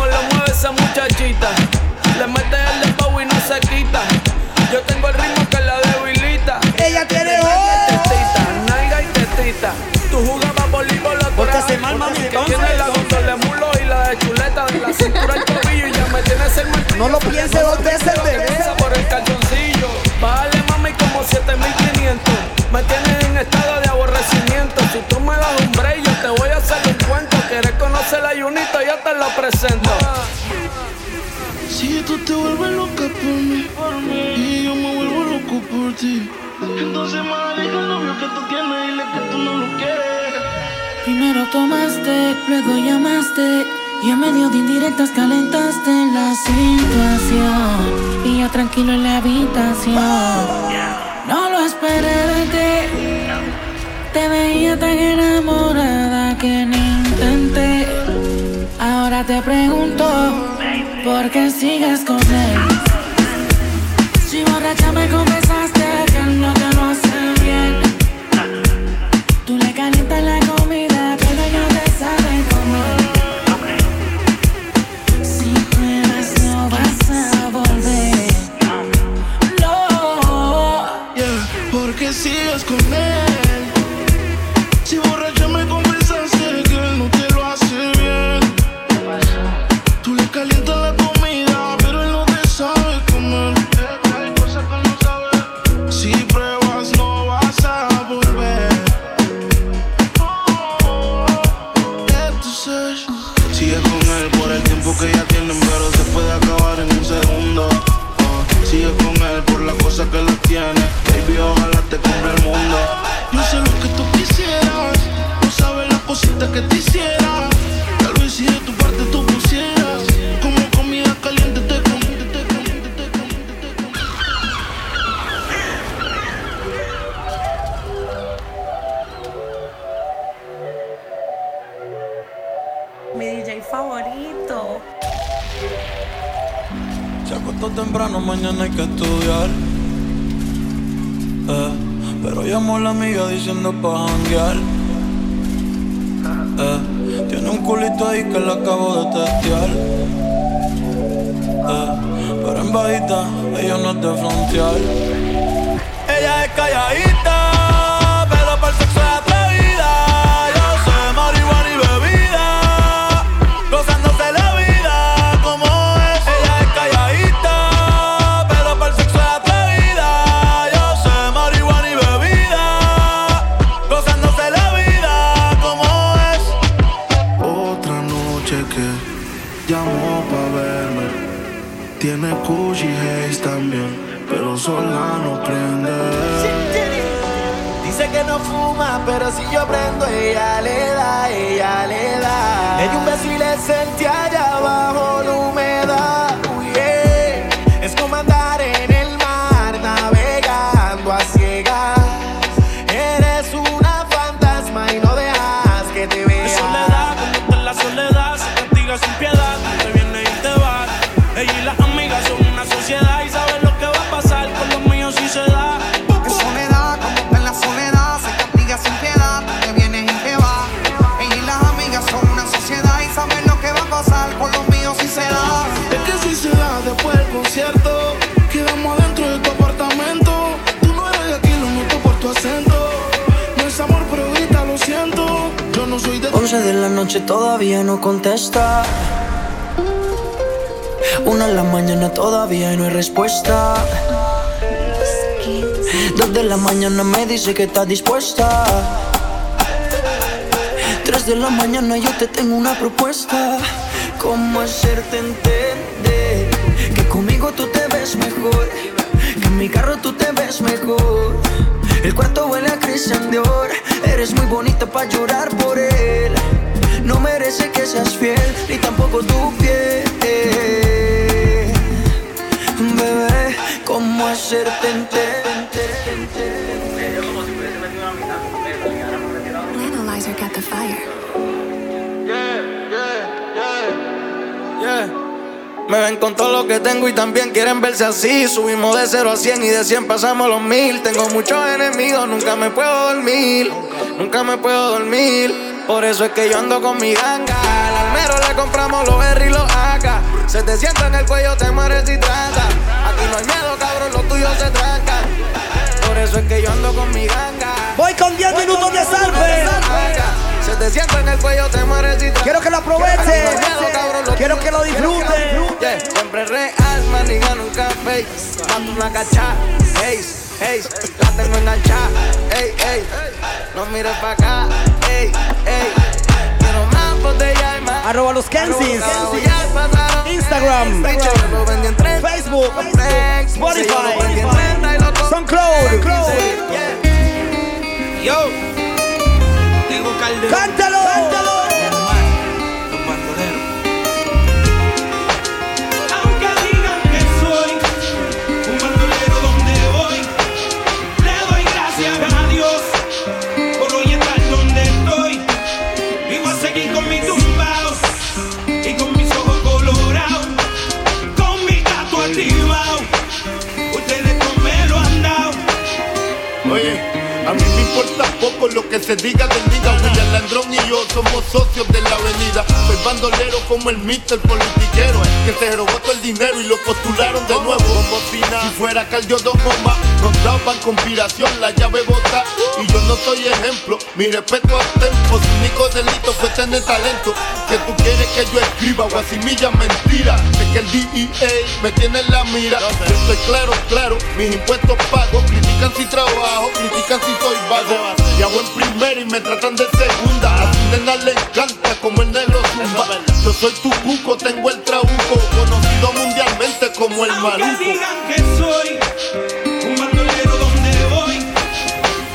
se quita. Yo tengo el ritmo que la debilita.
Ella tiene
tetita, naiga y tetita. Tú jugabas voleibol la
Porque se mal, mami,
tiene la gondola de mulo y la de chuleta de la cintura al tobillo y ya me tienes el martillo.
No lo piense dos veces, bebé.
por el calzoncillo. Bájale mami como 7500. Me tienes en estado de aborrecimiento. Si tú me das un break, yo te voy a hacer un cuento. Quieres conocer la Junito, ya te lo presento.
Si tú te vuelves loca por mí, y yo me vuelvo loco por ti. Entonces, más deja el novio que tú tienes, dile que tú no lo quieres.
Primero tomaste, luego llamaste. Y en medio de indirectas calentaste la situación. Y yo tranquilo en la habitación. No lo esperé de ti. Te veía tan enamorada que ni intenté. Ahora te pregunto, ¿por qué sigues con él? Si borracha me confesaste que no te lo hace bien. Tú le calientas la
llamó la amiga diciendo pa' janguear. Eh, tiene un culito ahí que la acabo de testear. Eh, pero en bajita, ella no es de frontear. Ella es calladita, pero para el sexo es pero
si yo prendo, ella le da, ella le da. Di un beso y le sentí
noche todavía no contesta. Una en la mañana todavía no hay respuesta. Dos de la mañana me dice que está dispuesta. Tres de la mañana yo te tengo una propuesta. ¿Cómo hacerte entender que conmigo tú te ves mejor? Que en mi carro tú te ves mejor. El cuarto huele a Christian Dior. Eres muy bonita para llorar por él. No merece que seas fiel, ni tampoco tu piel.
Bebé, ¿cómo hacerte?
Analyzer got the fire.
Yeah. Me ven con todo lo que tengo y también quieren verse así. Subimos de 0 a 100 y de 100 pasamos los mil. Tengo muchos enemigos, nunca me puedo dormir. Nunca me puedo dormir. Por eso es que yo ando con mi ganga. Al almero le compramos los R y los AK. Se te sienta en el cuello, te mueres y trata. Aquí no hay miedo, cabrón, los tuyos se trancan. Por eso es que yo ando con mi ganga.
Voy con 10 minutos de salve.
Se te sienta en el cuello, te mueres y
Quiero que lo aproveche. Quiero que lo disfrute.
Siempre real, maniga nunca fake. Dando una cacha, hey, hey, la tengo enganchada, ey, ey. No mires para acá, ey, ey. Quiero más botellas y más.
Arroba los Kensis. Instagram, Facebook, Spotify, SoundCloud.
Yo, tengo caldero.
¡Cántalo! ¡Cántalo!
Poco lo que se diga del diga William Landrón y yo somos socios de la avenida. Soy bandolero como el mister politiquero Que se robó todo el dinero y lo postularon de nuevo Como si fuera Caldio dos bombas Nos daban conspiración, la llave bota. Y yo no soy ejemplo, mi respeto al tempo Su único delito fue tener talento. Que tú quieres que yo escriba o asimilla mentira Es que el DEA me tiene en la mira. Yo estoy claro, claro, mis impuestos pago Critican si trabajo, critican si soy vago. Y hago en primera y me tratan de segunda. A tu nena le encanta como el negro zumba. Yo soy tu cuco, tengo el trabuco. Conocido mundialmente como el
Aunque
maluco
digan que soy un bandolero donde voy,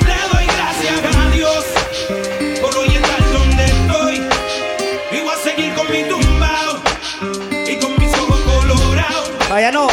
le doy gracias a Dios por hoy estar donde estoy. Y voy a seguir con mi tumbao y con mis ojos colorados,
Vaya no,